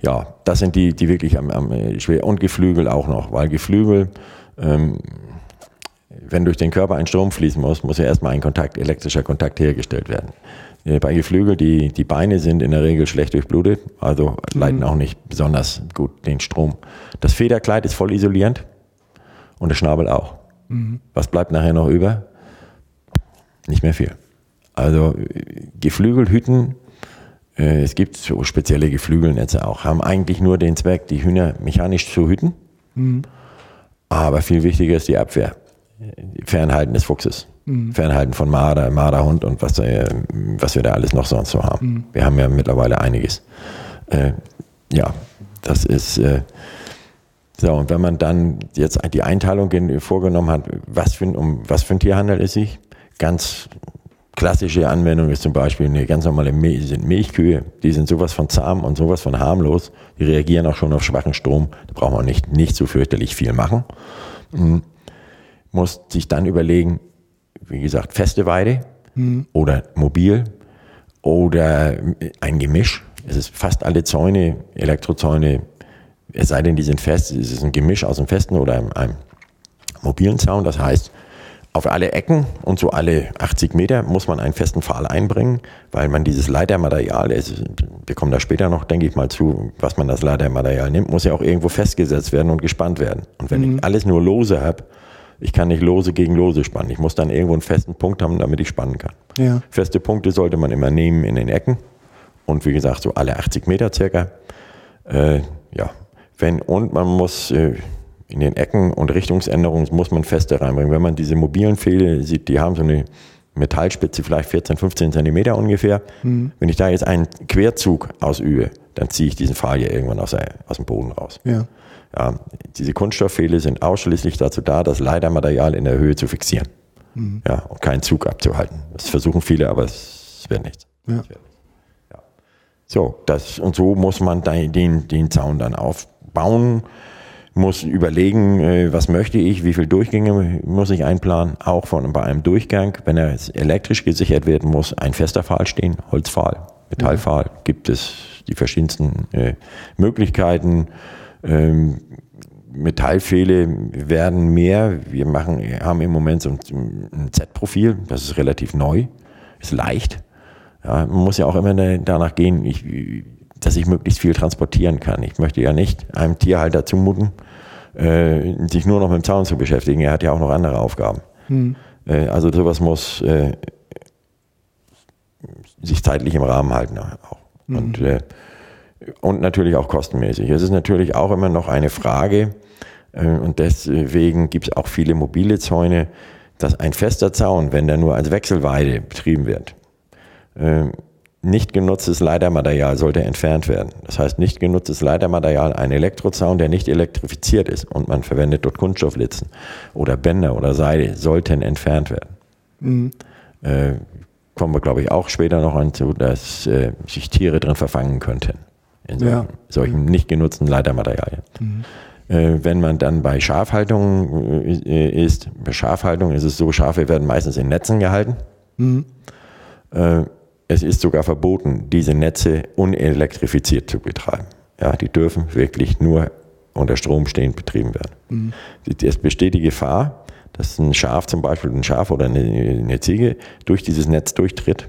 ja, das sind die, die wirklich am, am äh, schwer. Und Geflügel auch noch, weil Geflügel, ähm, wenn durch den Körper ein Strom fließen muss, muss ja erstmal ein Kontakt, elektrischer Kontakt hergestellt werden. Äh, bei Geflügel, die, die Beine sind in der Regel schlecht durchblutet, also mhm. leiten auch nicht besonders gut den Strom. Das Federkleid ist voll isolierend und der Schnabel auch. Mhm. Was bleibt nachher noch über? Nicht mehr viel. Also Geflügelhüten, äh, es gibt so spezielle Geflügelnetze auch, haben eigentlich nur den Zweck, die Hühner mechanisch zu hüten. Mhm. Aber viel wichtiger ist die Abwehr. Fernhalten des Fuchses. Mhm. Fernhalten von Marder, Marderhund und was, äh, was wir da alles noch sonst so haben. Mhm. Wir haben ja mittlerweile einiges. Äh, ja, das ist äh, so. Und wenn man dann jetzt die Einteilung vorgenommen hat, was für, um was für ein Tier handelt es sich, ganz klassische Anwendung ist zum Beispiel eine ganz normale Milch, sind Milchkühe. Die sind sowas von zahm und sowas von harmlos. Die reagieren auch schon auf schwachen Strom. Da braucht man nicht, nicht so fürchterlich viel machen. Mhm. Muss sich dann überlegen, wie gesagt, feste Weide mhm. oder mobil oder ein Gemisch. Es ist fast alle Zäune, Elektrozäune, es sei denn, die sind fest, es ist ein Gemisch aus einem festen oder einem, einem mobilen Zaun. Das heißt, auf alle Ecken und so alle 80 Meter muss man einen festen Pfahl einbringen, weil man dieses Leitermaterial, wir kommen da später noch, denke ich mal zu, was man das Leitermaterial nimmt, muss ja auch irgendwo festgesetzt werden und gespannt werden. Und wenn mhm. ich alles nur lose habe, ich kann nicht lose gegen lose spannen. Ich muss dann irgendwo einen festen Punkt haben, damit ich spannen kann. Ja. Feste Punkte sollte man immer nehmen in den Ecken. Und wie gesagt, so alle 80 Meter circa. Äh, ja. Wenn, und man muss, äh, in den Ecken und Richtungsänderungen muss man Feste reinbringen. Wenn man diese mobilen Pfähle sieht, die haben so eine Metallspitze, vielleicht 14, 15 Zentimeter ungefähr. Mhm. Wenn ich da jetzt einen Querzug ausübe, dann ziehe ich diesen Pfahl hier irgendwann aus, der, aus dem Boden raus. Ja. Ja, diese Kunststofffehle sind ausschließlich dazu da, das Leitermaterial in der Höhe zu fixieren. Mhm. Ja, und keinen Zug abzuhalten. Das versuchen viele, aber es wird nichts. Ja. Ja. So, das, und so muss man den, den Zaun dann aufbauen muss überlegen, äh, was möchte ich, wie viele Durchgänge muss ich einplanen. Auch von, bei einem Durchgang, wenn er elektrisch gesichert wird, muss ein fester Pfahl stehen, Holzpfahl, Metallpfahl, gibt es die verschiedensten äh, Möglichkeiten. Ähm, Metallpfähle werden mehr. Wir machen, haben im Moment so ein Z-Profil, das ist relativ neu, ist leicht. Ja, man muss ja auch immer danach gehen, ich, dass ich möglichst viel transportieren kann. Ich möchte ja nicht einem Tierhalter zumuten, äh, sich nur noch mit dem Zaun zu beschäftigen. Er hat ja auch noch andere Aufgaben. Hm. Äh, also sowas muss äh, sich zeitlich im Rahmen halten. Auch. Hm. Und, äh, und natürlich auch kostenmäßig. Es ist natürlich auch immer noch eine Frage, äh, und deswegen gibt es auch viele mobile Zäune, dass ein fester Zaun, wenn der nur als Wechselweide betrieben wird, äh, nicht genutztes Leitermaterial sollte entfernt werden. Das heißt, nicht genutztes Leitermaterial, ein Elektrozaun, der nicht elektrifiziert ist und man verwendet dort Kunststofflitzen oder Bänder oder Seide, sollten entfernt werden. Mhm. Äh, kommen wir, glaube ich, auch später noch hinzu, dass äh, sich Tiere drin verfangen könnten. In solchen, ja. solchen nicht genutzten Leitermaterialien. Mhm. Äh, wenn man dann bei Schafhaltung äh, ist, bei Schafhaltung ist es so, Schafe werden meistens in Netzen gehalten. Mhm. Äh, es ist sogar verboten, diese Netze unelektrifiziert zu betreiben. Ja, die dürfen wirklich nur unter Strom stehend betrieben werden. Mhm. Es besteht die Gefahr, dass ein Schaf zum Beispiel, ein Schaf oder eine, eine Ziege durch dieses Netz durchtritt,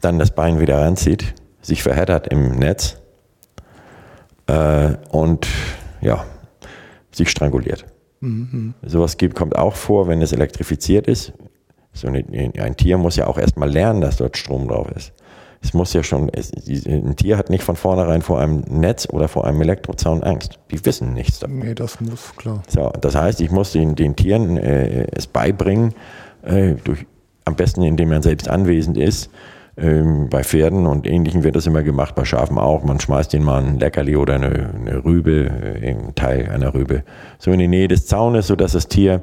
dann das Bein wieder ranzieht, sich verheddert im Netz äh, und ja, sich stranguliert. Mhm. Sowas gibt, kommt auch vor, wenn es elektrifiziert ist. So eine, ein Tier muss ja auch erstmal lernen, dass dort Strom drauf ist. Es muss ja schon, es, ein Tier hat nicht von vornherein vor einem Netz oder vor einem Elektrozaun Angst. Die wissen nichts davon. Nee, das muss, klar. So, das heißt, ich muss den, den Tieren äh, es beibringen, äh, durch, am besten indem man selbst anwesend ist, ähm, bei Pferden und Ähnlichem wird das immer gemacht, bei Schafen auch. Man schmeißt ihnen mal ein Leckerli oder eine, eine Rübe, äh, einen Teil einer Rübe, so in die Nähe des Zaunes, sodass das Tier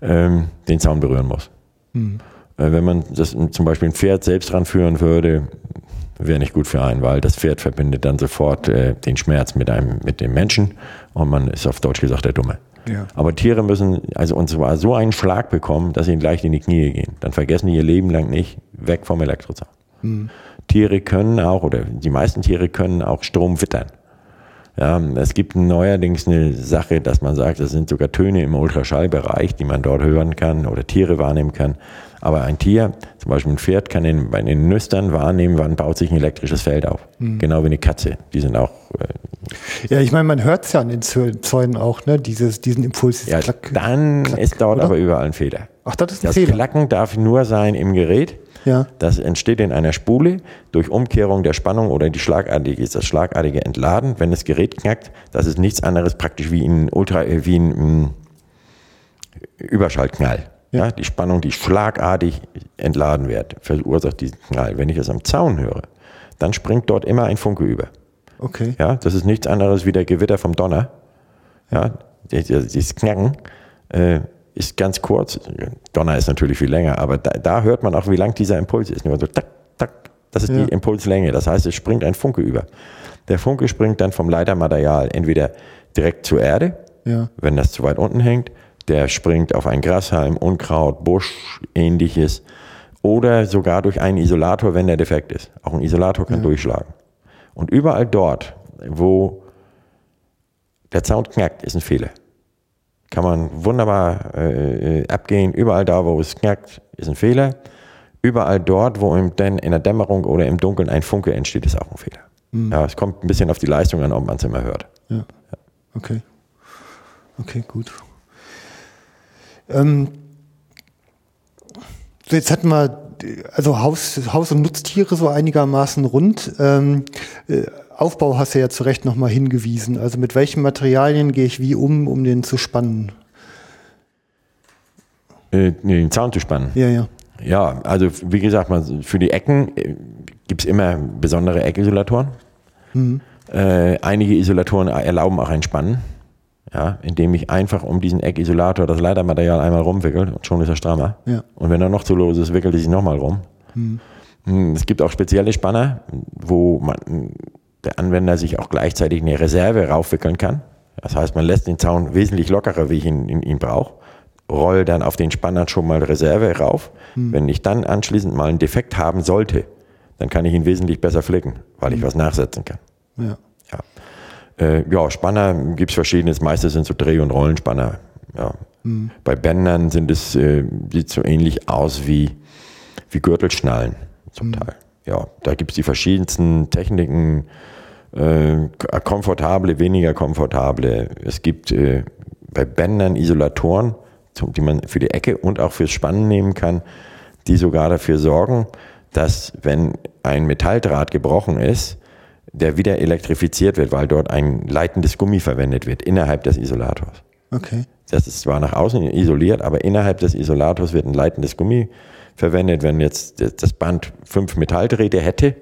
ähm, den Zaun berühren muss. Mhm. Wenn man das zum Beispiel ein Pferd selbst ranführen würde, wäre nicht gut für einen, weil das Pferd verbindet dann sofort äh, den Schmerz mit einem, mit dem Menschen und man ist auf Deutsch gesagt der Dumme. Ja. Aber Tiere müssen also und zwar so einen Schlag bekommen, dass sie gleich in die Knie gehen. Dann vergessen die ihr Leben lang nicht weg vom Elektrozaun. Mhm. Tiere können auch, oder die meisten Tiere können auch Strom wittern. Ja, es gibt neuerdings eine Sache, dass man sagt, es sind sogar Töne im Ultraschallbereich, die man dort hören kann oder Tiere wahrnehmen kann. Aber ein Tier, zum Beispiel ein Pferd, kann in, bei den Nüstern wahrnehmen, wann baut sich ein elektrisches Feld auf. Mhm. Genau wie eine Katze. Die sind auch. Äh, ja, ich meine, man hört es ja an den Zäunen auch, ne? Dieses, diesen Impuls. Ja, klack, dann klack, ist dort oder? aber überall ein Fehler. Ach, das ist ein das Fehler. Das Klacken darf nur sein im Gerät. Ja. Das entsteht in einer Spule durch Umkehrung der Spannung oder die schlagartige, ist das schlagartige Entladen. Wenn das Gerät knackt, das ist nichts anderes praktisch wie ein Ultra, äh, wie ein um, Überschallknall. Ja. ja. die Spannung, die schlagartig entladen wird, verursacht diesen Knall. Wenn ich es am Zaun höre, dann springt dort immer ein Funke über. Okay. Ja, das ist nichts anderes wie der Gewitter vom Donner. Ja, dieses Knacken. Äh, ist ganz kurz. Donner ist natürlich viel länger, aber da, da hört man auch, wie lang dieser Impuls ist. Nur so tak, tak. Das ist ja. die Impulslänge. Das heißt, es springt ein Funke über. Der Funke springt dann vom Leitermaterial entweder direkt zur Erde, ja. wenn das zu weit unten hängt. Der springt auf ein Grashalm, Unkraut, Busch, ähnliches. Oder sogar durch einen Isolator, wenn der defekt ist. Auch ein Isolator kann ja. durchschlagen. Und überall dort, wo der Sound knackt, ist ein Fehler kann man wunderbar äh, äh, abgehen. Überall da, wo es knackt, ist ein Fehler. Überall dort, wo im, denn in der Dämmerung oder im Dunkeln ein Funke entsteht, ist auch ein Fehler. Mhm. Ja, es kommt ein bisschen auf die Leistung an, ob man es immer hört. Ja. ja. Okay. Okay, gut. Ähm, so jetzt hatten wir also Haus, Haus- und Nutztiere so einigermaßen rund. Ähm, äh, Aufbau hast du ja zu Recht nochmal hingewiesen. Also mit welchen Materialien gehe ich wie um, um den zu spannen? Äh, den Zaun zu spannen? Ja, ja. Ja, also wie gesagt, für die Ecken äh, gibt es immer besondere Eckisolatoren. Mhm. Äh, einige Isolatoren erlauben auch ein Spannen, ja, indem ich einfach um diesen Eckisolator das Leitermaterial einmal rumwickel und schon ist er strammer. Ja. Und wenn er noch zu los ist, wickelt er sich nochmal rum. Mhm. Es gibt auch spezielle Spanner, wo man der Anwender sich auch gleichzeitig eine Reserve raufwickeln kann. Das heißt, man lässt den Zaun wesentlich lockerer, wie ich ihn, ihn, ihn brauche, roll dann auf den Spanner schon mal Reserve rauf. Hm. Wenn ich dann anschließend mal einen Defekt haben sollte, dann kann ich ihn wesentlich besser flicken, weil hm. ich was nachsetzen kann. Ja. Ja, äh, ja Spanner gibt es verschiedenes, meistens sind so Dreh- und Rollenspanner. Ja. Hm. Bei Bändern sind es, äh, sieht so ähnlich aus wie, wie Gürtelschnallen zum hm. Teil. Ja, da gibt es die verschiedensten Techniken, äh, komfortable, weniger komfortable. Es gibt äh, bei Bändern Isolatoren, die man für die Ecke und auch fürs Spannen nehmen kann, die sogar dafür sorgen, dass wenn ein Metalldraht gebrochen ist, der wieder elektrifiziert wird, weil dort ein leitendes Gummi verwendet wird innerhalb des Isolators. Okay. Das ist zwar nach außen isoliert, aber innerhalb des Isolators wird ein leitendes Gummi verwendet. Wenn jetzt das Band fünf Metalldrähte hätte,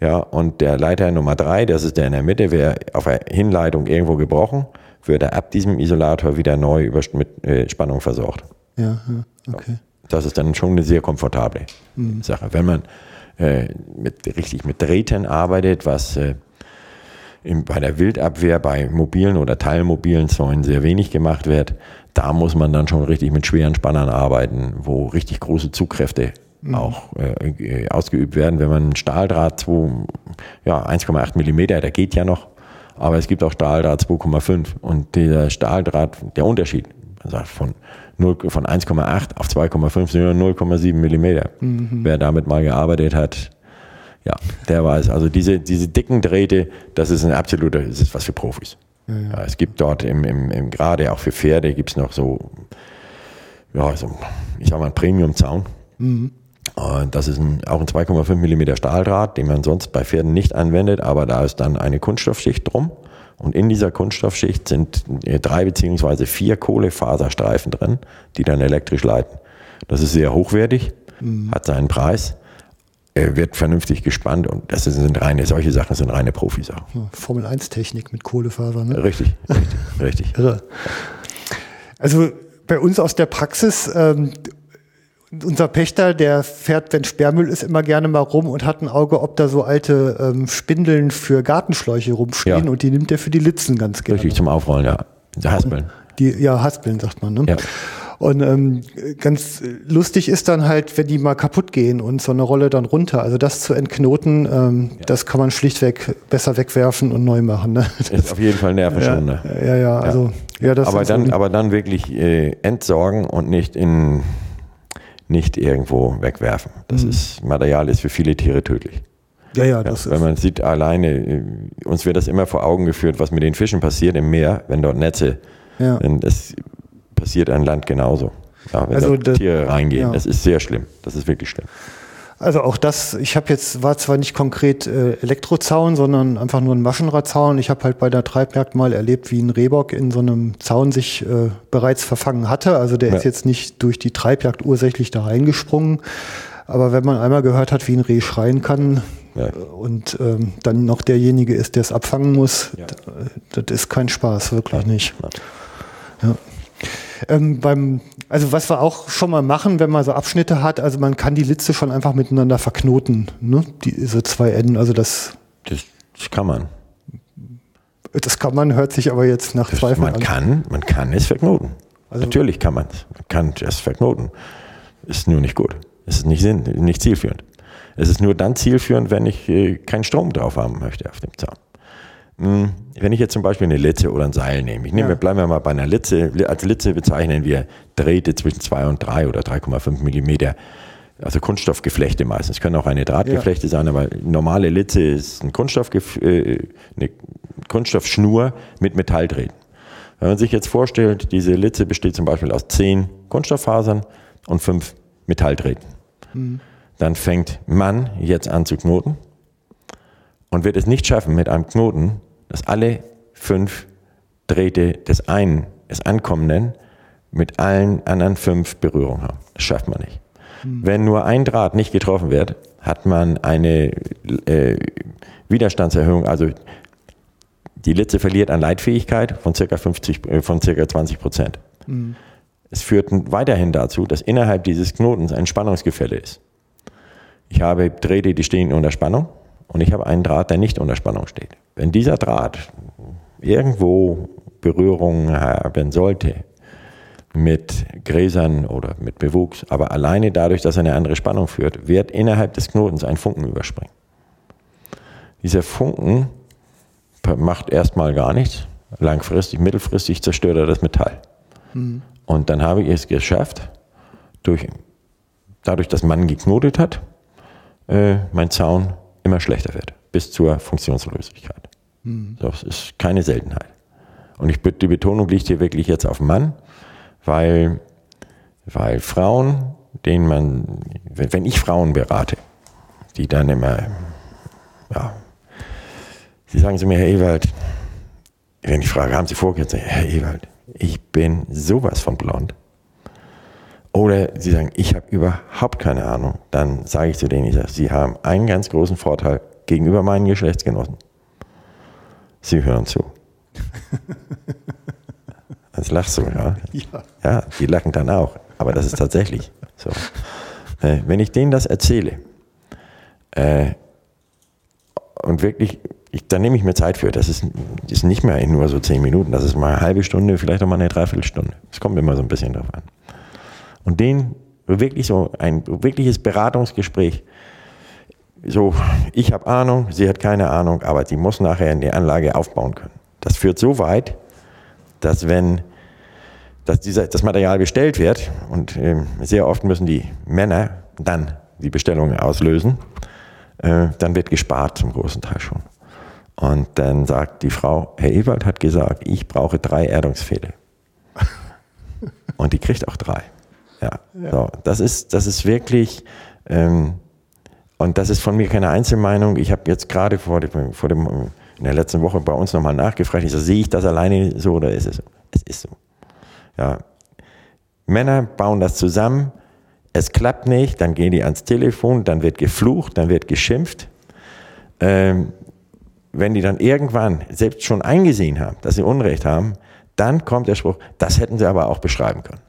ja, und der Leiter Nummer drei, das ist der in der Mitte, wäre auf der Hinleitung irgendwo gebrochen, würde ab diesem Isolator wieder neu über, mit äh, Spannung versorgt. Ja, okay. Das ist dann schon eine sehr komfortable mhm. Sache. Wenn man äh, mit, richtig mit Drähten arbeitet, was äh, im, bei der Wildabwehr bei mobilen oder teilmobilen Zäunen sehr wenig gemacht wird, da muss man dann schon richtig mit schweren Spannern arbeiten, wo richtig große Zugkräfte mhm. auch äh, ausgeübt werden. Wenn man Stahldraht 2, ja, 1,8 Millimeter, der geht ja noch, aber es gibt auch Stahldraht 2,5 und der Stahldraht, der Unterschied, Also von, 0, von 1,8 auf 2,5 sind nur 0,7 Millimeter. Mhm. Wer damit mal gearbeitet hat, ja, der weiß. Also diese, diese dicken Drähte, das ist ein absoluter, das ist was für Profis. Ja, ja. Ja, es gibt dort im, im, im, gerade auch für Pferde gibt es noch so, ja, so, ich sag mal, einen Premium-Zaun. Mhm. Und das ist ein, auch ein 2,5 Millimeter Stahldraht, den man sonst bei Pferden nicht anwendet, aber da ist dann eine Kunststoffschicht drum. Und in dieser Kunststoffschicht sind drei beziehungsweise vier Kohlefaserstreifen drin, die dann elektrisch leiten. Das ist sehr hochwertig, mhm. hat seinen Preis, wird vernünftig gespannt und das sind reine, solche Sachen sind reine Profisachen. Formel 1 Technik mit Kohlefaser, ne? Richtig, richtig, richtig. Irre. Also bei uns aus der Praxis, ähm, unser Pächter, der fährt, wenn Sperrmüll ist, immer gerne mal rum und hat ein Auge, ob da so alte ähm, Spindeln für Gartenschläuche rumstehen ja. und die nimmt er für die Litzen ganz gerne. Richtig, zum Aufrollen, ja. Haspeln. Die, ja, Haspeln sagt man, ne? Ja. Und ähm, ganz lustig ist dann halt, wenn die mal kaputt gehen und so eine Rolle dann runter. Also das zu entknoten, ähm, ja. das kann man schlichtweg besser wegwerfen und neu machen. Ne? Das ist auf jeden Fall nervenschonender. Ja, ja, ja, also ja, das aber dann, so aber dann wirklich äh, entsorgen und nicht in nicht irgendwo wegwerfen. Das mhm. ist, Material ist für viele Tiere tödlich. Ja, ja, das ja, Wenn man sieht alleine, äh, uns wird das immer vor Augen geführt, was mit den Fischen passiert im Meer, wenn dort Netze, ja. das passiert an Land genauso. Ja, wenn also dort Tiere reingehen, ja. das ist sehr schlimm. Das ist wirklich schlimm. Also auch das, ich habe jetzt, war zwar nicht konkret äh, Elektrozaun, sondern einfach nur ein Maschendrahtzaun. Ich habe halt bei der Treibjagd mal erlebt, wie ein Rehbock in so einem Zaun sich äh, bereits verfangen hatte. Also der ja. ist jetzt nicht durch die Treibjagd ursächlich da reingesprungen. Aber wenn man einmal gehört hat, wie ein Reh schreien kann ja. Äh, und ähm, dann noch derjenige ist, der es abfangen muss, ja. das, das ist kein Spaß, wirklich nicht. Ja. Ähm, beim, also was wir auch schon mal machen, wenn man so Abschnitte hat, also man kann die Litze schon einfach miteinander verknoten, ne? diese zwei Enden, also das, das, das kann man. Das kann man, hört sich aber jetzt nach Zweifel man an. Kann, man kann es verknoten. Also Natürlich kann man es. Man kann es verknoten. Ist nur nicht gut. Es ist nicht, sinn, nicht zielführend. Es ist nur dann zielführend, wenn ich äh, keinen Strom drauf haben möchte auf dem Zaun. Hm, wenn ich jetzt zum Beispiel eine Litze oder ein Seil nehme, ich nehme, ja. bleiben wir mal bei einer Litze. Als Litze bezeichnen wir Drähte zwischen 2 und 3 oder 3,5 Millimeter. Also Kunststoffgeflechte meistens. Können auch eine Drahtgeflechte ja. sein, aber normale Litze ist ein Kunststoffgef äh, eine Kunststoffschnur mit Metalldrähten. Wenn man sich jetzt vorstellt, diese Litze besteht zum Beispiel aus 10 Kunststofffasern und 5 Metalldrähten. Mhm. Dann fängt man jetzt an zu knoten und wird es nicht schaffen, mit einem Knoten dass alle fünf Drähte des einen, des Ankommenden, mit allen anderen fünf Berührungen haben. Das schafft man nicht. Mhm. Wenn nur ein Draht nicht getroffen wird, hat man eine äh, Widerstandserhöhung, also die Litze verliert an Leitfähigkeit von circa 50, äh, von circa 20 Prozent. Mhm. Es führt weiterhin dazu, dass innerhalb dieses Knotens ein Spannungsgefälle ist. Ich habe Drähte, die stehen unter Spannung und ich habe einen Draht, der nicht unter Spannung steht. Wenn dieser Draht irgendwo Berührungen haben sollte mit Gräsern oder mit Bewuchs, aber alleine dadurch, dass er eine andere Spannung führt, wird innerhalb des Knotens ein Funken überspringen. Dieser Funken macht erstmal gar nichts, langfristig, mittelfristig zerstört er das Metall. Mhm. Und dann habe ich es geschafft, durch, dadurch, dass man geknotet hat, äh, mein Zaun immer schlechter wird, bis zur Funktionslosigkeit. Das ist keine Seltenheit. Und ich, die Betonung liegt hier wirklich jetzt auf Mann, weil, weil Frauen, denen man, wenn ich Frauen berate, die dann immer, ja, sie sagen zu mir, Herr Ewald, wenn ich frage, haben Sie vorgehört, Herr Ewald, ich bin sowas von blond. Oder sie sagen, ich habe überhaupt keine Ahnung. Dann sage ich zu denen, ich sage, sie haben einen ganz großen Vorteil gegenüber meinen Geschlechtsgenossen. Sie hören zu. Jetzt lachst du, ja? ja? Ja, die lachen dann auch. Aber das ist tatsächlich so. Äh, wenn ich denen das erzähle äh, und wirklich, ich, dann nehme ich mir Zeit für. Das ist, ist nicht mehr nur so zehn Minuten. Das ist mal eine halbe Stunde, vielleicht auch mal eine Dreiviertelstunde. Es kommt immer so ein bisschen drauf an und den wirklich so ein wirkliches Beratungsgespräch. So, ich habe Ahnung, sie hat keine Ahnung, aber sie muss nachher in die Anlage aufbauen können. Das führt so weit, dass wenn dass dieser, das Material bestellt wird und ähm, sehr oft müssen die Männer dann die Bestellung auslösen, äh, dann wird gespart zum großen Teil schon. Und dann sagt die Frau, Herr Ewald hat gesagt, ich brauche drei Erdungspfähle. und die kriegt auch drei. Ja, ja. So, das, ist, das ist wirklich, ähm, und das ist von mir keine Einzelmeinung. Ich habe jetzt gerade vor dem, vor dem, in der letzten Woche bei uns nochmal nachgefragt. Ich so, sehe ich das alleine so oder ist es so? Es ist so. Ja. Männer bauen das zusammen, es klappt nicht, dann gehen die ans Telefon, dann wird geflucht, dann wird geschimpft. Ähm, wenn die dann irgendwann selbst schon eingesehen haben, dass sie Unrecht haben, dann kommt der Spruch, das hätten sie aber auch beschreiben können.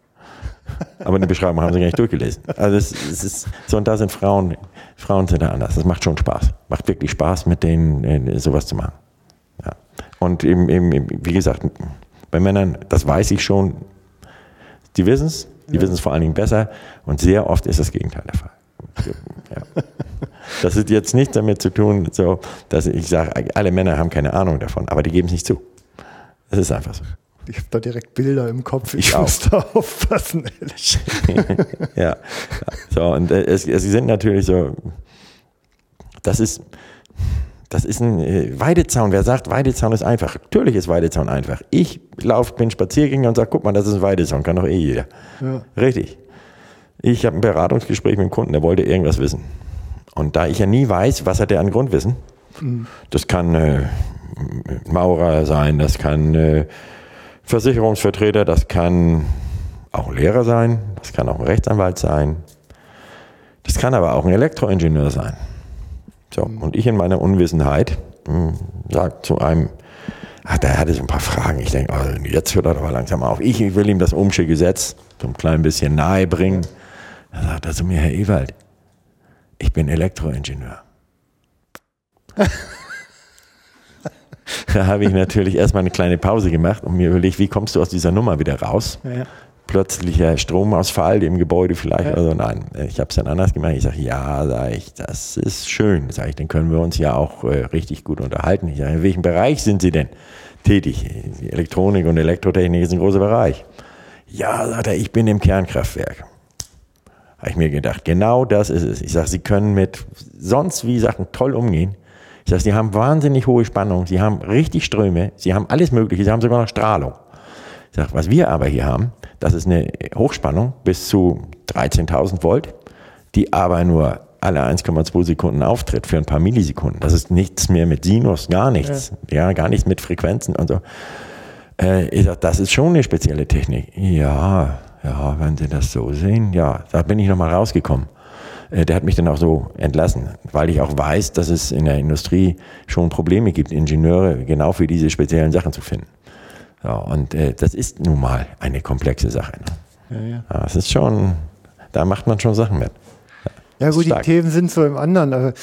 Aber die Beschreibung haben sie gar nicht durchgelesen. Also es, es ist so und da sind Frauen, Frauen sind da anders. Das macht schon Spaß. Macht wirklich Spaß, mit denen äh, sowas zu machen. Ja. Und eben, eben, wie gesagt, bei Männern, das weiß ich schon, die wissen es, die ja. wissen es vor allen Dingen besser und sehr oft ist das Gegenteil der Fall. Ja. Das hat jetzt nichts damit zu tun, so, dass ich sage, alle Männer haben keine Ahnung davon, aber die geben es nicht zu. Das ist einfach so. Ich habe da direkt Bilder im Kopf. Ich, ich muss da aufpassen, ehrlich. ja. So, und äh, es, es sind natürlich so, das ist, das ist ein äh, Weidezaun. Wer sagt, Weidezaun ist einfach? Natürlich ist Weidezaun einfach. Ich lauf, bin Spaziergänger und sage, guck mal, das ist ein Weidezaun, kann doch eh jeder. Ja. Richtig. Ich habe ein Beratungsgespräch mit dem Kunden, der wollte irgendwas wissen. Und da ich ja nie weiß, was hat der an Grundwissen, mhm. das kann äh, Maurer sein, das kann äh, Versicherungsvertreter, das kann auch ein Lehrer sein, das kann auch ein Rechtsanwalt sein, das kann aber auch ein Elektroingenieur sein. So, und ich in meiner Unwissenheit hm, sage zu einem, ach, der hatte so ein paar Fragen. Ich denke, oh, jetzt hört er aber langsam auf. Ich, ich will ihm das Umsche Gesetz so ein klein bisschen nahe bringen. Da sagt er zu mir, Herr Ewald, ich bin Elektroingenieur. da habe ich natürlich erstmal eine kleine Pause gemacht und mir überlegt, wie kommst du aus dieser Nummer wieder raus? Ja plötzlicher Stromausfall im Gebäude vielleicht. Ja. Also nein, ich habe es dann anders gemacht. Ich sage, ja, sag ich, das ist schön. Sag ich, dann können wir uns ja auch äh, richtig gut unterhalten. Ich sage, in welchem Bereich sind Sie denn tätig? Elektronik und Elektrotechnik ist ein großer Bereich. Ja, sagt er, ich bin im Kernkraftwerk. Habe ich mir gedacht, genau das ist es. Ich sage, Sie können mit sonst wie Sachen toll umgehen. Ich sage, Sie haben wahnsinnig hohe Spannung, Sie haben richtig Ströme, Sie haben alles Mögliche, Sie haben sogar noch Strahlung. Ich sage, was wir aber hier haben, das ist eine Hochspannung bis zu 13.000 Volt, die aber nur alle 1,2 Sekunden auftritt für ein paar Millisekunden. Das ist nichts mehr mit Sinus, gar nichts. Ja, ja gar nichts mit Frequenzen und so. Äh, ich sage, das ist schon eine spezielle Technik. Ja, ja, wenn Sie das so sehen, ja, da bin ich nochmal rausgekommen. Äh, der hat mich dann auch so entlassen, weil ich auch weiß, dass es in der Industrie schon Probleme gibt, Ingenieure genau für diese speziellen Sachen zu finden. Ja, und äh, das ist nun mal eine komplexe Sache. Ne? Ja, ja. ja, es ist schon, da macht man schon Sachen mit. Ja gut, Stark. die Themen sind so im anderen. Also,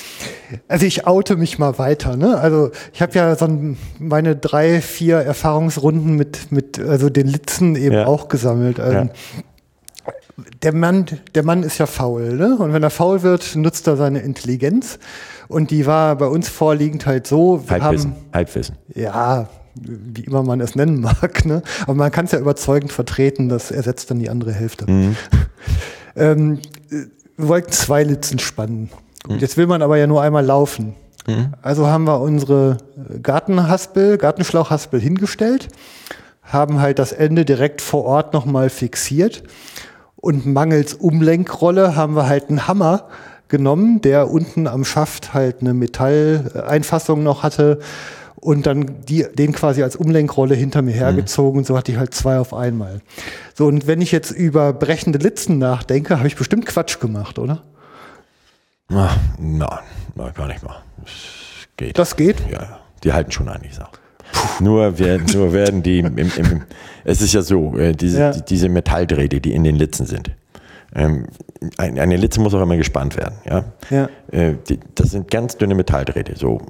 also ich oute mich mal weiter. Ne? Also ich habe ja so ein, meine drei, vier Erfahrungsrunden mit, mit also den Litzen eben ja. auch gesammelt. Also, ja. Der Mann, der Mann ist ja faul, ne? Und wenn er faul wird, nutzt er seine Intelligenz. Und die war bei uns vorliegend halt so. Wir Halbwissen. Haben, Halbwissen. Ja, wie immer man es nennen mag. Ne? Aber man kann es ja überzeugend vertreten, das ersetzt dann die andere Hälfte. Mhm. ähm, wir wollten zwei Litzen spannen. Mhm. Jetzt will man aber ja nur einmal laufen. Mhm. Also haben wir unsere Gartenhaspel, Gartenschlauchhaspel hingestellt, haben halt das Ende direkt vor Ort nochmal fixiert und mangels Umlenkrolle haben wir halt einen Hammer genommen, der unten am Schaft halt eine Metalleinfassung noch hatte und dann die, den quasi als Umlenkrolle hinter mir hergezogen mhm. und so hatte ich halt zwei auf einmal. So, und wenn ich jetzt über brechende Litzen nachdenke, habe ich bestimmt Quatsch gemacht, oder? Ach, nein, nein, gar nicht mal. Das geht. Das geht? Ja. Die halten schon eigentlich Nur werden, nur werden die, im, im, es ist ja so, äh, diese, ja. die, diese Metalldrähte, die in den Litzen sind. Ähm, eine Litze muss auch immer gespannt werden. Ja? ja. Äh, die, das sind ganz dünne Metalldrähte, so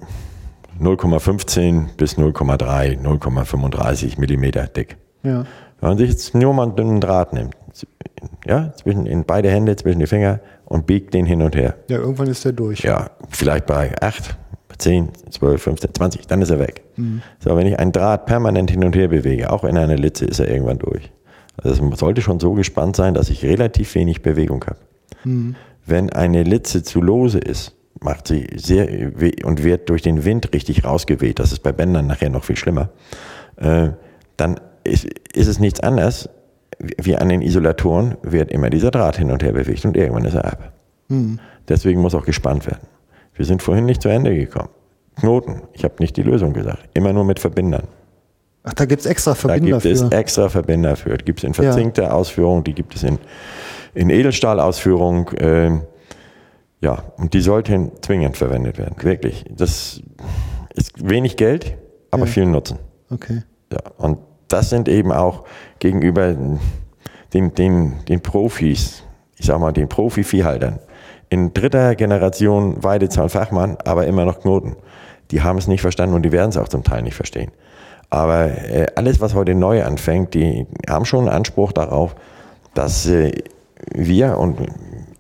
0,15 bis 0,3, 0,35 Millimeter dick. Ja. Wenn man sich jetzt nur mal einen dünnen Draht nimmt, ja, zwischen, in beide Hände, zwischen die Finger und biegt den hin und her. Ja, irgendwann ist der durch. Ja, vielleicht bei 8, 10, 12, 15, 20, dann ist er weg. Mhm. So, wenn ich einen Draht permanent hin und her bewege, auch in einer Litze, ist er irgendwann durch. Also es sollte schon so gespannt sein, dass ich relativ wenig Bewegung habe. Wenn eine Litze zu lose ist, macht sie sehr weh und wird durch den Wind richtig rausgeweht, das ist bei Bändern nachher noch viel schlimmer, äh, dann ist, ist es nichts anderes, wie an den Isolatoren wird immer dieser Draht hin und her bewegt und irgendwann ist er ab. Deswegen muss auch gespannt werden. Wir sind vorhin nicht zu Ende gekommen. Knoten, ich habe nicht die Lösung gesagt, immer nur mit Verbindern. Ach, da gibt's extra Da Verbinder gibt es für. extra Verbinder für. Die gibt es in verzinkter Ausführung, die gibt es in, in Edelstahlausführung. ähm, ja, und die sollten zwingend verwendet werden. Wirklich. Das ist wenig Geld, aber Ja. viel Nutzen. Okay. Ja, und das sind eben auch gegenüber den, den, den Profis, ich sag mal, den Profi-Viehhaltern, in dritter Generation Weidezaun-Fachmann, aber immer noch Knoten. Die haben es nicht verstanden und die werden es auch zum Teil nicht verstehen. Aber äh, alles, was heute neu anfängt, die haben schon einen Anspruch darauf, dass äh, wir und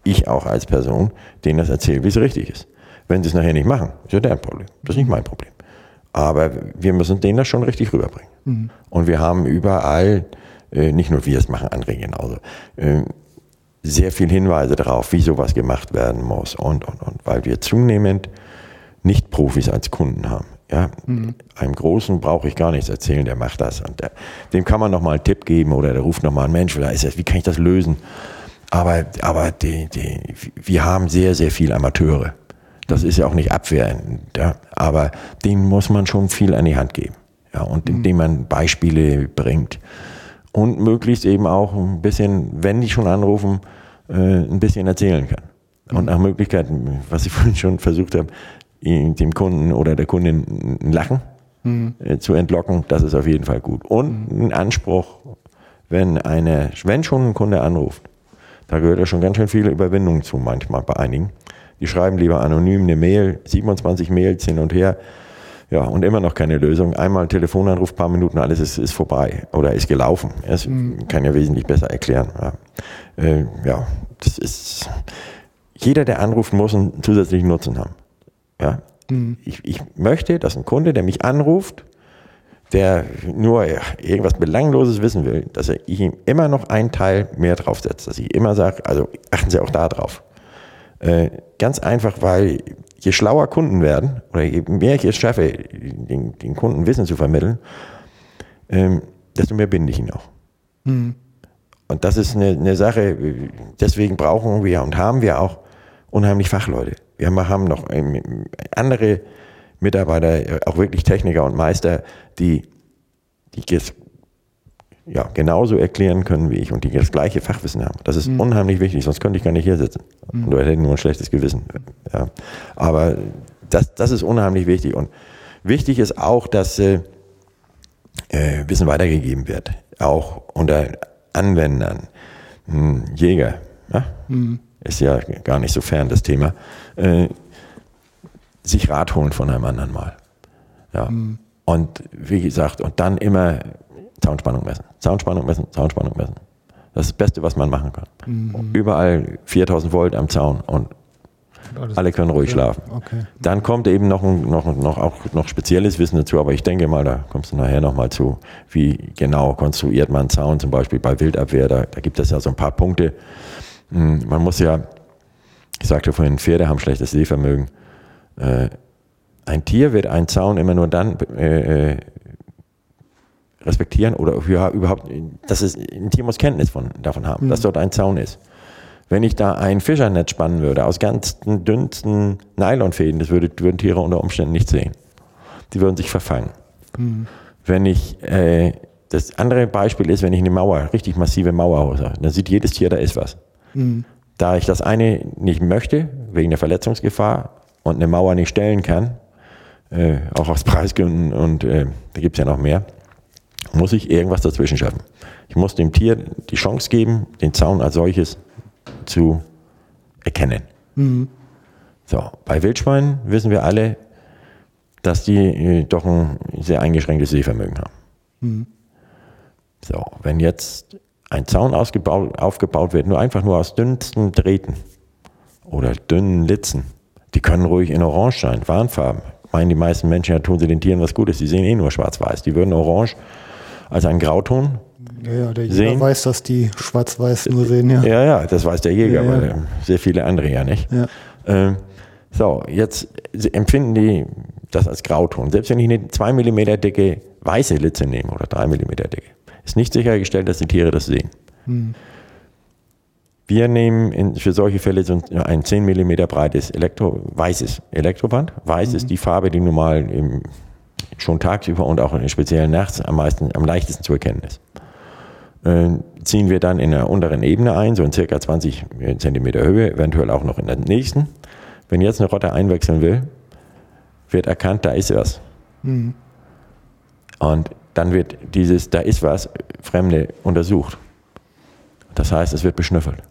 ich auch als Person denen das erzählen, wie es richtig ist. Wenn sie es nachher nicht machen, ist ja deren Problem. Das ist nicht mein Problem. Aber wir müssen denen das schon richtig rüberbringen. Und wir haben überall, äh, nicht nur wir es machen, andere genauso, äh, sehr viel Hinweise darauf, wie sowas gemacht werden muss und, und, und, weil wir zunehmend nicht Profis als Kunden haben. Ja, einem Großen brauche ich gar nichts erzählen, der macht das und der, dem kann man noch mal einen Tipp geben oder der ruft noch mal einen Mensch, da ist das, wie kann ich das lösen? Aber, aber die, die, wir haben sehr, sehr viel Amateure. Das ist ja auch nicht abwehrend, ja, aber denen muss man schon viel an die Hand geben. Ja, und indem man Beispiele bringt und möglichst eben auch ein bisschen, wenn die schon anrufen, ein bisschen erzählen kann. Und nach Möglichkeiten, was ich vorhin schon versucht habe, dem Kunden oder der Kundin ein Lachen äh, zu entlocken, das ist auf jeden Fall gut. Und ein Anspruch, wenn eine, wenn schon ein Kunde anruft, da gehört ja schon ganz schön viel Überwindung zu manchmal bei einigen. Die schreiben lieber anonym eine Mail, 27 Mails hin und her. Ja, und immer noch keine Lösung. Einmal Telefonanruf, paar Minuten, alles ist, ist vorbei oder ist gelaufen. Das kann ja wesentlich besser erklären. Ja. Äh, ja, das ist, jeder, der anruft, muss einen zusätzlichen Nutzen haben. Ja. Ich, ich möchte, dass ein Kunde, der mich anruft, der nur irgendwas Belangloses wissen will, dass er ich ihm immer noch einen Teil mehr draufsetzt. Dass ich immer sage, also achten Sie auch da drauf. Äh, ganz einfach, weil je schlauer Kunden werden oder je mehr ich es schaffe, den, den Kunden Wissen zu vermitteln, ähm, desto mehr binde ich ihn auch. Und das ist eine, eine Sache, deswegen brauchen wir und haben wir auch unheimlich Fachleute. Wir haben, noch ähm, andere Mitarbeiter, auch wirklich Techniker und Meister, die, die jetzt ja, genauso erklären können wie ich und die das gleiche Fachwissen haben. Das ist unheimlich wichtig, sonst könnte ich gar nicht hier sitzen. Und du hättest nur ein schlechtes Gewissen. Ja. Aber das, das ist unheimlich wichtig. Und wichtig ist auch, dass äh, äh, Wissen weitergegeben wird, auch unter Anwendern, hm, Jäger, ja? ist ja gar nicht so fern das Thema, äh, sich Rat holen von einem anderen mal. Ja. Und wie gesagt, und dann immer Soundspannung messen, Soundspannung messen, Soundspannung messen. Das ist das Beste, was man machen kann. Überall 4000 Volt am Zaun und alle können ruhig schlafen. Okay. Dann kommt eben noch, ein, noch, noch, auch noch spezielles Wissen dazu, aber ich denke mal, da kommst du nachher nochmal zu, wie genau konstruiert man einen Zaun, zum Beispiel bei Wildabwehr, da, da gibt es ja so ein paar Punkte. Hm, Man muss ja, ich sagte vorhin, Pferde haben schlechtes Sehvermögen. Äh, ein Tier wird einen Zaun immer nur dann äh, äh, respektieren oder ja, überhaupt, dass es ein Tier muss Kenntnis von, davon haben, dass dort ein Zaun ist. Wenn ich da ein Fischernetz spannen würde aus ganz dünnsten Nylonfäden, das würde, würden Tiere unter Umständen nicht sehen. Die würden sich verfangen. Wenn ich, äh, das andere Beispiel ist, wenn ich eine Mauer, richtig massive Mauer habe, dann sieht jedes Tier, da ist was. Da ich das eine nicht möchte, wegen der Verletzungsgefahr und eine Mauer nicht stellen kann, äh, auch aus Preisgründen und äh, da gibt es ja noch mehr, muss ich irgendwas dazwischen schaffen. Ich muss dem Tier die Chance geben, den Zaun als solches zu erkennen. So, bei Wildschweinen wissen wir alle, dass die äh, doch ein sehr eingeschränktes Sehvermögen haben. So, wenn jetzt ein Zaun aufgebaut wird, nur einfach nur aus dünnsten Drähten oder dünnen Litzen, die können ruhig in Orange sein, Warnfarben. Meinen die meisten Menschen, ja tun sie den Tieren was Gutes, die sehen eh nur schwarz-weiß. Die würden Orange als einen Grauton Ja, ja, der Jäger Sehen? weiß, dass die schwarz-weiß nur sehen, ja. Ja, ja, das weiß der Jäger, Ja, ja. aber sehr viele andere ja nicht. Ja. Ähm, so, jetzt empfinden die das als Grauton. Selbst wenn ich eine 2 mm dicke weiße Litze nehme oder 3 mm dicke, ist nicht sichergestellt, dass die Tiere das sehen. Wir nehmen in, für solche Fälle so ein- ein 10 mm breites Elektro, weißes Elektroband. Weiß ist die Farbe, die normal im, schon tagsüber und auch speziell nachts am, meisten, am leichtesten zu erkennen ist äh, ziehen wir dann in der unteren Ebene ein, so in circa 20 Zentimeter Höhe, eventuell auch noch in der nächsten. Wenn jetzt eine Rotte einwechseln will, wird erkannt, da ist was. Und dann wird dieses, da ist was, Fremde untersucht. Das heißt, es wird beschnüffelt.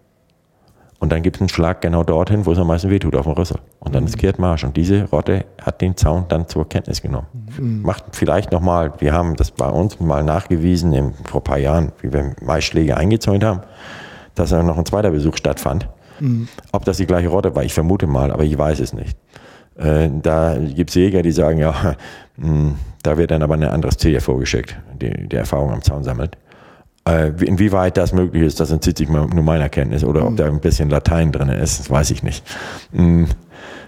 Und dann gibt es einen Schlag genau dorthin, wo es am meisten wehtut, auf dem Rüssel. Und dann ist kehrt Marsch. Und diese Rotte hat den Zaun dann zur Kenntnis genommen. Macht vielleicht nochmal, wir haben das bei uns mal nachgewiesen, im, vor ein paar Jahren, wie wir Maisschläge eingezäunt haben, dass da noch ein zweiter Besuch stattfand. Ob das die gleiche Rotte war, ich vermute mal, aber ich weiß es nicht. Äh, da gibt es Jäger, die sagen, ja, mh, da wird dann aber ein anderes Tier vorgeschickt, die, die Erfahrung am Zaun sammelt. Äh, wie- inwieweit das möglich ist, das entzieht sich nur meiner Kenntnis. Oder ob da ein bisschen Latein drin ist, das weiß ich nicht. Mm,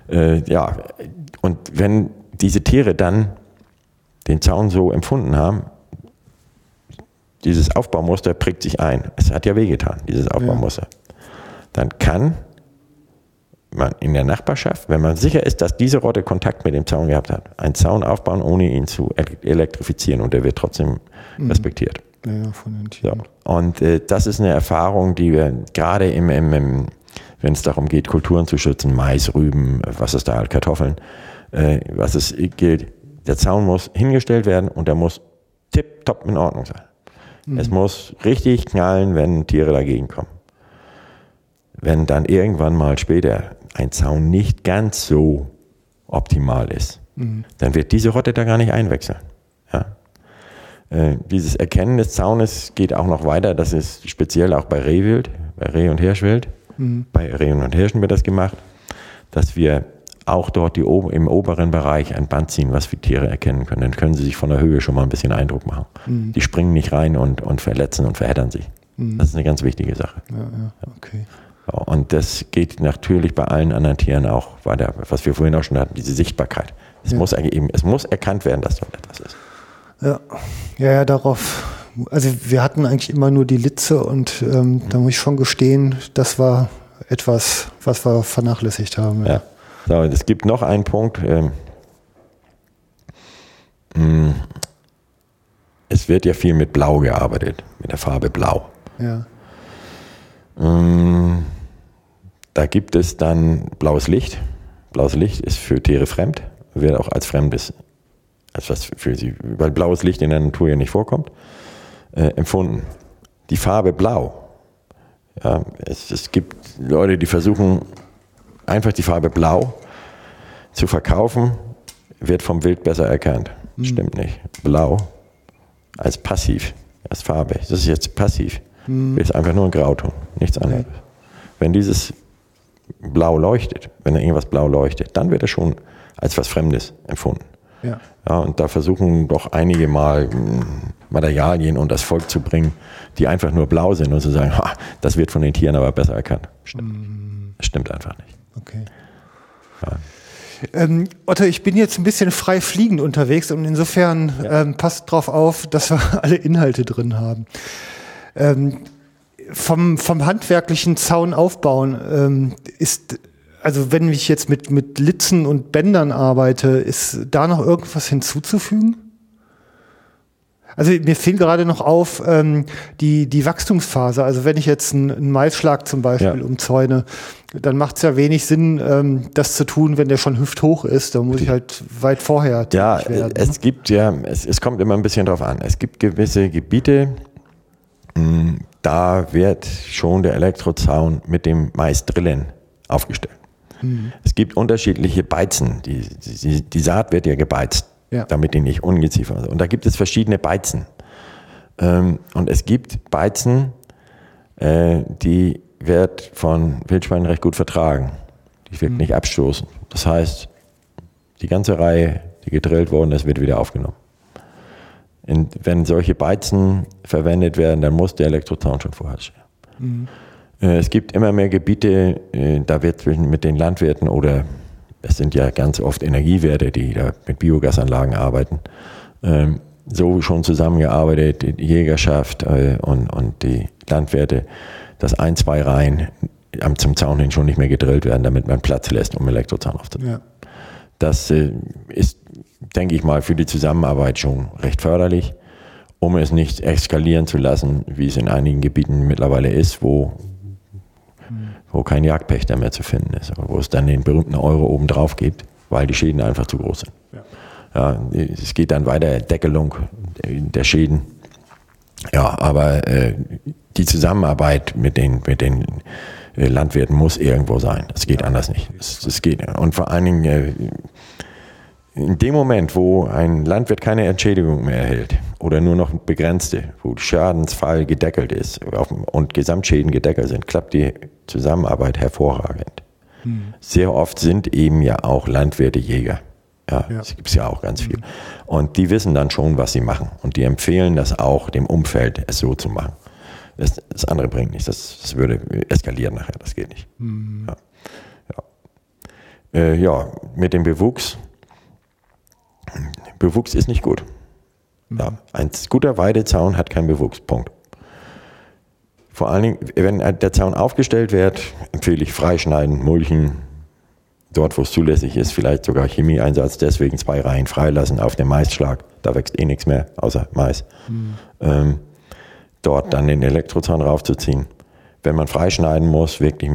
äh, ja, und wenn diese Tiere dann den Zaun so empfunden haben, dieses Aufbaumuster prägt sich ein. Es hat ja wehgetan, dieses Aufbaumuster. Dann kann man in der Nachbarschaft, wenn man sicher ist, dass diese Rotte Kontakt mit dem Zaun gehabt hat, einen Zaun aufbauen, ohne ihn zu ele- elektrifizieren und der wird trotzdem respektiert. Ja, von den So. Tieren. Und äh, das ist eine Erfahrung, die wir gerade im, im, im wenn es darum geht, Kulturen zu schützen, Mais, Rüben, was ist da halt, Kartoffeln, äh, was es gilt, der Zaun muss hingestellt werden und der muss tipptopp in Ordnung sein. Es muss richtig knallen, wenn Tiere dagegen kommen. Wenn dann irgendwann mal später ein Zaun nicht ganz so optimal ist, dann wird diese Rotte da gar nicht einwechseln. Ja? Äh, dieses Erkennen des Zaunes geht auch noch weiter. Das ist speziell auch bei Rehwild, bei Reh- und Hirschwild. Bei Rehen und Hirschen wird das gemacht, dass wir auch dort die, im oberen Bereich ein Band ziehen, was wir Tiere erkennen können. Dann können sie sich von der Höhe schon mal ein bisschen Eindruck machen. Die springen nicht rein und, und verletzen und verheddern sich. Das ist eine ganz wichtige Sache. Ja, ja, okay. Und das geht natürlich bei allen anderen Tieren auch weiter, was wir vorhin auch schon hatten, diese Sichtbarkeit. Es, muss, eigentlich eben, es muss erkannt werden, dass dort etwas ist. Ja, ja, ja, darauf. Also wir hatten eigentlich immer nur die Litze und ähm, da muss ich schon gestehen, das war etwas, was wir vernachlässigt haben. Ja. So, und es gibt noch einen Punkt. Ähm, mh, es wird ja viel mit Blau gearbeitet, mit der Farbe Blau. ja. Ähm, da gibt es dann blaues Licht. Blaues Licht ist für Tiere fremd, wird auch als fremdes, als was für sie, weil blaues Licht in der Natur ja nicht vorkommt, äh, empfunden. Die Farbe Blau. Ja, es, es gibt Leute, die versuchen einfach die Farbe Blau zu verkaufen, wird vom Wild besser erkannt. Stimmt nicht. Blau als passiv, als Farbe. Das ist jetzt passiv. Ist einfach nur ein Grauton, nichts anderes. Wenn dieses Blau leuchtet, wenn da irgendwas blau leuchtet, dann wird es schon als was Fremdes empfunden. Ja. Ja, und da versuchen doch einige mal mh, Materialien und das Volk zu bringen, die einfach nur blau sind und zu sagen, das wird von den Tieren aber besser erkannt. Stimmt. Das stimmt einfach nicht. Okay. Ähm, Otto, ich bin jetzt ein bisschen frei fliegend unterwegs und insofern ähm, passt drauf auf, dass wir alle Inhalte drin haben. Ähm, vom, vom handwerklichen Zaun aufbauen ähm, ist, also wenn ich jetzt mit, mit Litzen und Bändern arbeite, ist da noch irgendwas hinzuzufügen? Also mir fiel gerade noch auf ähm, die, die Wachstumsphase. Also wenn ich jetzt einen, einen Maisschlag zum Beispiel Ja. umzäune, dann macht es ja wenig Sinn, ähm, das zu tun, wenn der schon hüfthoch ist. Da muss ich halt weit vorher Ja, werden. ne? es gibt ja, es, es kommt immer ein bisschen drauf an. Es gibt gewisse Gebiete, mh, da wird schon der Elektrozaun mit dem Maisdrillen aufgestellt. Mhm. Es gibt unterschiedliche Beizen. Die, die, die Saat wird ja gebeizt, Ja. damit die nicht ungeziefer Und da gibt es verschiedene Beizen. Ähm, und es gibt Beizen, äh, die wird von Wildschweinen recht gut vertragen. Die wird nicht abstoßen. Das heißt, die ganze Reihe, die gedrillt worden ist, wird wieder aufgenommen. Und wenn solche Beizen verwendet werden, dann muss der Elektrozaun schon vorher stehen. Mhm. Es gibt immer mehr Gebiete, äh, da wird mit den Landwirten oder es sind ja ganz oft Energiewerte, die da mit Biogasanlagen arbeiten, ähm, so schon zusammengearbeitet, die Jägerschaft äh, und, und die Landwirte, dass ein, zwei Reihen zum Zaun hin schon nicht mehr gedrillt werden, damit man Platz lässt, um Elektrozaun aufzunehmen. Ja. Das äh, ist, denke ich mal, für die Zusammenarbeit schon recht förderlich, um es nicht eskalieren zu lassen, wie es in einigen Gebieten mittlerweile ist, wo. Wo kein Jagdpächter mehr zu finden ist, wo es dann den berühmten Euro oben drauf gibt, weil die Schäden einfach zu groß sind. Ja. Ja, es geht dann weiter, Deckelung der Schäden. Ja, aber äh, die Zusammenarbeit mit den, mit den äh, Landwirten muss irgendwo sein. Es geht anders nicht. Es, es geht. Und vor allen Dingen, äh, in dem Moment, wo ein Landwirt keine Entschädigung mehr erhält oder nur noch begrenzte, wo Schadensfall gedeckelt ist und Gesamtschäden gedeckelt sind, klappt die Zusammenarbeit hervorragend. Hm. Sehr oft sind eben ja auch Landwirte Jäger. Ja, ja. das gibt es ja auch ganz viel. Und die wissen dann schon, was sie machen. Und die empfehlen das auch dem Umfeld, es so zu machen. Das, das andere bringt nichts. Das, das, würde eskalieren nachher. Das geht nicht. Mhm. Ja. Ja. Äh, ja. mit dem Bewuchs. Bewuchs ist nicht gut. Mhm. Ja, ein guter Weidezaun hat keinen Bewuchs. Punkt. Vor allen Dingen, wenn der Zaun aufgestellt wird, empfehle ich freischneiden, mulchen, dort, wo es zulässig ist, vielleicht sogar Chemieeinsatz, deswegen zwei Reihen freilassen auf dem Maisschlag. Da wächst eh nichts mehr, außer Mais. Mhm. Ähm, dort dann den Elektrozaun raufzuziehen. Wenn man freischneiden muss, wirklich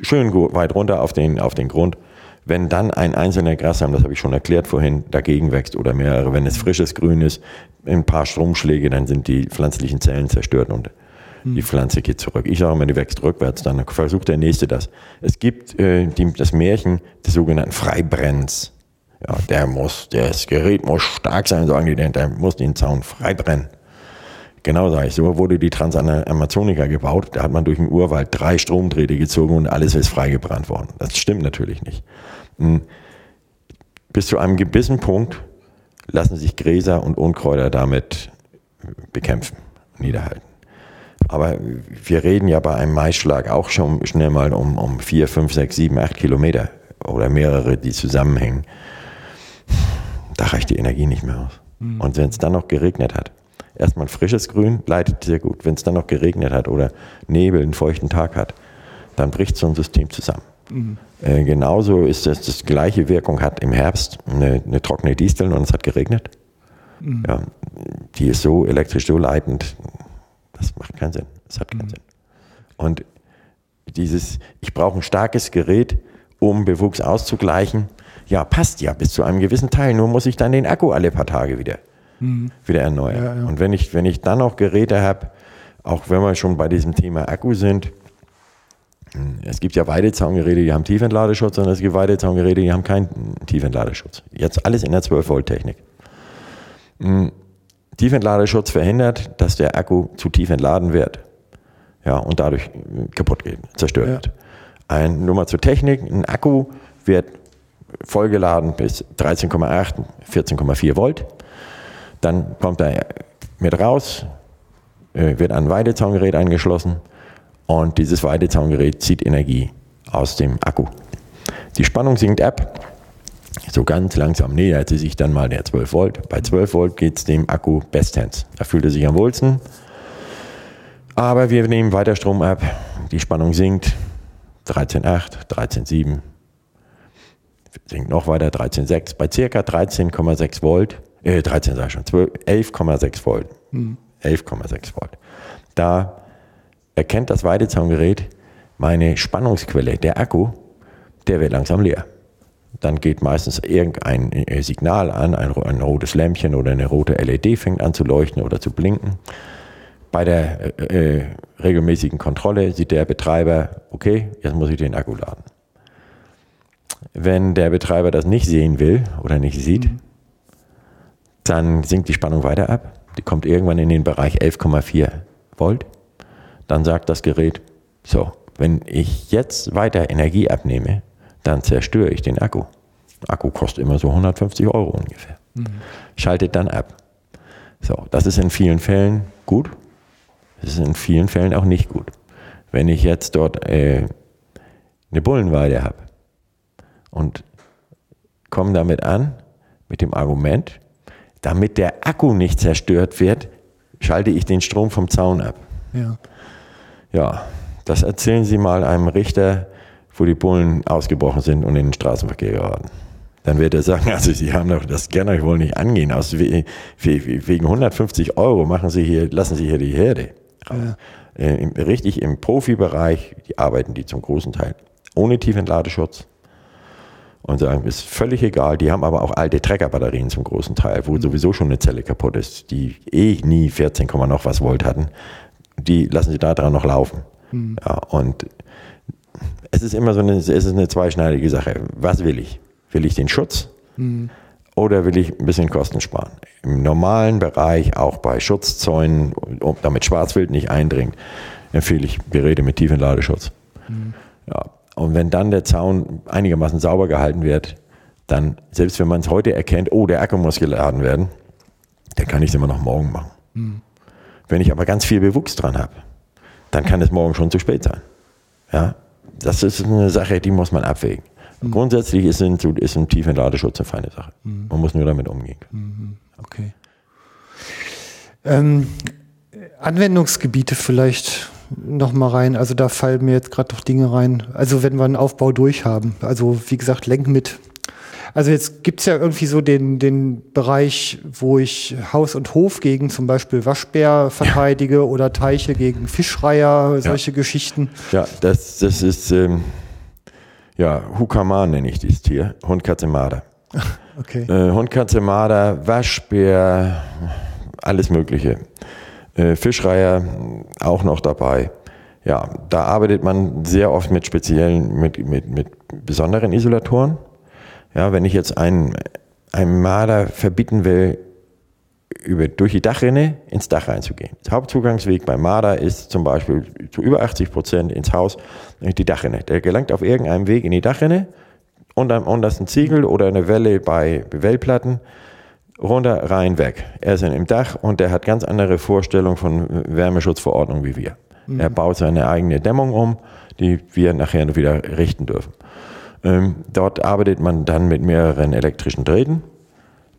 schön weit runter auf den, auf den Grund. Wenn dann ein einzelner Grashalm, das habe ich schon erklärt vorhin, dagegen wächst oder mehrere, wenn es frisches Grün ist, ein paar Stromschläge, dann sind die pflanzlichen Zellen zerstört und die Pflanze geht zurück. Ich sage immer, die wächst rückwärts, dann versucht der Nächste das. Es gibt äh, die, das Märchen des sogenannten Freibrenns. Ja, der muss, das Gerät muss stark sein, sagen die, der muss den Zaun freibrennen. Genau sage ich. So wurde die Transamazonica gebaut. Da hat man durch den Urwald drei Stromdrähte gezogen und alles ist freigebrannt worden. Das stimmt natürlich nicht. Hm. Bis zu einem gewissen Punkt lassen sich Gräser und Unkräuter damit bekämpfen, niederhalten. Aber wir reden ja bei einem Maisschlag auch schon schnell mal um, um vier, fünf, sechs, sieben, acht Kilometer oder mehrere, die zusammenhängen. Da reicht die Energie nicht mehr aus. Mhm. Und wenn es dann noch geregnet hat, erstmal frisches Grün leitet sehr gut. Wenn es dann noch geregnet hat oder Nebel, einen feuchten Tag hat, dann bricht so ein System zusammen. Mhm. Äh, genauso ist das, das gleiche Wirkung hat im Herbst eine, eine trockene Distel und es hat geregnet. Mhm. Ja, die ist so elektrisch so leitend, das macht keinen Sinn. Das hat keinen mhm. Sinn. Und dieses, ich brauche ein starkes Gerät, um Bewuchs auszugleichen, ja, passt ja bis zu einem gewissen Teil. Nur muss ich dann den Akku alle paar Tage wieder, mhm. wieder erneuern. Ja, ja. Und wenn ich, wenn ich dann noch Geräte habe, auch wenn wir schon bei diesem Thema Akku sind, hm, es gibt ja Weidezaungeräte, die haben Tiefentladeschutz und es gibt Weidezaungeräte, die haben keinen Tiefentladeschutz. Jetzt alles in der 12-Volt-Technik. Hm, Tiefentladeschutz verhindert, dass der Akku zu tief entladen wird. Ja, und dadurch kaputt geht, zerstört ja. wird. Ein, nur mal zur Technik, ein Akku wird vollgeladen bis 13,8, 14,4 Volt. Dann kommt er mit raus, äh, wird ein Weidezaungerät angeschlossen und dieses Weidezaungerät zieht Energie aus dem Akku. Die Spannung sinkt ab so ganz langsam nähert sie sich dann mal der 12 Volt. Bei 12 Volt geht es dem Akku bestens. Da fühlt er sich am wohlsten. Aber wir nehmen weiter Strom ab. Die Spannung sinkt. 13,8, 13,7. Sinkt noch weiter, 13,6. Bei circa 13,6 Volt, äh, 13 sag ich schon, 11,6 Volt. Mhm. 11,6 Volt. Da erkennt das Weidezaungerät meine Spannungsquelle, der Akku, der wird langsam leer dann geht meistens irgendein äh, Signal an, ein, ein, rotes Lämpchen oder eine rote LED fängt an zu leuchten oder zu blinken. Bei der äh, äh, regelmäßigen Kontrolle sieht der Betreiber, okay, jetzt muss ich den Akku laden. Wenn der Betreiber das nicht sehen will oder nicht sieht, mhm. Dann sinkt die Spannung weiter ab. Die kommt irgendwann in den Bereich 11,4 Volt. Dann sagt das Gerät, so, wenn ich jetzt weiter Energie abnehme, dann zerstöre ich den Akku. Akku kostet immer so 150 Euro ungefähr. Schaltet dann ab. So, das ist in vielen Fällen gut. Das ist in vielen Fällen auch nicht gut. Wenn ich jetzt dort äh, eine Bullenweide habe und komme damit an, mit dem Argument, damit der Akku nicht zerstört wird, schalte ich den Strom vom Zaun ab. Ja. Ja, das erzählen Sie mal einem Richter, wo die Bullen ausgebrochen sind und in den Straßenverkehr geraten. Dann wird er sagen, also Sie haben doch das gerne euch wohl nicht angehen. Aus, we- wegen 150 Euro machen Sie hier, lassen Sie hier die Herde. raus. Äh, richtig im Profibereich, die arbeiten die zum großen Teil ohne Tiefentladeschutz und sagen, ist völlig egal. Die haben aber auch alte Treckerbatterien zum großen Teil, wo sowieso schon eine Zelle kaputt ist, die eh nie 14, Komma noch was Volt hatten. Die lassen sie da dran noch laufen. Ja, und es ist immer so eine, es ist eine zweischneidige Sache. Was will ich? Will ich den Schutz oder will ich ein bisschen Kosten sparen? Im normalen Bereich, auch bei Schutzzäunen, damit Schwarzwild nicht eindringt, empfehle ich Geräte mit Tiefentladeschutz. Ja. Und wenn dann der Zaun einigermaßen sauber gehalten wird, dann, selbst wenn man es heute erkennt, oh, der Akku muss geladen werden, dann kann ich es immer noch morgen machen. Wenn ich aber ganz viel Bewuchs dran habe, dann kann es morgen schon zu spät sein. Ja, das ist eine Sache, die muss man abwägen. Grundsätzlich ist ein, ist ein Tiefentladeschutz eine feine Sache. Man muss nur damit umgehen können. Okay. Ähm, Anwendungsgebiete vielleicht noch mal rein. Also da fallen mir jetzt gerade noch Dinge rein. Also wenn wir einen Aufbau durch haben. Also wie gesagt, lenk mit. Also jetzt gibt's ja irgendwie so den, den Bereich, wo ich Haus und Hof gegen zum Beispiel Waschbär verteidige oder Teiche gegen Fischreiher, solche Geschichten. Ja, das, das ist, ähm, ja, Hukaman nenne ich dieses Tier. Hund, Katze, Marder. Okay. Äh, Hund, Katze, Marder, Waschbär, alles Mögliche. Äh, Fischreiher auch noch dabei. Ja, da arbeitet man sehr oft mit speziellen, mit, mit, mit besonderen Isolatoren. Ja, wenn ich jetzt einen, einen Marder verbieten will, über, durch die Dachrinne ins Dach reinzugehen. Der Hauptzugangsweg bei Marder ist zum Beispiel zu über 80 Prozent ins Haus durch die Dachrinne. Der gelangt auf irgendeinem Weg in die Dachrinne und am untersten Ziegel oder eine Welle bei Wellplatten runter, rein, weg. Er ist im Dach und der hat ganz andere Vorstellungen von Wärmeschutzverordnung wie wir. Er baut seine eigene Dämmung um, die wir nachher wieder richten dürfen. Ähm, dort arbeitet man dann mit mehreren elektrischen Drähten,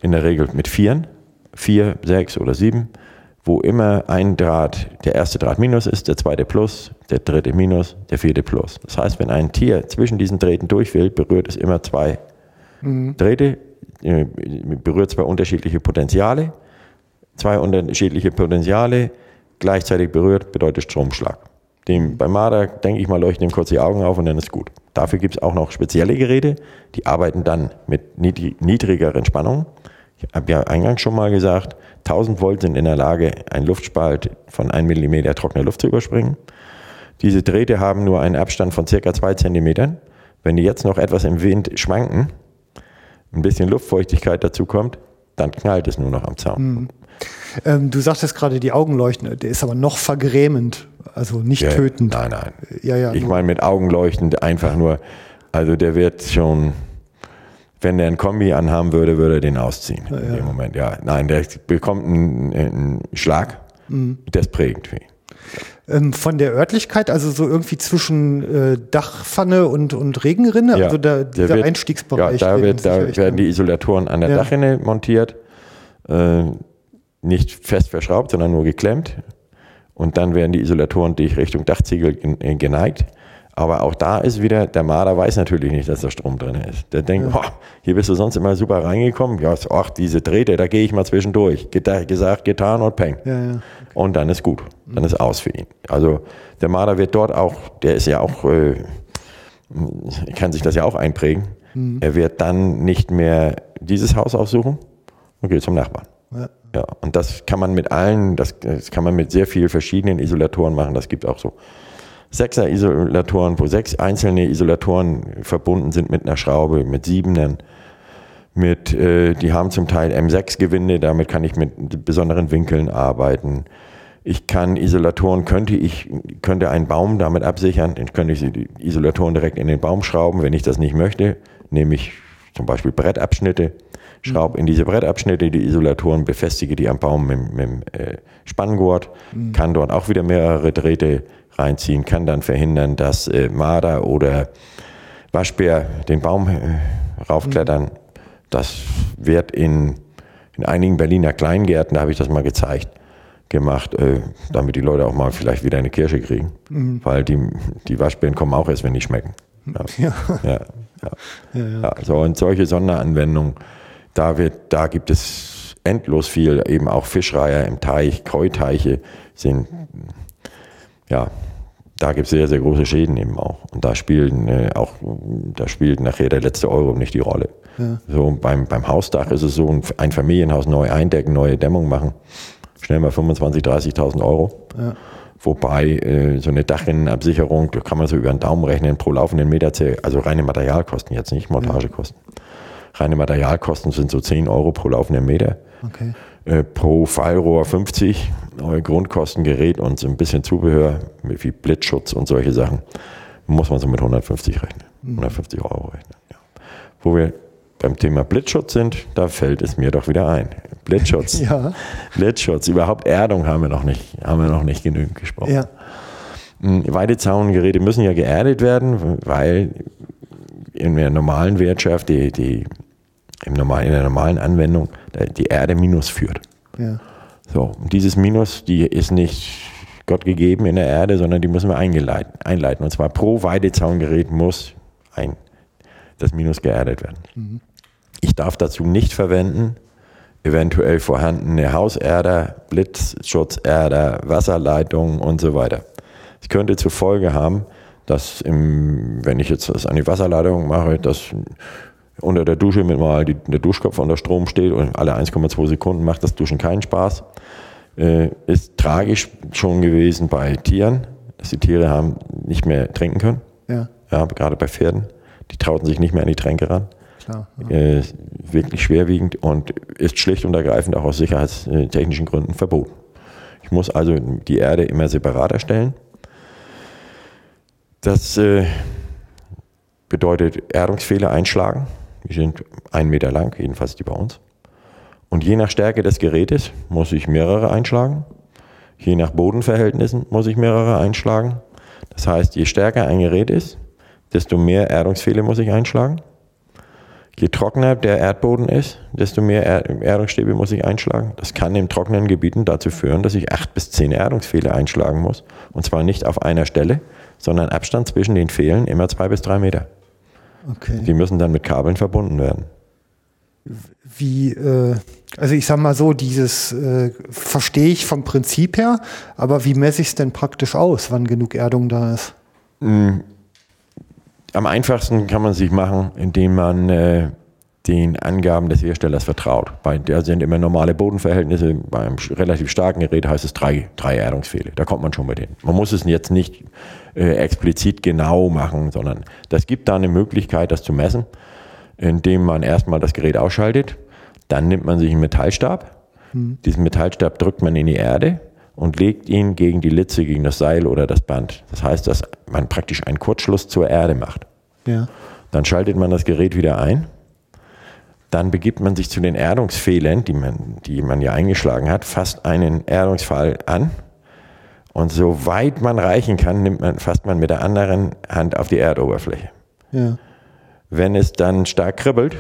in der Regel mit vieren, vier, sechs oder sieben, wo immer ein Draht, der erste Draht Minus ist, der zweite Plus, der dritte Minus, der vierte Plus. Das heißt, wenn ein Tier zwischen diesen Drähten durch will, berührt es immer zwei Drähte, äh, berührt zwei unterschiedliche Potenziale, zwei unterschiedliche Potenziale gleichzeitig berührt, bedeutet Stromschlag. Dem, bei Marder, denke ich mal, leuchten ihm kurz die Augen auf und dann ist gut. Dafür gibt es auch noch spezielle Geräte, die arbeiten dann mit niedrig, niedrigeren Spannungen. Ich habe ja eingangs schon mal gesagt, 1000 Volt sind in der Lage, einen Luftspalt von 1 mm trockener Luft zu überspringen. Diese Drähte haben nur einen Abstand von circa 2 cm. Wenn die jetzt noch etwas im Wind schwanken, ein bisschen Luftfeuchtigkeit dazu kommt, dann knallt es nur noch am Zaun. Ähm, du sagtest gerade, die Augen leuchten. Der ist aber noch vergrämend, also nicht Ja, tötend. Nein, nein. Ja, ja. Ich meine mit Augen leuchtend einfach nur, also der wird schon, wenn der ein Kombi anhaben würde, würde er den ausziehen in dem Moment. Ja, nein, der bekommt einen, einen Schlag, Mhm. der ist prägend für ihn. Ähm, von der Örtlichkeit, also so irgendwie zwischen äh, Dachpfanne und, und Regenrinne, Ja, also der, der dieser wird- Einstiegsbereich. Ja, da, wird, da werden haben. die Isolatoren an der Ja. Dachrinne montiert, äh, nicht fest verschraubt, sondern nur geklemmt. Und dann werden die Isolatoren durch Richtung Dachziegel gen- geneigt. Aber auch da ist wieder, der Marder weiß natürlich nicht, dass da Strom drin ist. Der denkt, "Boah, hier bist du sonst immer super reingekommen. Ja, ach, diese Drähte, da gehe ich mal zwischendurch. Gesagt, getan und peng. Ja, ja. Und dann ist gut. Dann ist aus für ihn. Also der Marder wird dort auch, der ist ja auch, äh, kann sich das ja auch einprägen. Er wird dann nicht mehr dieses Haus aufsuchen und geht zum Nachbarn. Ja. Ja, und das kann man mit allen, das, das kann man mit sehr vielen verschiedenen Isolatoren machen. Das gibt auch so Sechser-Isolatoren, wo sechs einzelne Isolatoren verbunden sind mit einer Schraube, mit Siebenern. Mit, äh, die haben zum Teil M6-Gewinde, damit kann ich mit besonderen Winkeln arbeiten. Ich kann Isolatoren, könnte ich, könnte einen Baum damit absichern, dann könnte ich die Isolatoren direkt in den Baum schrauben. Wenn ich das nicht möchte, nehme ich zum Beispiel Brettabschnitte, schraube in diese Brettabschnitte die Isolatoren, befestige die am Baum mit, mit dem äh, Spanngurt, kann dort auch wieder mehrere Drähte reinziehen, kann dann verhindern, dass äh, Marder oder Waschbär den Baum äh, raufklettern. Das wird in, in einigen Berliner Kleingärten, da habe ich das mal gezeigt, gemacht, äh, damit die Leute auch mal vielleicht wieder eine Kirsche kriegen. Weil die, die Waschbären kommen auch erst, wenn die schmecken. Ja. Ja. Ja, ja. so, und solche Sonderanwendungen, da, wird, da gibt es endlos viel, eben auch Fischreiher im Teich, Kreuteiche sind, ja, da gibt es sehr, sehr große Schäden eben auch. Und da spielen äh, auch, da spielt nachher der letzte Euro nicht die Rolle. Ja. So beim, beim Hausdach ist es so, ein Familienhaus neu eindecken, neue Dämmung machen, schnell mal 25.000, 30.000 Euro. Ja. Wobei äh, so eine Dachrinnenabsicherung, da kann man so über den Daumen rechnen, pro laufenden Meter, also reine Materialkosten jetzt nicht, Montagekosten. Ja. Reine Materialkosten sind so 10 Euro pro laufenden Meter. Okay. Äh, pro Fallrohr 50, neue Grundkosten, Gerät und so ein bisschen Zubehör, wie Blitzschutz und solche Sachen, muss man so mit 150 rechnen. 150 mhm. Euro rechnen. Ja. Wo wir beim Thema Blitzschutz sind, da fällt es mir doch wieder ein. Blitzschutz. ja. Blitzschutz. Überhaupt Erdung haben wir noch nicht, haben wir noch nicht genügend gesprochen. Ja. Hm, Weidezaungeräte müssen ja geerdet werden, weil in der normalen Wirtschaft, die, die im normalen, in der normalen Anwendung, die Erde Minus führt. Ja. So, und dieses Minus, die ist nicht Gott gegeben in der Erde, sondern die müssen wir einleiten. Und zwar pro Weidezaungerät muss ein, das Minus geerdet werden. Mhm. Ich darf dazu nicht verwenden, eventuell vorhandene Hauserder, Blitzschutzerder, Wasserleitungen und so weiter. Es könnte zur Folge haben, dass im, wenn ich jetzt das an die Wasserleitung mache, dass unter der Dusche mit mal die, der Duschkopf unter Strom steht und alle 1,2 Sekunden macht das Duschen keinen Spaß. Äh, ist tragisch schon gewesen bei Tieren, dass die Tiere haben nicht mehr trinken können. Ja. ja gerade bei Pferden. Die trauten sich nicht mehr an die Tränke ran. Klar, ja. äh, wirklich schwerwiegend und ist schlicht und ergreifend auch aus sicherheitstechnischen Gründen verboten. Ich muss also die Erde immer separat erstellen. Das äh, bedeutet Erdungsfehler einschlagen. Die sind einen Meter lang, jedenfalls die bei uns. Und je nach Stärke des Gerätes muss ich mehrere einschlagen. Je nach Bodenverhältnissen muss ich mehrere einschlagen. Das heißt, je stärker ein Gerät ist, desto mehr Erdungsfehler muss ich einschlagen. Je trockener der Erdboden ist, desto mehr Erdungsstäbe muss ich einschlagen. Das kann in trockenen Gebieten dazu führen, dass ich acht bis zehn Erdungsfehler einschlagen muss. Und zwar nicht auf einer Stelle, sondern Abstand zwischen den Fehlen immer zwei bis drei Meter. Okay. Die müssen dann mit Kabeln verbunden werden. Wie, äh, also ich sag mal so, dieses äh, verstehe ich vom Prinzip her, aber wie messe ich es denn praktisch aus, wann genug Erdung da ist? Mm, am einfachsten kann man sich machen, indem man äh, den Angaben des Herstellers vertraut. Bei der sind immer normale Bodenverhältnisse. Beim relativ starken Gerät heißt es drei, drei Erdungsfehler. Da kommt man schon mit hin. Man muss es jetzt nicht äh, explizit genau machen, sondern das gibt da eine Möglichkeit, das zu messen, indem man erstmal das Gerät ausschaltet. Dann nimmt man sich einen Metallstab. Hm. Diesen Metallstab drückt man in die Erde und legt ihn gegen die Litze, gegen das Seil oder das Band. Das heißt, dass man praktisch einen Kurzschluss zur Erde macht. Ja. Dann schaltet man das Gerät wieder ein dann begibt man sich zu den Erdungsfehlern, die man, die man ja eingeschlagen hat, fasst einen Erdungsfall an und so weit man reichen kann, nimmt man, fasst man mit der anderen Hand auf die Erdoberfläche. Ja. Wenn es dann stark kribbelt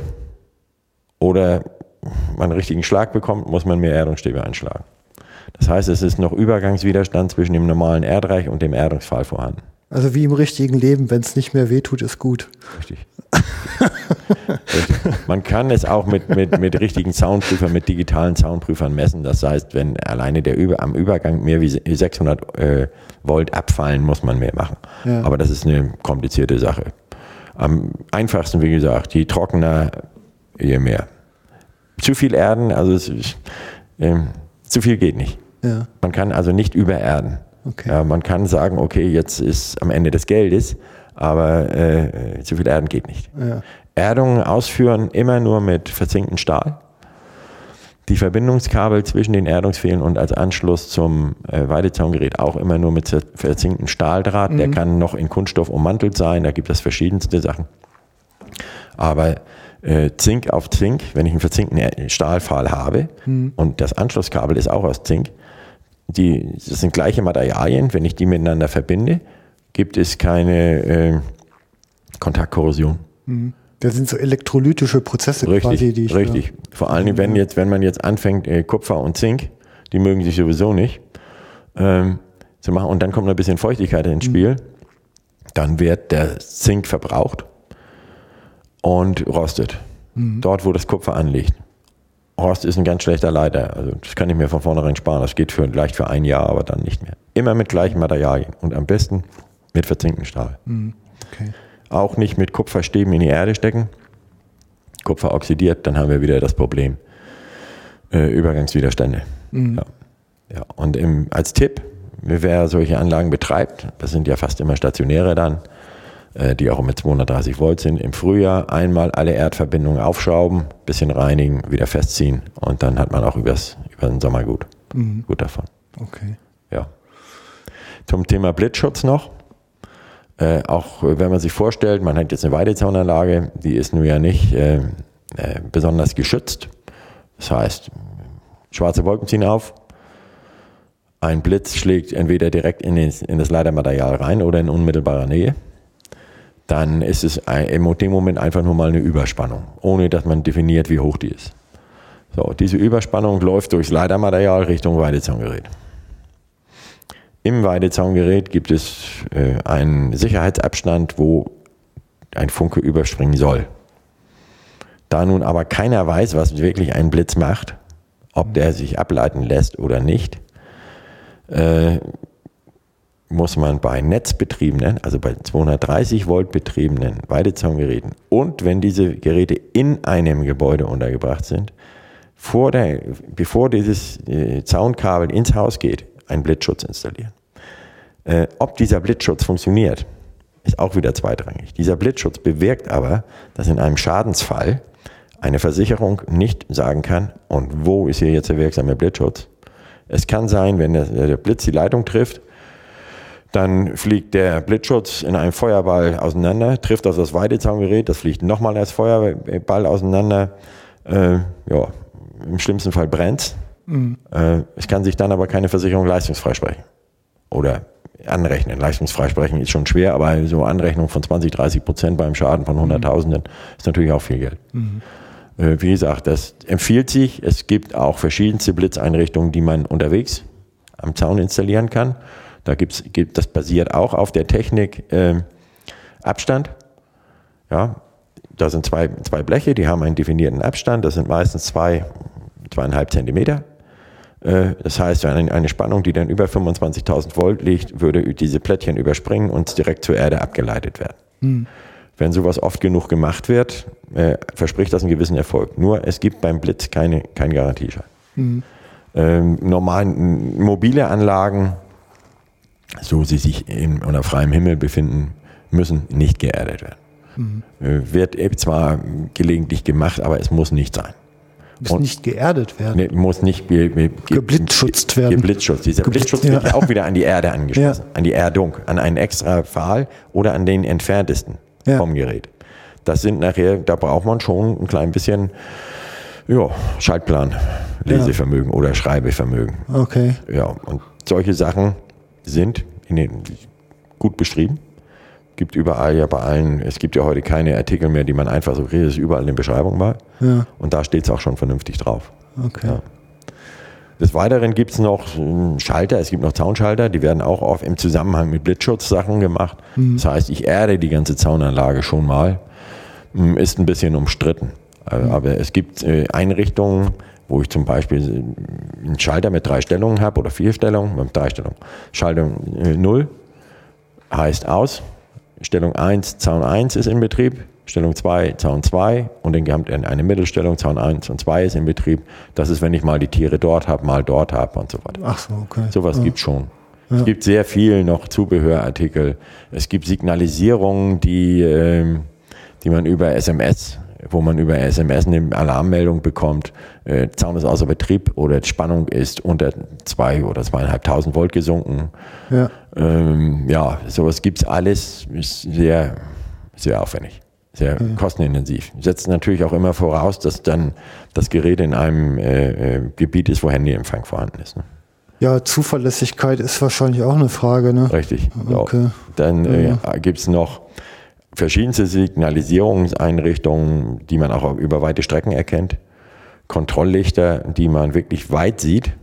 oder man einen richtigen Schlag bekommt, muss man mehr Erdungsstäbe einschlagen. Das heißt, es ist noch Übergangswiderstand zwischen dem normalen Erdreich und dem Erdungsfall vorhanden. Also wie im richtigen Leben, wenn es nicht mehr wehtut, ist gut. Richtig. Man kann es auch mit, mit, mit richtigen Soundprüfern, mit digitalen Soundprüfern messen. Das heißt, wenn alleine der Über, am Übergang mehr wie 600 äh, Volt abfallen, muss man mehr machen. Ja. Aber das ist eine komplizierte Sache. Am einfachsten, wie gesagt, je trockener, je mehr. Zu viel Erden, also es, äh, zu viel geht nicht. Ja. Man kann also nicht übererden. Okay. Ja, man kann sagen, okay, jetzt ist am Ende des Geldes, aber äh, zu viel Erden geht nicht. Ja. Erdungen ausführen immer nur mit verzinktem Stahl. Die Verbindungskabel zwischen den Erdungsfehlen und als Anschluss zum äh, Weidezaungerät auch immer nur mit verzinktem Stahldraht. Mhm. Der kann noch in Kunststoff ummantelt sein, da gibt es verschiedenste Sachen. Aber äh, Zink auf Zink, wenn ich einen verzinkten Stahlpfahl habe und das Anschlusskabel ist auch aus Zink, die, das sind gleiche Materialien, wenn ich die miteinander verbinde, gibt es keine äh, Kontaktkorrosion. Das sind so elektrolytische Prozesse Richtig, quasi, die ich richtig. Vor allem, wenn jetzt, wenn man jetzt anfängt, äh, Kupfer und Zink, die mögen sich sowieso nicht, ähm, zu machen und dann kommt ein bisschen Feuchtigkeit ins Spiel, dann wird der Zink verbraucht und rostet. Dort, wo das Kupfer anliegt. Rost ist ein ganz schlechter Leiter. Also das kann ich mir von vornherein sparen. Das geht für, vielleicht für ein Jahr, aber dann nicht mehr. Immer mit gleichen Materialien und am besten mit verzinkten Stahl. Okay. Auch nicht mit Kupferstäben in die Erde stecken. Kupfer oxidiert, dann haben wir wieder das Problem. Äh, Übergangswiderstände. Ja. Ja. Und im, als Tipp, wer solche Anlagen betreibt, das sind ja fast immer stationäre dann, äh, die auch mit 230 Volt sind, im Frühjahr einmal alle Erdverbindungen aufschrauben, bisschen reinigen, wieder festziehen und dann hat man auch übers, über den Sommer gut, gut davon. Okay. Ja. Zum Thema Blitzschutz noch. Äh, auch äh, wenn man sich vorstellt, man hat jetzt eine Weidezaunanlage, die ist nun ja nicht äh, äh, besonders geschützt. Das heißt, schwarze Wolken ziehen auf, ein Blitz schlägt entweder direkt in, den, in das Leitermaterial rein oder in unmittelbarer Nähe. Dann ist es dem Moment einfach nur mal eine Überspannung, ohne dass man definiert, wie hoch die ist. So, diese Überspannung läuft durchs Leitermaterial Richtung Weidezaungerät. Im Weidezaungerät gibt es äh, einen Sicherheitsabstand, wo ein Funke überspringen soll. Da nun aber keiner weiß, was wirklich ein Blitz macht, ob der sich ableiten lässt oder nicht, äh, muss man bei netzbetriebenen, also bei 230 Volt betriebenen Weidezaungeräten und wenn diese Geräte in einem Gebäude untergebracht sind, vor der, bevor dieses äh, Zaunkabel ins Haus geht, einen Blitzschutz installieren. Äh, ob dieser Blitzschutz funktioniert, ist auch wieder zweitrangig. Dieser Blitzschutz bewirkt aber, dass in einem Schadensfall eine Versicherung nicht sagen kann, und wo ist hier jetzt der wirksame Blitzschutz? Es kann sein, wenn der, der Blitz die Leitung trifft, dann fliegt der Blitzschutz in einem Feuerball auseinander, trifft auf das Weidezaungerät, das fliegt nochmal als Feuerball auseinander. Äh, ja, im schlimmsten Fall brennt äh, Es kann sich dann aber keine Versicherung leistungsfreisprechen. Oder anrechnen. Leistungsfreisprechen ist schon schwer, aber so Anrechnung von 20, 30 Prozent beim Schaden von Hunderttausenden ist natürlich auch viel Geld. Äh, wie gesagt, das empfiehlt sich. Es gibt auch verschiedenste Blitzeinrichtungen, die man unterwegs am Zaun installieren kann. Da gibt's, gibt, das basiert auch auf der Technik äh, Abstand. Ja, da sind zwei, zwei Bleche, die haben einen definierten Abstand. Das sind meistens zwei, zweieinhalb Zentimeter. Äh, Das heißt, eine, Spannung, die dann über 25.000 Volt liegt, würde diese Plättchen überspringen und direkt zur Erde abgeleitet werden. Wenn sowas oft genug gemacht wird, äh, verspricht das einen gewissen Erfolg. Nur es gibt beim Blitz keine, kein Garantieschein. Ähm, normalen mobile Anlagen, so sie sich in, unter freiem Himmel befinden, müssen nicht geerdet werden. Äh, wird zwar gelegentlich gemacht, aber es muss nicht sein. Muss nicht geerdet werden. Nee, muss nicht ge, ge, Geblitzschutzt werden. Geblitzschutzt. Dieser Geblitz- Blitzschutz wird ja. ja auch wieder an die Erde angeschlossen, Ja. an die Erdung, an einen extra Pfahl oder an den entferntesten Ja. vom Gerät. Das sind nachher, da braucht man schon ein klein bisschen ja, Schaltplan, Lesevermögen oder Schreibevermögen. Okay. Ja, und solche Sachen sind in den, gut beschrieben. Gibt überall ja bei allen, es gibt ja heute keine Artikel mehr, die man einfach so kriegt, es ist überall in den Beschreibungen bei. Ja. Und da steht es auch schon vernünftig drauf. Okay. Ja. Des Weiteren gibt es noch ähm, Schalter, es gibt noch Zaunschalter, die werden auch oft im Zusammenhang mit Blitzschutzsachen gemacht. Das heißt, ich erde die ganze Zaunanlage schon mal. Hm, Ist ein bisschen umstritten. Äh, Aber es gibt äh, Einrichtungen, wo ich zum Beispiel äh, einen Schalter mit drei Stellungen habe oder vier Stellungen, mit drei Stellungen. Schaltung äh, 0 heißt aus. Stellung 1, Zaun 1 ist in Betrieb. Stellung 2, Zaun 2 und dann wir eine Mittelstellung, Zaun 1 und 2 ist in Betrieb. Das ist, wenn ich mal die Tiere dort habe, mal dort habe und so weiter. Ach so, okay. Sowas gibt schon. Es gibt sehr viel noch Zubehörartikel. Es gibt Signalisierungen, die, ähm, die man über SMS, wo man über SMS eine Alarmmeldung bekommt. Äh, Zaun ist außer Betrieb oder die Spannung ist unter zwei oder zweieinhalbtausend Volt gesunken. Ja. Ähm, ja, sowas gibt's alles. Ist sehr, sehr aufwendig. sehr kostenintensiv. Setzt natürlich auch immer voraus, dass dann das Gerät in einem äh, äh, Gebiet ist, wo Handyempfang vorhanden ist. Ne? Ja, Zuverlässigkeit ist wahrscheinlich auch eine Frage, ne? Richtig. Okay. Dann äh, gibt es noch verschiedenste Signalisierungseinrichtungen, die man auch über weite Strecken erkennt. Kontrolllichter, die man wirklich weit sieht.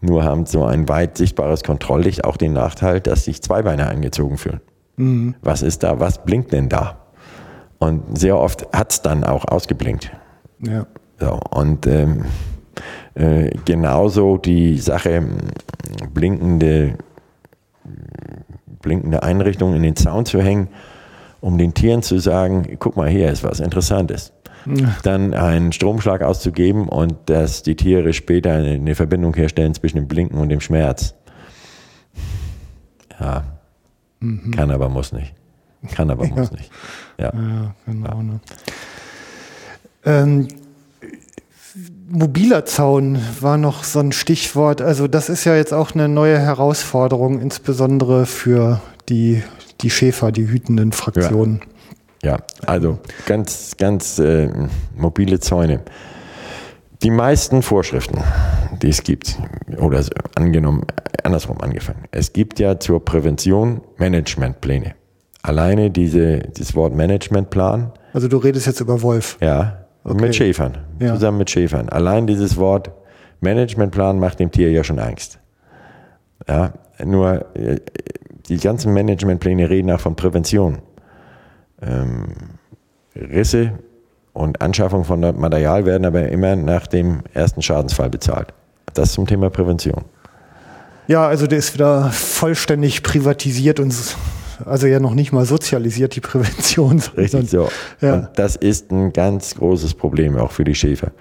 Nur haben so ein weit sichtbares Kontrolllicht auch den Nachteil, dass sich zwei Beine eingezogen fühlen. Was ist da? Was blinkt denn da? Und sehr oft hat es dann auch ausgeblinkt. Ja. So, und ähm, äh, genauso die Sache blinkende, blinkende Einrichtungen in den Zaun zu hängen, um den Tieren zu sagen, guck mal, hier ist was Interessantes. Dann einen Stromschlag auszugeben und dass die Tiere später eine, Verbindung herstellen zwischen dem Blinken und dem Schmerz. Ja, kann aber muss nicht. Kann aber muss nicht. Ja. Ja, genau. Ne? Ähm, mobiler Zaun war noch so ein Stichwort. Also das ist ja jetzt auch eine neue Herausforderung, insbesondere für die, die Schäfer, die hütenden Fraktionen. Ja, also ganz, ganz äh, mobile Zäune. Die meisten Vorschriften, die es gibt, oder angenommen, andersrum angefangen. Es gibt ja zur Prävention Managementpläne. Alleine diese, dieses Wort Managementplan, Also du redest jetzt über Wolf. ja, Okay. mit Schäfern, Ja. zusammen mit Schäfern. Allein dieses Wort Managementplan macht dem Tier ja schon Angst. Ja, nur äh, die ganzen Managementpläne reden auch von Prävention. Ähm, Risse und Anschaffung von Material werden aber immer nach dem ersten Schadensfall bezahlt. Das zum Thema Prävention. Ja, also der ist wieder vollständig privatisiert und also ja noch nicht mal sozialisiert, die Prävention. Richtig so. Ja. Und das ist ein ganz großes Problem auch für die Schäfer.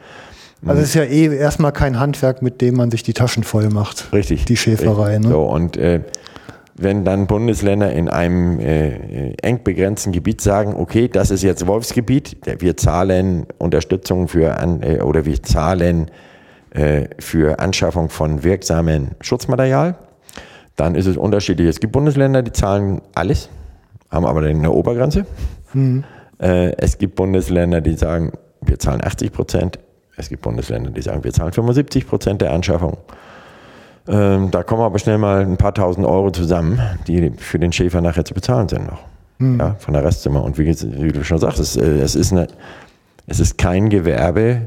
Also es ist ja eh erstmal kein Handwerk, mit dem man sich die Taschen voll macht. Richtig. Die Schäferei, Richtig. ne? So, und äh, wenn dann Bundesländer in einem äh, eng begrenzten Gebiet sagen, okay, das ist jetzt Wolfsgebiet, wir zahlen Unterstützung für an, äh, oder wir zahlen äh, für Anschaffung von wirksamen Schutzmaterial, dann ist es unterschiedlich. Es gibt Bundesländer, die zahlen alles, haben aber dann eine Obergrenze. Äh, es gibt Bundesländer, die sagen, wir zahlen 80 Prozent. Es gibt Bundesländer, die sagen, wir zahlen 75 Prozent der Anschaffung. Ähm, da kommen aber schnell mal ein paar tausend Euro zusammen, die für den Schäfer nachher zu bezahlen sind noch. Ja, von der Restzimmer. Und wie, wie du schon sagst, es, äh, es, ist eine, es ist kein Gewerbe,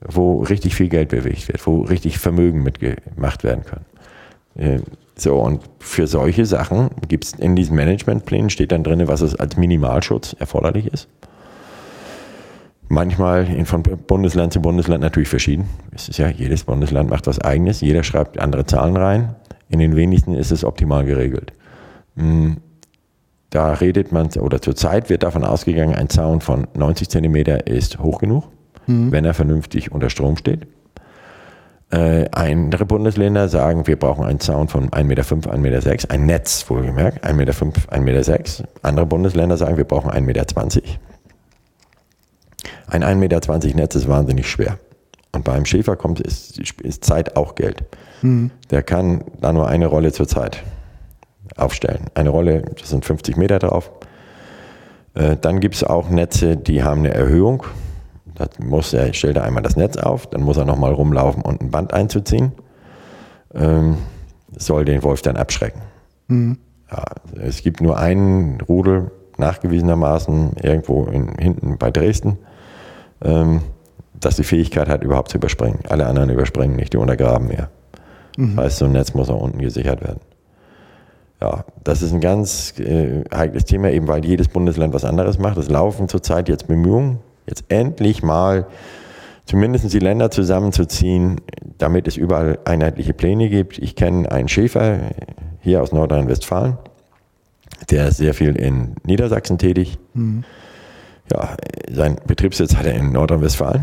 wo richtig viel Geld bewegt wird, wo richtig Vermögen mitgemacht werden kann. Äh, So, und für solche Sachen gibt es in diesen Managementplänen steht dann drin, was es als Minimalschutz erforderlich ist. Manchmal von Bundesland zu Bundesland natürlich verschieden. Es ist ja, jedes Bundesland macht was eigenes, jeder schreibt andere Zahlen rein. In den wenigsten ist es optimal geregelt. Hm, Da redet man, oder zurzeit wird davon ausgegangen, ein Zaun von 90 Zentimeter ist hoch genug, wenn er vernünftig unter Strom steht. Äh, andere Bundesländer sagen, wir brauchen einen Zaun von 1,5 Meter, 1,6 Meter, ein Netz wohlgemerkt, 1,5 Meter, 1,6 Meter. Andere Bundesländer sagen, wir brauchen 1,20 Meter. Ein 1,20 Meter Netz ist wahnsinnig schwer. Und beim Schäfer kommt, ist, ist Zeit auch Geld. Der kann da nur eine Rolle zur Zeit aufstellen. Eine Rolle, das sind 50 Meter drauf. Äh, Dann gibt es auch Netze, die haben eine Erhöhung. Da muss er, stellt er einmal das Netz auf, dann muss er nochmal rumlaufen und ein Band einzuziehen. Ähm, soll den Wolf dann abschrecken. Ja, es gibt nur einen Rudel, nachgewiesenermaßen, irgendwo in, hinten bei Dresden, ähm, das die Fähigkeit hat, überhaupt zu überspringen. Alle anderen überspringen nicht, die untergraben mehr. Das heißt, so ein Netz muss auch unten gesichert werden. Ja, das ist ein ganz äh, heikles Thema, eben weil jedes Bundesland was anderes macht. Es laufen zurzeit jetzt Bemühungen, jetzt endlich mal zumindest die Länder zusammenzuziehen, damit es überall einheitliche Pläne gibt. Ich kenne einen Schäfer hier aus Nordrhein-Westfalen, der ist sehr viel in Niedersachsen tätig. Ja, sein Betriebssitz hat er in Nordrhein-Westfalen.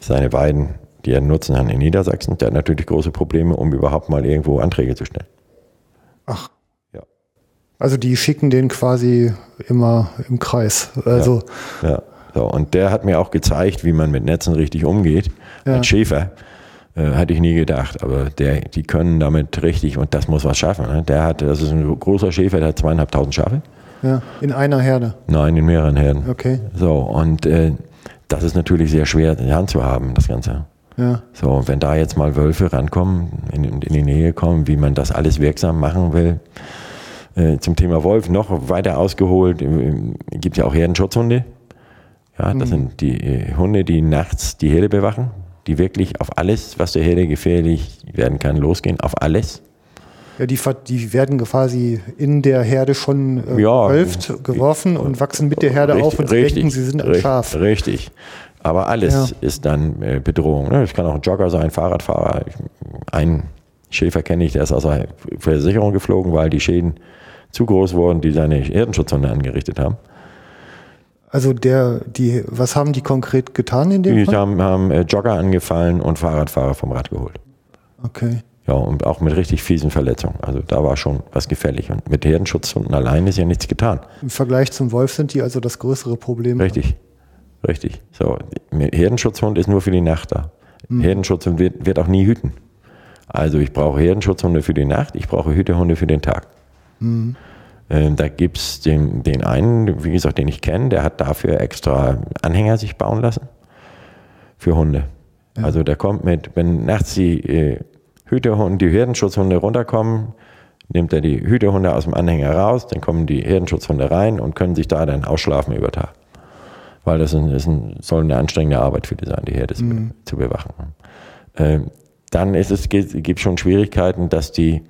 Seine Weiden, die er nutzen kann in Niedersachsen, der hat natürlich große Probleme, um überhaupt mal irgendwo Anträge zu stellen. Ach. Ja. Also die schicken den quasi immer im Kreis. Also Ja, so. Und der hat mir auch gezeigt, wie man mit Netzen richtig umgeht. Ja. Als Schäfer äh, hatte ich nie gedacht, aber der, die können damit richtig und das muss was schaffen. Ne? Der hat, das ist ein großer Schäfer, der hat zweieinhalbtausend Schafe. Ja, in einer Herde. Nein, in mehreren Herden. Okay. So, und äh, das ist natürlich sehr schwer in der Hand zu haben, das Ganze. Ja. So, und wenn da jetzt mal Wölfe rankommen, in, in die Nähe kommen, wie man das alles wirksam machen will, äh, zum Thema Wolf noch weiter ausgeholt, äh, gibt ja auch Herdenschutzhunde. Ja, das sind die äh, Hunde, die nachts die Herde bewachen, die wirklich auf alles, was der Herde gefährlich werden kann, losgehen, auf alles. Ja, die, die werden quasi in der Herde schon äh, Ja. gewölft, geworfen und wachsen mit der Herde auf und Richtig, denken, sie sind ein richtig, Schaf. Richtig. Aber alles Ja. ist dann äh, Bedrohung. Ne? Es kann auch ein Jogger sein, Fahrradfahrer. Ich, ein Schäfer kenne ich, der ist aus der Versicherung geflogen, weil die Schäden zu groß wurden, die seine Herdenschutzhunde angerichtet haben. Also der, die, was haben die konkret getan in dem Die Fall? haben, haben äh, Jogger angefallen und Fahrradfahrer vom Rad geholt. Okay. Ja, und auch mit richtig fiesen Verletzungen. Also da war schon was gefährlich. Und mit Herdenschutzhunden allein ist ja nichts getan. Im Vergleich zum Wolf sind die also das größere Problem. Richtig. Richtig. So, Herdenschutzhund ist nur für die Nacht da. Herdenschutzhund wird, wird auch nie hüten. Also ich brauche Herdenschutzhunde für die Nacht, ich brauche Hütehunde für den Tag. Ähm, da gibt es den, den einen, wie gesagt, den ich kenne, der hat dafür extra Anhänger sich bauen lassen für Hunde. Also der kommt mit, wenn nachts die äh, Hütehunde, die Herdenschutzhunde runterkommen, nimmt er die Hütehunde aus dem Anhänger raus, dann kommen die Herdenschutzhunde rein und können sich da dann ausschlafen über Tag. Weil das ein, ist ein, soll eine anstrengende Arbeit für die sein, die Herde zu, zu bewachen. Ähm, dann ist es, gibt es schon Schwierigkeiten, dass die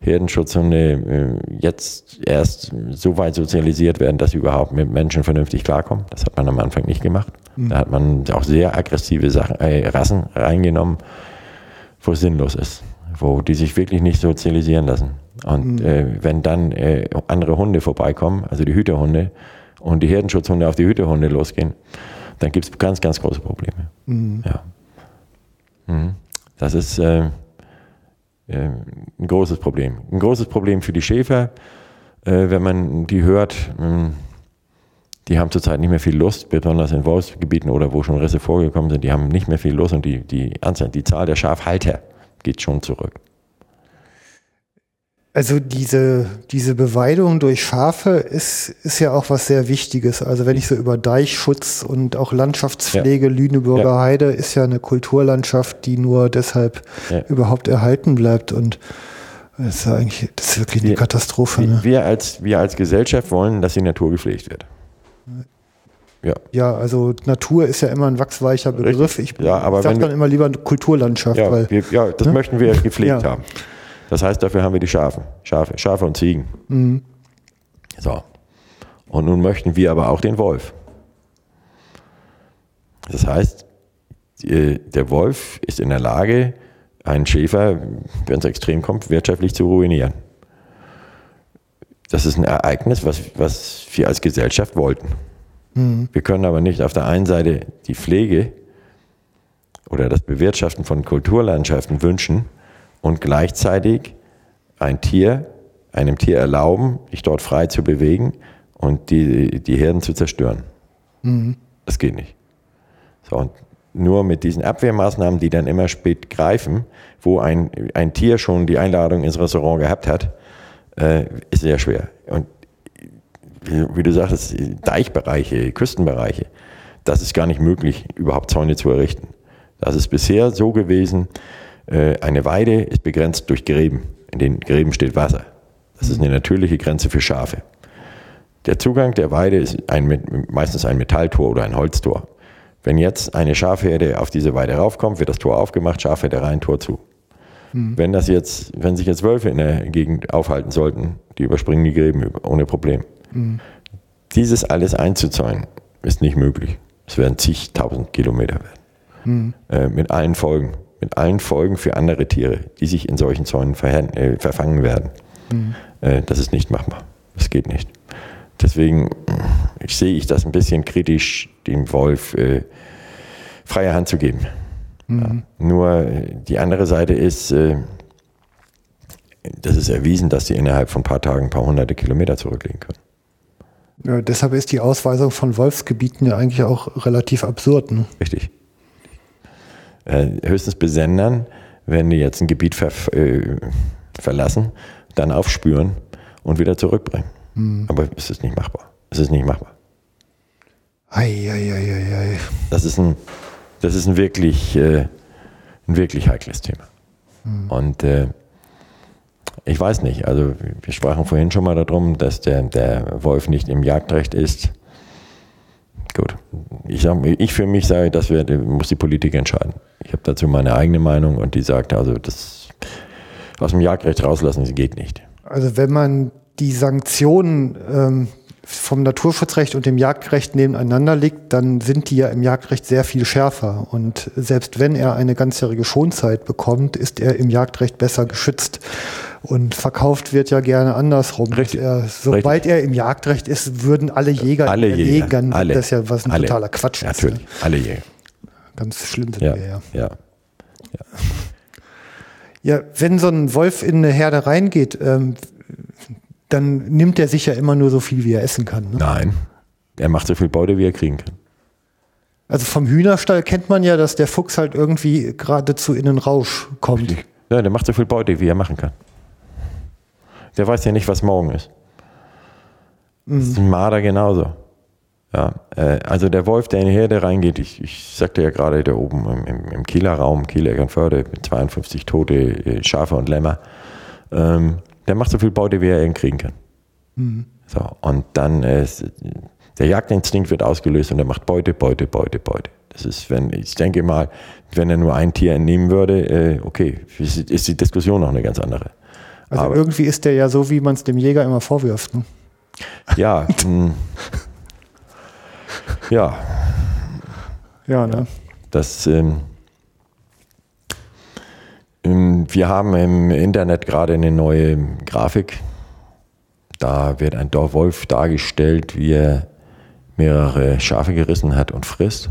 Herdenschutzhunde äh, jetzt erst so weit sozialisiert werden, dass sie überhaupt mit Menschen vernünftig klarkommen. Das hat man am Anfang nicht gemacht. Da hat man auch sehr aggressive Sachen, äh, Rassen reingenommen, wo es sinnlos ist, wo die sich wirklich nicht sozialisieren lassen. Und äh, wenn dann äh, andere Hunde vorbeikommen, also die Hüterhunde, und die Herdenschutzhunde auf die Hüterhunde losgehen, dann gibt es ganz, ganz große Probleme. Ja. Mhm. Das ist äh, äh, ein großes Problem. Ein großes Problem für die Schäfer, äh, wenn man die hört, mh, die haben zurzeit nicht mehr viel Lust, besonders in Wolfsgebieten oder wo schon Risse vorgekommen sind, die haben nicht mehr viel Lust und die, die, Anzahl, die Zahl der Schafhalter geht schon zurück. Also diese, diese Beweidung durch Schafe ist, ist ja auch was sehr Wichtiges. Also wenn ich so über Deichschutz und auch Landschaftspflege, Lüneburger Ja. Heide ist ja eine Kulturlandschaft, die nur deshalb Ja. überhaupt erhalten bleibt. Und das ist ja eigentlich, das ist wirklich eine Wir- Katastrophe. Ne? Wir, als, wir als Gesellschaft wollen, dass die Natur gepflegt wird. Ja. Ja, also Natur ist ja immer ein wachsweicher Begriff. Ich Ja, aber sag wenn dann immer lieber Kulturlandschaft, Ja, weil wir, ja das ne? möchten wir gepflegt Ja. haben. Das heißt, dafür haben wir die Schafe. Schafe, Schafe und Ziegen. Mhm. So. Und nun möchten wir aber auch den Wolf. Das heißt, der Wolf ist in der Lage, einen Schäfer, wenn es extrem kommt, wirtschaftlich zu ruinieren. Das ist ein Ereignis, was, was wir als Gesellschaft wollten. Wir können aber nicht auf der einen Seite die Pflege oder das Bewirtschaften von Kulturlandschaften wünschen und gleichzeitig ein Tier, einem Tier erlauben, sich dort frei zu bewegen und die, die Herden zu zerstören. Das geht nicht. So, und nur mit diesen Abwehrmaßnahmen, die dann immer spät greifen, wo ein, ein Tier schon die Einladung ins Restaurant gehabt hat, äh, ist sehr schwer. Und wie, wie du sagtest, Deichbereiche, Küstenbereiche, das ist gar nicht möglich, überhaupt Zäune zu errichten. Das ist bisher so gewesen, äh, eine Weide ist begrenzt durch Gräben. In den Gräben steht Wasser. Das ist eine natürliche Grenze für Schafe. Der Zugang der Weide ist ein, meistens ein Metalltor oder ein Holztor. Wenn jetzt eine Schafherde auf diese Weide raufkommt, wird das Tor aufgemacht, Schafherde rein, Tor zu. Wenn das jetzt, wenn sich jetzt Wölfe in der Gegend aufhalten sollten, die überspringen die Gräben ohne Problem. Dieses alles einzuzäunen, ist nicht möglich. Es werden zigtausend Kilometer werden. Äh, mit allen Folgen. Mit allen Folgen für andere Tiere, die sich in solchen Zäunen äh, verfangen werden. Äh, das ist nicht machbar. Das geht nicht. Deswegen ich sehe ich das ein bisschen kritisch, dem Wolf äh, freie Hand zu geben. Ja. Nur äh, die andere Seite ist, äh, das ist erwiesen, dass sie innerhalb von ein paar Tagen ein paar hunderte Kilometer zurücklegen können. ja, deshalb ist die Ausweisung von Wolfsgebieten ja eigentlich auch relativ absurd. Ne? Richtig. Äh, höchstens besendern, wenn die jetzt ein Gebiet ver äh, verlassen, dann aufspüren und wieder zurückbringen. Aber es ist nicht machbar. Es ist nicht machbar. Ei, ei, ei, ei, ei. Das ist ein, das ist ein wirklich, äh, ein wirklich heikles Thema. Und äh, ich weiß nicht, also wir sprachen vorhin schon mal darum, dass der, der Wolf nicht im Jagdrecht ist. Gut, ich, sag, ich für mich sage, das wird, muss die Politik entscheiden. Ich habe dazu meine eigene Meinung und die sagt also, das aus dem Jagdrecht rauslassen, das geht nicht. Also wenn man die Sanktionen ähm, vom Naturschutzrecht und dem Jagdrecht nebeneinander legt, dann sind die ja im Jagdrecht sehr viel schärfer. Und selbst wenn er eine ganzjährige Schonzeit bekommt, ist er im Jagdrecht besser geschützt. Und verkauft wird ja gerne andersrum. Richtig. Er, sobald Richtig. er im Jagdrecht ist, würden alle Jäger Alle Jäger, alle, das ist ja was ein alle. totaler Quatsch ist. Natürlich, Ne? alle Jäger. Ganz schlimm sind Ja, wir ja. ja. Ja, wenn so ein Wolf in eine Herde reingeht, ähm, dann nimmt er sich ja immer nur so viel, wie er essen kann. Ne? Nein, er macht so viel Beute, wie er kriegen kann. Also vom Hühnerstall kennt man ja, dass der Fuchs halt irgendwie geradezu in den Rausch kommt. Ja, der macht so viel Beute, wie er machen kann. Der weiß ja nicht, was morgen ist. Das ist ein Marder genauso. Ja, äh, also der Wolf, der in die Herde reingeht, ich, ich sagte ja gerade da oben im, im, im Kieler Raum, Kiel Eckernförde, mit 52 tote äh, Schafe und Lämmer, ähm, der macht so viel Beute, wie er eben kriegen kann. So, und dann ist, der Jagdinstinkt wird ausgelöst und er macht Beute, Beute, Beute, Beute. Das ist, wenn, ich denke mal, wenn er nur ein Tier entnehmen würde, äh, okay, ist, die Diskussion noch eine ganz andere. Also Aber- irgendwie ist der ja so, wie man es dem Jäger immer vorwirft. Ne? Ja, mh, ja, Ja, ne? Das, ähm, wir haben im Internet gerade eine neue Grafik. Da wird ein Wolf dargestellt, wie er mehrere Schafe gerissen hat und frisst.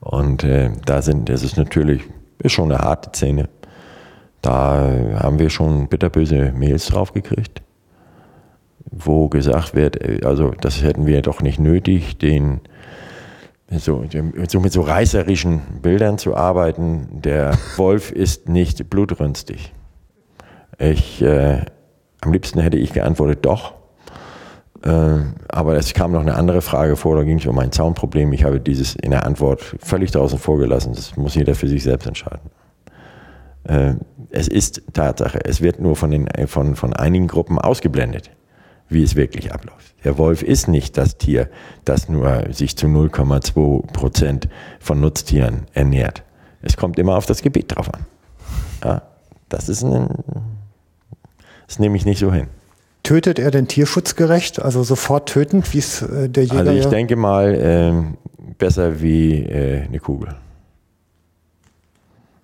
Und äh, da sind, das ist natürlich, ist schon eine harte Szene. Da haben wir schon bitterböse Mails drauf gekriegt, wo gesagt wird, äh, also das hätten wir doch nicht nötig, den so, so mit so reißerischen Bildern zu arbeiten. Der Wolf ist nicht blutrünstig. Ich, äh, am liebsten hätte ich geantwortet, doch. Äh, aber es kam noch eine andere Frage vor, da ging es um ein Zaunproblem. Ich habe dieses in der Antwort völlig draußen vorgelassen. Das muss jeder für sich selbst entscheiden. Äh, es ist Tatsache, es wird nur von, den, von, von einigen Gruppen ausgeblendet, wie es wirklich abläuft. Der Wolf ist nicht das Tier, das nur sich zu 0,2 Prozent von Nutztieren ernährt. Es kommt immer auf das Gebiet drauf an. Ja, das ist ein, das nehme ich nicht so hin. Tötet er denn tierschutzgerecht, also sofort tötend, wie es äh, der Jäger Also ich denke mal, ähm, besser wie äh, eine Kugel.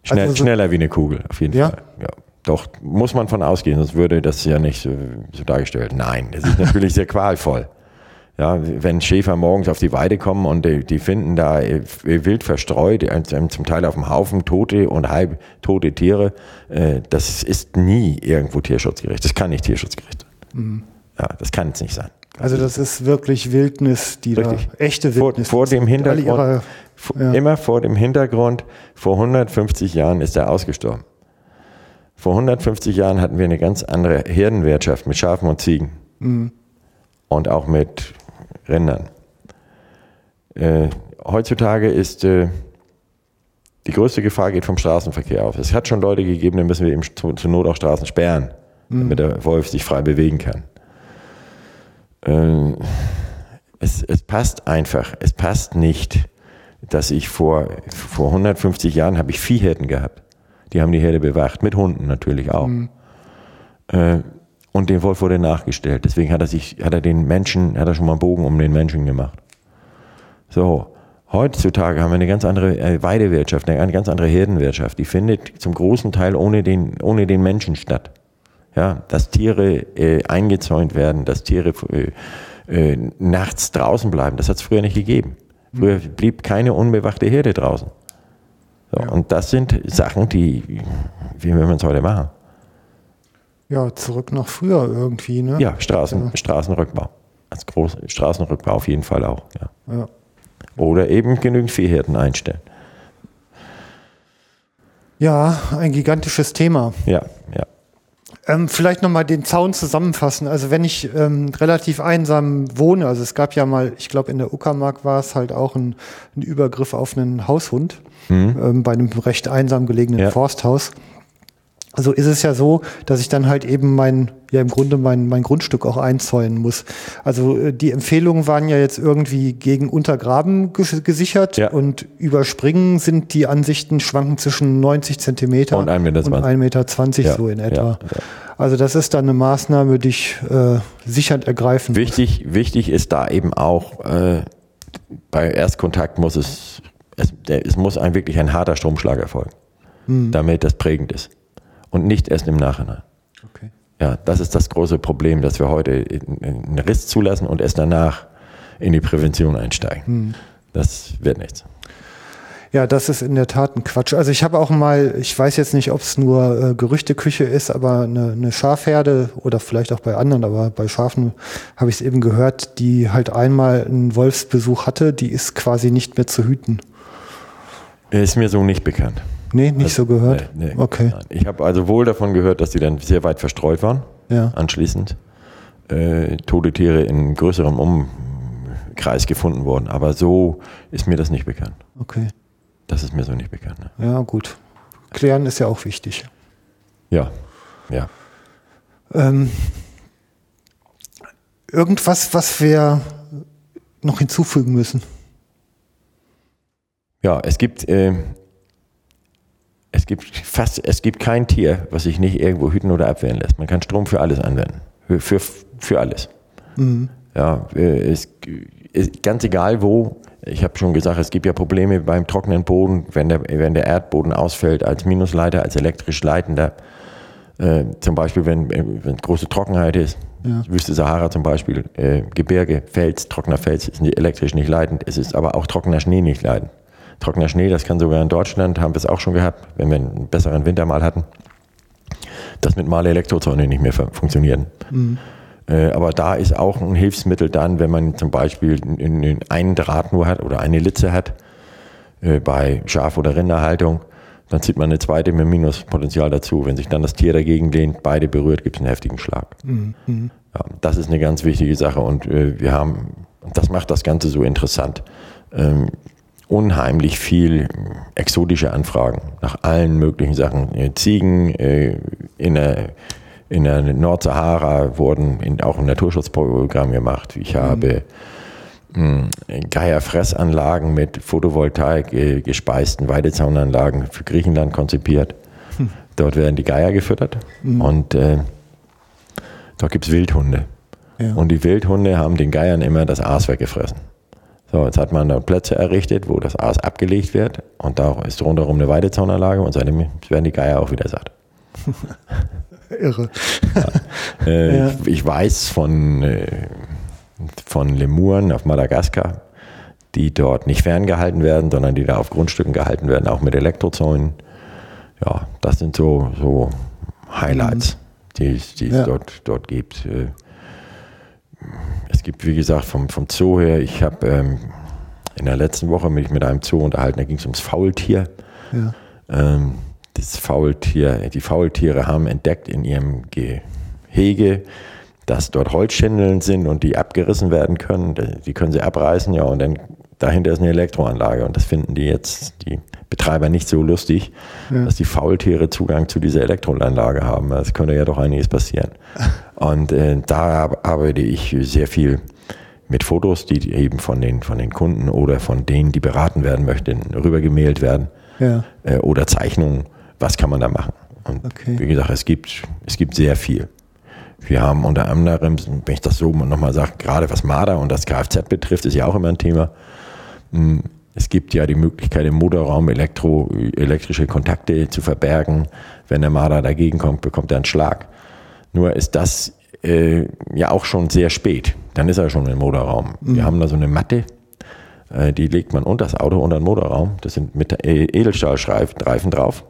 Schnell, Also so- schneller wie eine Kugel, auf jeden Ja? Fall. Ja. Doch, muss man von ausgehen, sonst würde das ja nicht so, so dargestellt. Nein, das ist natürlich sehr qualvoll. Ja, wenn Schäfer morgens auf die Weide kommen und die, die finden da äh, wild verstreut, äh, zum Teil auf dem Haufen tote und halb tote Tiere, äh, das ist nie irgendwo tierschutzgerecht. Das kann nicht tierschutzgerecht sein. Ja, das kann es nicht sein. Also das ist wirklich Wildnis, die Richtig. da echte Vor, Wildnis. vor dem Alle Hintergrund, ihre- vor- ja. immer vor dem Hintergrund, vor 150 Jahren ist er ausgestorben. Vor 150 Jahren hatten wir eine ganz andere Herdenwirtschaft mit Schafen und Ziegen Mhm. und auch mit Rindern. Äh, heutzutage ist äh, die größte Gefahr geht vom Straßenverkehr auf. Es hat schon Leute gegeben, die müssen wir eben zu, zur Not auch Straßen sperren, damit der Wolf sich frei bewegen kann. Äh, es, es passt einfach, es passt nicht, dass ich vor, vor 150 Jahren habe ich Viehherden gehabt. Die haben die Herde bewacht, mit Hunden natürlich auch. Äh, und dem Wolf wurde nachgestellt. Deswegen hat er sich, hat er den Menschen, hat er schon mal einen Bogen um den Menschen gemacht. So, heutzutage haben wir eine ganz andere äh, Weidewirtschaft, eine ganz andere Herdenwirtschaft. Die findet zum großen Teil ohne den, ohne den Menschen statt. Ja, dass Tiere äh, eingezäunt werden, dass Tiere äh, äh, nachts draußen bleiben, das hat es früher nicht gegeben. Früher blieb keine unbewachte Herde draußen. So, Und das sind Sachen, die, wie will man es heute machen? Ja, zurück nach früher irgendwie, ne? Ja, Straßen, Straßenrückbau. Als groß, Straßenrückbau auf jeden Fall auch. Ja. Ja. Oder eben genügend Viehhirten einstellen. Ja, ein gigantisches Thema. Ja, ja. Ähm, vielleicht nochmal den Zaun zusammenfassen. Also wenn ich ähm, relativ einsam wohne, also es gab ja mal, ich glaube in der Uckermark war es halt auch ein, ein Übergriff auf einen Haushund mhm. ähm, bei einem recht einsam gelegenen ja. Forsthaus. Also ist es ja so, dass ich dann halt eben mein, ja im Grunde mein, mein Grundstück auch einzäunen muss. Also äh, die Empfehlungen waren ja jetzt irgendwie gegen Untergraben gesichert ja. und überspringen sind die Ansichten schwanken zwischen 90 Zentimeter und 1,20 Meter, und 1 Meter 20 ja. so in etwa. Ja. Also das ist dann eine Maßnahme, die ich äh, sichernd ergreifen wichtig, muss. Wichtig ist da eben auch, äh, bei Erstkontakt muss es, es, es muss ein, wirklich ein harter Stromschlag erfolgen, hm. damit das prägend ist und nicht erst im Nachhinein. Okay. Ja, das ist das große Problem, dass wir heute einen Riss zulassen und erst danach in die Prävention einsteigen. Hm. Das wird nichts. Ja, das ist in der Tat ein Quatsch. Also ich habe auch mal, ich weiß jetzt nicht, ob es nur äh, Gerüchteküche ist, aber eine, eine Schafherde oder vielleicht auch bei anderen, aber bei Schafen habe ich es eben gehört, die halt einmal einen Wolfsbesuch hatte, die ist quasi nicht mehr zu hüten. Ist mir so nicht bekannt. Nee, nicht also, so gehört. Nee, nee, okay. Nein. Ich habe also wohl davon gehört, dass die dann sehr weit verstreut waren. Ja. Anschließend äh, tote Tiere in größerem Umkreis gefunden worden. Aber so ist mir das nicht bekannt. Okay. Das ist mir so nicht bekannt. Ne? Ja, gut. Klären ist ja auch wichtig. Ja, ja. Ähm, irgendwas, was wir noch hinzufügen müssen? Ja, es gibt äh, es gibt fast, es gibt kein Tier, was sich nicht irgendwo hüten oder abwehren lässt. Man kann Strom für alles anwenden. Für, für, für alles. Mhm. Ja, es ist ganz egal wo. Ich habe schon gesagt, es gibt ja Probleme beim trockenen Boden, wenn der, wenn der Erdboden ausfällt als Minusleiter, als elektrisch leitender. Äh, zum Beispiel, wenn, wenn große Trockenheit ist, ja. Wüste Sahara zum Beispiel, äh, Gebirge, Fels, trockener Fels ist elektrisch nicht leitend. Es ist aber auch trockener Schnee nicht leitend. Trockener Schnee, das kann sogar in Deutschland, haben wir es auch schon gehabt, wenn wir einen besseren Winter mal hatten, dass mit Mal Elektrozäune nicht mehr funktionieren. Mhm. Äh, aber da ist auch ein Hilfsmittel dann, wenn man zum Beispiel einen Draht nur hat oder eine Litze hat, äh, bei Schaf- oder Rinderhaltung, dann zieht man eine zweite mit Minuspotenzial dazu. Wenn sich dann das Tier dagegen lehnt, beide berührt, gibt es einen heftigen Schlag. Mhm. Ja, das ist eine ganz wichtige Sache und äh, wir haben, das macht das Ganze so interessant. Ähm, unheimlich viel exotische Anfragen nach allen möglichen Sachen. Äh, Ziegen äh, in der, in der Nordsahara wurden in, auch ein Naturschutzprogramm gemacht. Ich habe hm, Geierfressanlagen mit Photovoltaik äh, gespeisten Weidezaunanlagen für Griechenland konzipiert. Hm. Dort werden die Geier gefüttert mhm. und äh, dort gibt es Wildhunde. Ja. Und die Wildhunde haben den Geiern immer das Aas weggefressen. So, jetzt hat man da Plätze errichtet, wo das Aas abgelegt wird und da ist rundherum eine Weidezaunanlage und seitdem werden die Geier auch wieder satt. Irre. Ja. Äh, ja. Ich, ich, weiß von, äh, von Lemuren auf Madagaskar, die dort nicht ferngehalten werden, sondern die da auf Grundstücken gehalten werden, auch mit Elektrozäunen. Ja, das sind so, so Highlights, mhm. die, die es ja. dort, dort gibt. Es gibt, wie gesagt, vom, vom Zoo her, ich habe ähm, in der letzten Woche mich mit einem Zoo unterhalten, da ging es ums Faultier. Ja. Ähm, das Faultier, die Faultiere haben entdeckt in ihrem Gehege, dass dort Holzschindeln sind und die abgerissen werden können. Die können sie abreißen, ja, und dann dahinter ist eine Elektroanlage und das finden die jetzt, die Betreiber nicht so lustig, ja. dass die Faultiere Zugang zu dieser Elektroanlage haben. Das könnte ja doch einiges passieren. Und äh, da arbeite ich sehr viel mit Fotos, die eben von den, von den Kunden oder von denen, die beraten werden möchten, rübergemailt werden. Ja. Äh, oder Zeichnungen. Was kann man da machen? Und okay. wie gesagt, es gibt, es gibt sehr viel. Wir haben unter anderem, wenn ich das so nochmal sage, gerade was Marder und das Kfz betrifft, ist ja auch immer ein Thema. Es gibt ja die Möglichkeit, im Motorraum elektro, elektrische Kontakte zu verbergen. Wenn der Marder dagegen kommt, bekommt er einen Schlag. Nur ist das äh, ja auch schon sehr spät. Dann ist er schon im Motorraum. Mhm. Wir haben da so eine Matte, äh, die legt man unter das Auto, unter den Motorraum. Das sind mit Edelstahlstreifen drauf.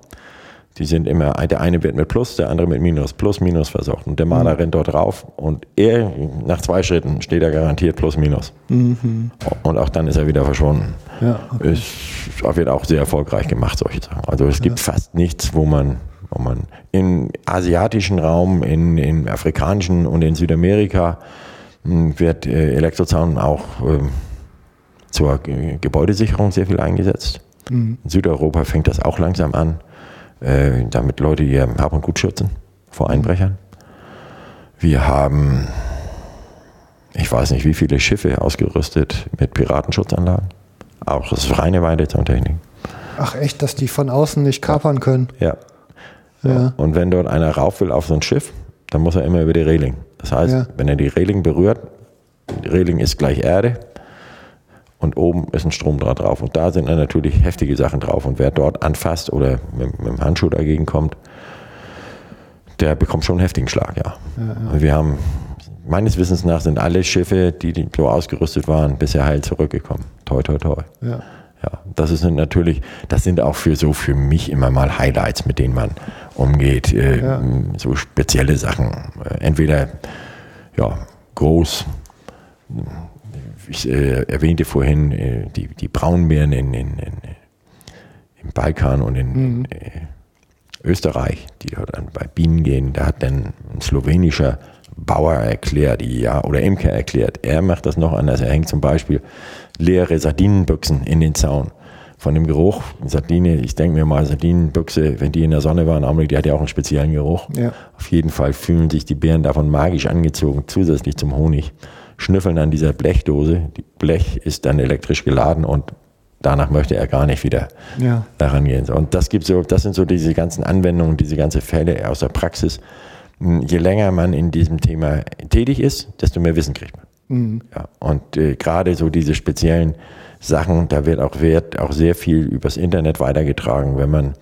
Die sind immer, der eine wird mit Plus, der andere mit Minus, Plus, Minus versorgt. Und der Maler mhm. rennt dort drauf und er, nach zwei Schritten, steht er garantiert Plus, Minus. Mhm. Und auch dann ist er wieder verschwunden. Ja, okay. Es wird auch sehr erfolgreich gemacht, solche Sachen. Also es gibt ja. fast nichts, wo man, wo man im asiatischen Raum, in, im afrikanischen und in Südamerika mh, wird äh, Elektrozaun auch ähm, zur Ge Gebäudesicherung sehr viel eingesetzt. In Südeuropa fängt das auch langsam an, äh, damit Leute ihr Hab und Gut schützen vor Einbrechern. Wir haben, ich weiß nicht, wie viele Schiffe ausgerüstet mit Piratenschutzanlagen. Auch das ist reine Weidezauntechnik. Ach echt, dass die von außen nicht kapern können. Ja. Ja. Und wenn dort einer rauf will auf so ein Schiff, dann muss er immer über die Reling. Das heißt, Ja. wenn er die Reling berührt, die Reling ist gleich Erde und oben ist ein Stromdraht drauf. Und da sind dann natürlich heftige Sachen drauf. Und wer dort anfasst oder mit, mit dem Handschuh dagegen kommt, der bekommt schon einen heftigen Schlag, ja. Und wir haben, meines Wissens nach, sind alle Schiffe, die, so ausgerüstet waren, bisher heil zurückgekommen. Toi, toi, toi. Ja. Ja, das ist natürlich, das sind auch für so für mich immer mal Highlights, mit denen man umgeht. Äh, Ja. So spezielle Sachen. Äh, entweder ja, groß. Ich äh, erwähnte vorhin äh, die, die Braunbären in, in, in, im Balkan und in, äh, Österreich, die dort an, bei Bienen gehen. Da hat dann ein slowenischer Bauer erklärt, ja, oder Imker erklärt, er macht das noch anders. Er hängt zum Beispiel leere Sardinenbüchsen in den Zaun. Von dem Geruch, Sardine, ich denke mir mal, Sardinenbüchse, wenn die in der Sonne waren, Augenblick, die hat ja auch einen speziellen Geruch. Ja. Auf jeden Fall fühlen sich die Bären davon magisch angezogen, zusätzlich zum Honig. Schnüffeln an dieser Blechdose. Die Blech ist dann elektrisch geladen und danach möchte er gar nicht wieder Ja. daran gehen. Und das gibt so, das sind so diese ganzen Anwendungen, diese ganze Fälle aus der Praxis. Hm, Je länger man in diesem Thema tätig ist, desto mehr Wissen kriegt man. Ja, und äh, gerade so diese speziellen Sachen, da wird auch Wert auch sehr viel übers Internet weitergetragen, wenn man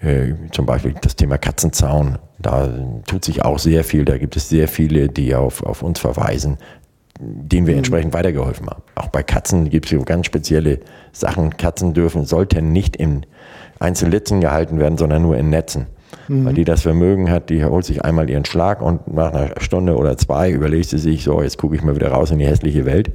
äh, zum Beispiel das Thema Katzenzaun, da tut sich auch sehr viel, da gibt es sehr viele, die auf, auf uns verweisen, denen wir entsprechend weitergeholfen haben. Auch bei Katzen gibt es ganz spezielle Sachen. Katzen dürfen, sollten nicht in Einzellitzen gehalten werden, sondern nur in Netzen. Weil die das Vermögen hat, die holt sich einmal ihren Schlag und nach einer Stunde oder zwei überlegt sie sich, so, jetzt gucke ich mal wieder raus in die hässliche Welt,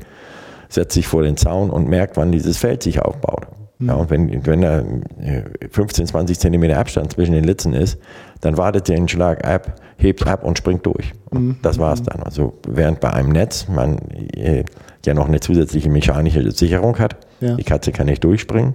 setzt sich vor den Zaun und merkt, wann dieses Feld sich aufbaut. Ja, und wenn, wenn da äh, 15, 20 Zentimeter Abstand zwischen den Litzen ist, dann wartet der den Schlag ab, hebt ab und springt durch. Und das war's dann. Also während bei einem Netz man äh, ja noch eine zusätzliche mechanische Sicherung hat, Ja. die Katze kann nicht durchspringen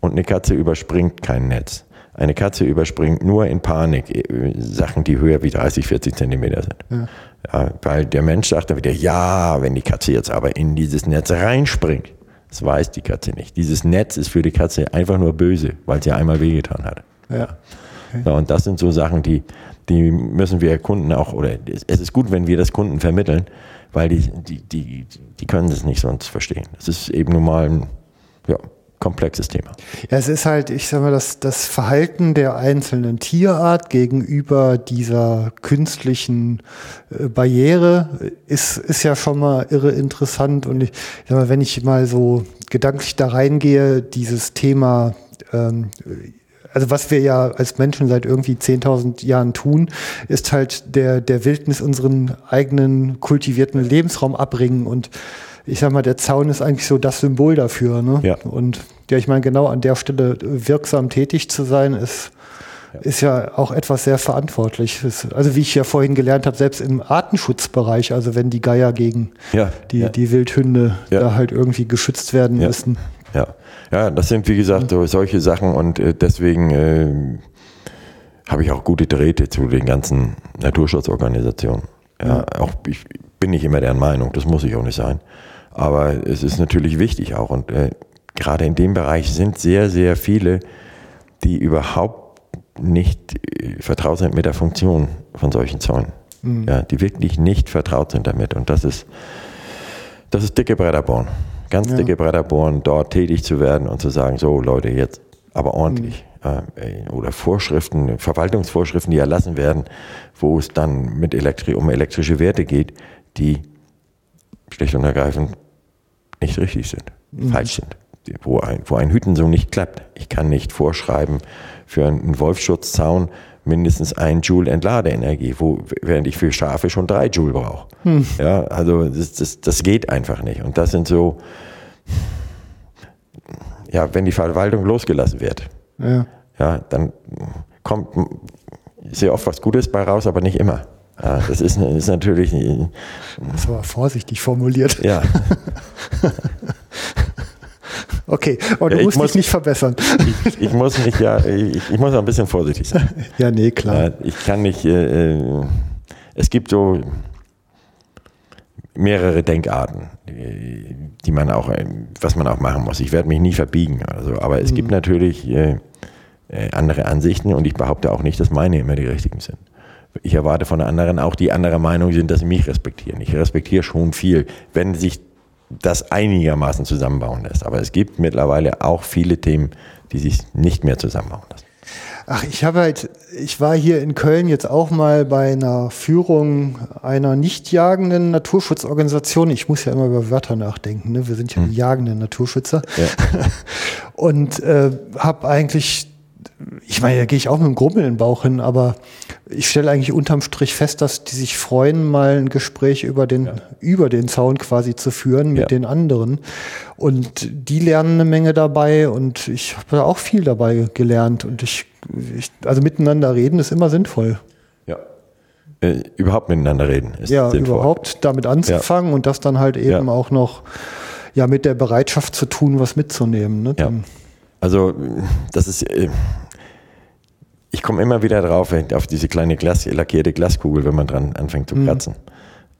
und eine Katze überspringt kein Netz. Eine Katze überspringt nur in Panik äh, Sachen, die höher wie 30, 40 Zentimeter sind. Ja, weil der Mensch sagt dann wieder, ja, wenn die Katze jetzt aber in dieses Netz reinspringt, das weiß die Katze nicht. Dieses Netz ist für die Katze einfach nur böse, weil sie einmal wehgetan hat. Ja. Ja, und das sind so Sachen, die, die müssen wir Kunden auch, oder es ist gut, wenn wir das Kunden vermitteln, weil die, die, die, die können das nicht sonst verstehen. Es ist eben nun mal ein ja, komplexes Thema. Ja, es ist halt, ich sag mal, das, das Verhalten der einzelnen Tierart gegenüber dieser künstlichen äh, Barriere ist, ist ja schon mal irre interessant. Und ich sag mal, wenn ich mal so gedanklich da reingehe, dieses Thema, ähm, also was wir ja als Menschen seit irgendwie 10.000 Jahren tun, ist halt der, der Wildnis unseren eigenen kultivierten Lebensraum abbringen und ich sag mal, der Zaun ist eigentlich so das Symbol dafür. Ne? Ja. Und ja, ich meine, genau an der Stelle wirksam tätig zu sein, ist, ist ja auch etwas sehr Verantwortliches. Also wie ich ja vorhin gelernt habe, selbst im Artenschutzbereich, also wenn die Geier gegen Ja, die, ja. die Wildhunde Ja. da halt irgendwie geschützt werden Ja. müssen. Ja, ja, das sind wie gesagt so, solche Sachen und äh, deswegen äh, habe ich auch gute Drähte zu den ganzen Naturschutzorganisationen. Ja, auch ich bin nicht immer deren Meinung, das muss ich auch nicht sein. Aber es ist natürlich wichtig auch und äh, gerade in dem Bereich sind sehr, sehr viele, die überhaupt nicht äh, vertraut sind mit der Funktion von solchen Zäunen. Ja, die wirklich nicht vertraut sind damit und das ist das ist dicke Bretter bohren. Ganz dicke Bretter bohren, dort tätig zu werden und zu sagen, so Leute, jetzt aber ordentlich. Äh, oder Vorschriften, Verwaltungsvorschriften, die erlassen werden, wo es dann mit Elektri um elektrische Werte geht, die schlicht und ergreifend nicht richtig sind, falsch sind. Wo ein, wo ein Hüten so nicht klappt. Ich kann nicht vorschreiben für einen Wolfschutzzaun mindestens ein Joule Entladeenergie, wo, während ich für Schafe schon drei Joule brauche. Ja, also das, das, das geht einfach nicht. Und das sind so, ja, wenn die Verwaltung losgelassen wird, Ja. ja, dann kommt, sehr oft was Gutes bei raus, aber nicht immer. Ja, das ist, ist natürlich. Das war vorsichtig formuliert. Ja. okay, aber du Ja, ich musst muss- dich nicht verbessern. Ich, ich muss mich ja, ich, ich muss ein bisschen vorsichtig sein. ja, nee, klar. Ich kann nicht, äh, äh, es gibt so mehrere Denkarten, die, man auch, äh, was man auch machen muss. Ich werde mich nie verbiegen oder so, aber es gibt natürlich äh, äh, andere Ansichten und ich behaupte auch nicht, dass meine immer die richtigen sind. Ich erwarte von anderen auch, die anderer Meinung sind, dass sie mich respektieren. Ich respektiere schon viel, wenn sich das einigermaßen zusammenbauen lässt. Aber es gibt mittlerweile auch viele Themen, die sich nicht mehr zusammenbauen lassen. Ach, ich habe halt, ich war hier in Köln jetzt auch mal bei einer Führung einer nicht jagenden Naturschutzorganisation. Ich muss ja immer über Wörter nachdenken, ne? Wir sind ja die jagenden Naturschützer. Ja. Und äh, habe eigentlich, ich meine, da gehe ich auch mit dem Grummel in den Bauch hin, aber ich stelle eigentlich unterm Strich fest, dass die sich freuen, mal ein Gespräch über den, über den Zaun quasi zu führen mit Ja. den anderen. Und die lernen eine Menge dabei und ich habe da auch viel dabei gelernt. Und ich, ich also miteinander reden ist immer sinnvoll. Ja. Äh, überhaupt miteinander reden ist Ja, sinnvoll. überhaupt damit anzufangen und das dann halt eben Ja. auch noch ja mit der Bereitschaft zu tun, was mitzunehmen. Ne? Ja. Also das ist, äh, ich komme immer wieder drauf, auf diese kleine Glas, lackierte Glaskugel, wenn man dran anfängt zu kratzen.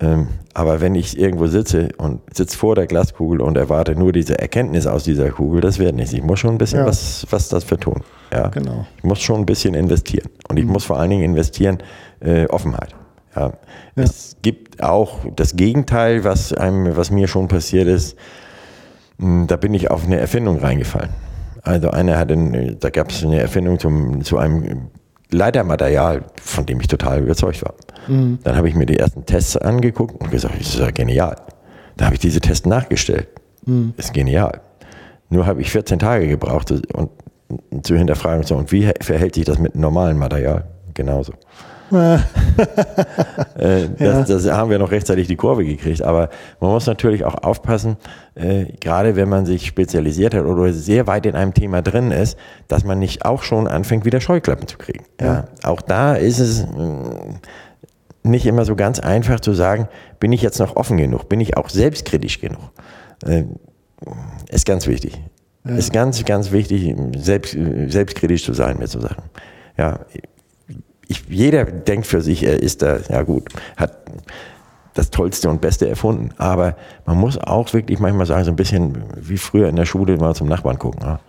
Ähm, aber wenn ich irgendwo sitze und sitze vor der Glaskugel und erwarte nur diese Erkenntnis aus dieser Kugel, das wird nichts. Ich muss schon ein bisschen Ja. was, was dafür tun. Ja. Genau. Ich muss schon ein bisschen investieren. Und ich muss vor allen Dingen investieren äh, Offenheit. Ja. Es gibt auch das Gegenteil, was einem, was mir schon passiert ist. Hm, Da bin ich auf eine Erfindung reingefallen. Also einer hat, ein, da gab es eine Erfindung zum, zu einem Leitermaterial, von dem ich total überzeugt war. Dann habe ich mir die ersten Tests angeguckt und gesagt, das ist ja genial. Da habe ich diese Tests nachgestellt. Ist genial. Nur habe ich 14 Tage gebraucht und zu hinterfragen, so, und wie verhält sich das mit normalem Material? Genauso. Äh, das, das haben wir noch rechtzeitig die Kurve gekriegt. Aber man muss natürlich auch aufpassen, äh, gerade wenn man sich spezialisiert hat oder sehr weit in einem Thema drin ist, dass man nicht auch schon anfängt, wieder Scheuklappen zu kriegen. Ja. Auch da ist es mh, nicht immer so ganz einfach zu sagen, bin ich jetzt noch offen genug, bin ich auch selbstkritisch genug. Äh, ist ganz wichtig. Ist ganz, ganz wichtig, selbst, selbstkritisch zu sein mit so Sachen. Ja, ich, jeder denkt für sich, er ist da, ja gut, hat das Tollste und Beste erfunden. Aber man muss auch wirklich manchmal sagen, so ein bisschen wie früher in der Schule mal zum Nachbarn gucken. Ja.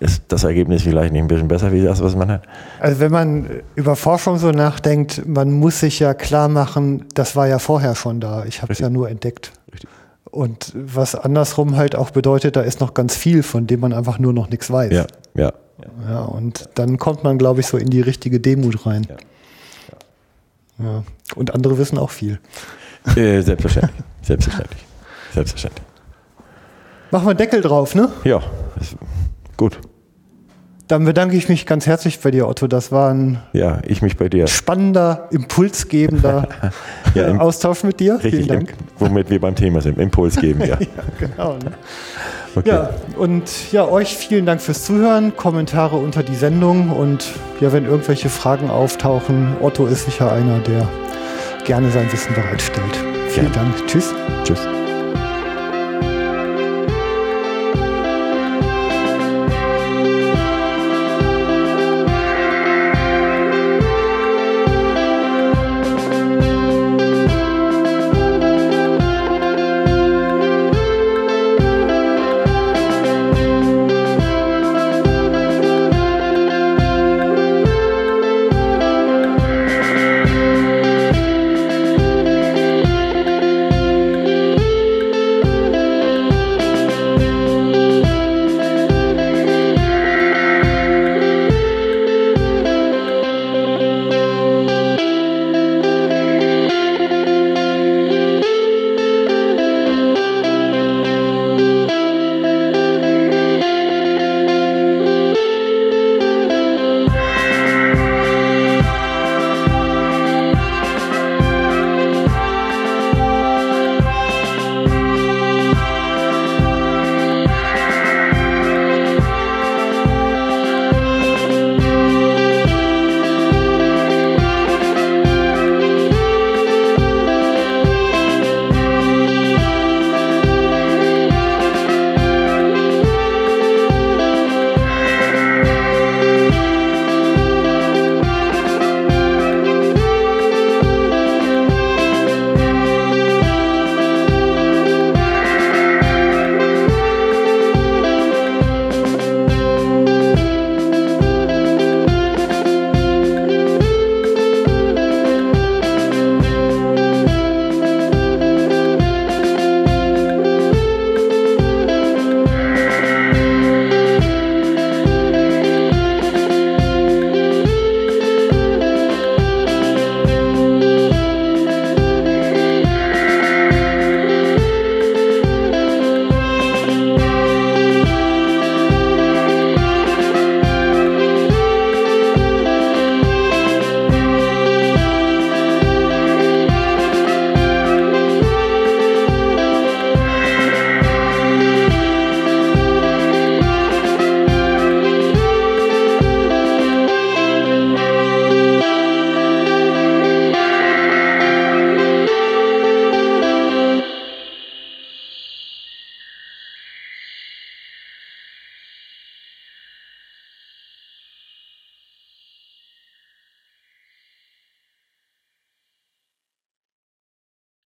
Ist das Ergebnis vielleicht nicht ein bisschen besser wie das, was man hat? Also wenn man über Forschung so nachdenkt, man muss sich ja klar machen, das war ja vorher schon da. Ich habe es ja nur entdeckt. Richtig. Und was andersrum halt auch bedeutet, da ist noch ganz viel, von dem man einfach nur noch nichts weiß. Ja, ja. Ja, und dann kommt man, glaube ich, so in die richtige Demut rein. Ja. Ja. Und andere wissen auch viel. Äh, selbstverständlich. Selbstverständlich. Selbstverständlich. Machen wir einen Deckel drauf, ne? Ja, gut. Dann bedanke ich mich ganz herzlich bei dir, Otto. Das war ein Ja, ich mich bei dir. spannender, impulsgebender Ja, im- Austausch mit dir. Richtig, Vielen Dank. im- womit wir beim Thema sind. Impuls geben, ja. Ja, genau. Ne? Okay. Ja, und ja, euch vielen Dank fürs Zuhören. Kommentare unter die Sendung und ja, wenn irgendwelche Fragen auftauchen, Otto ist sicher einer, der gerne sein Wissen bereitstellt. Vielen Gerne. Dank. Tschüss. Tschüss.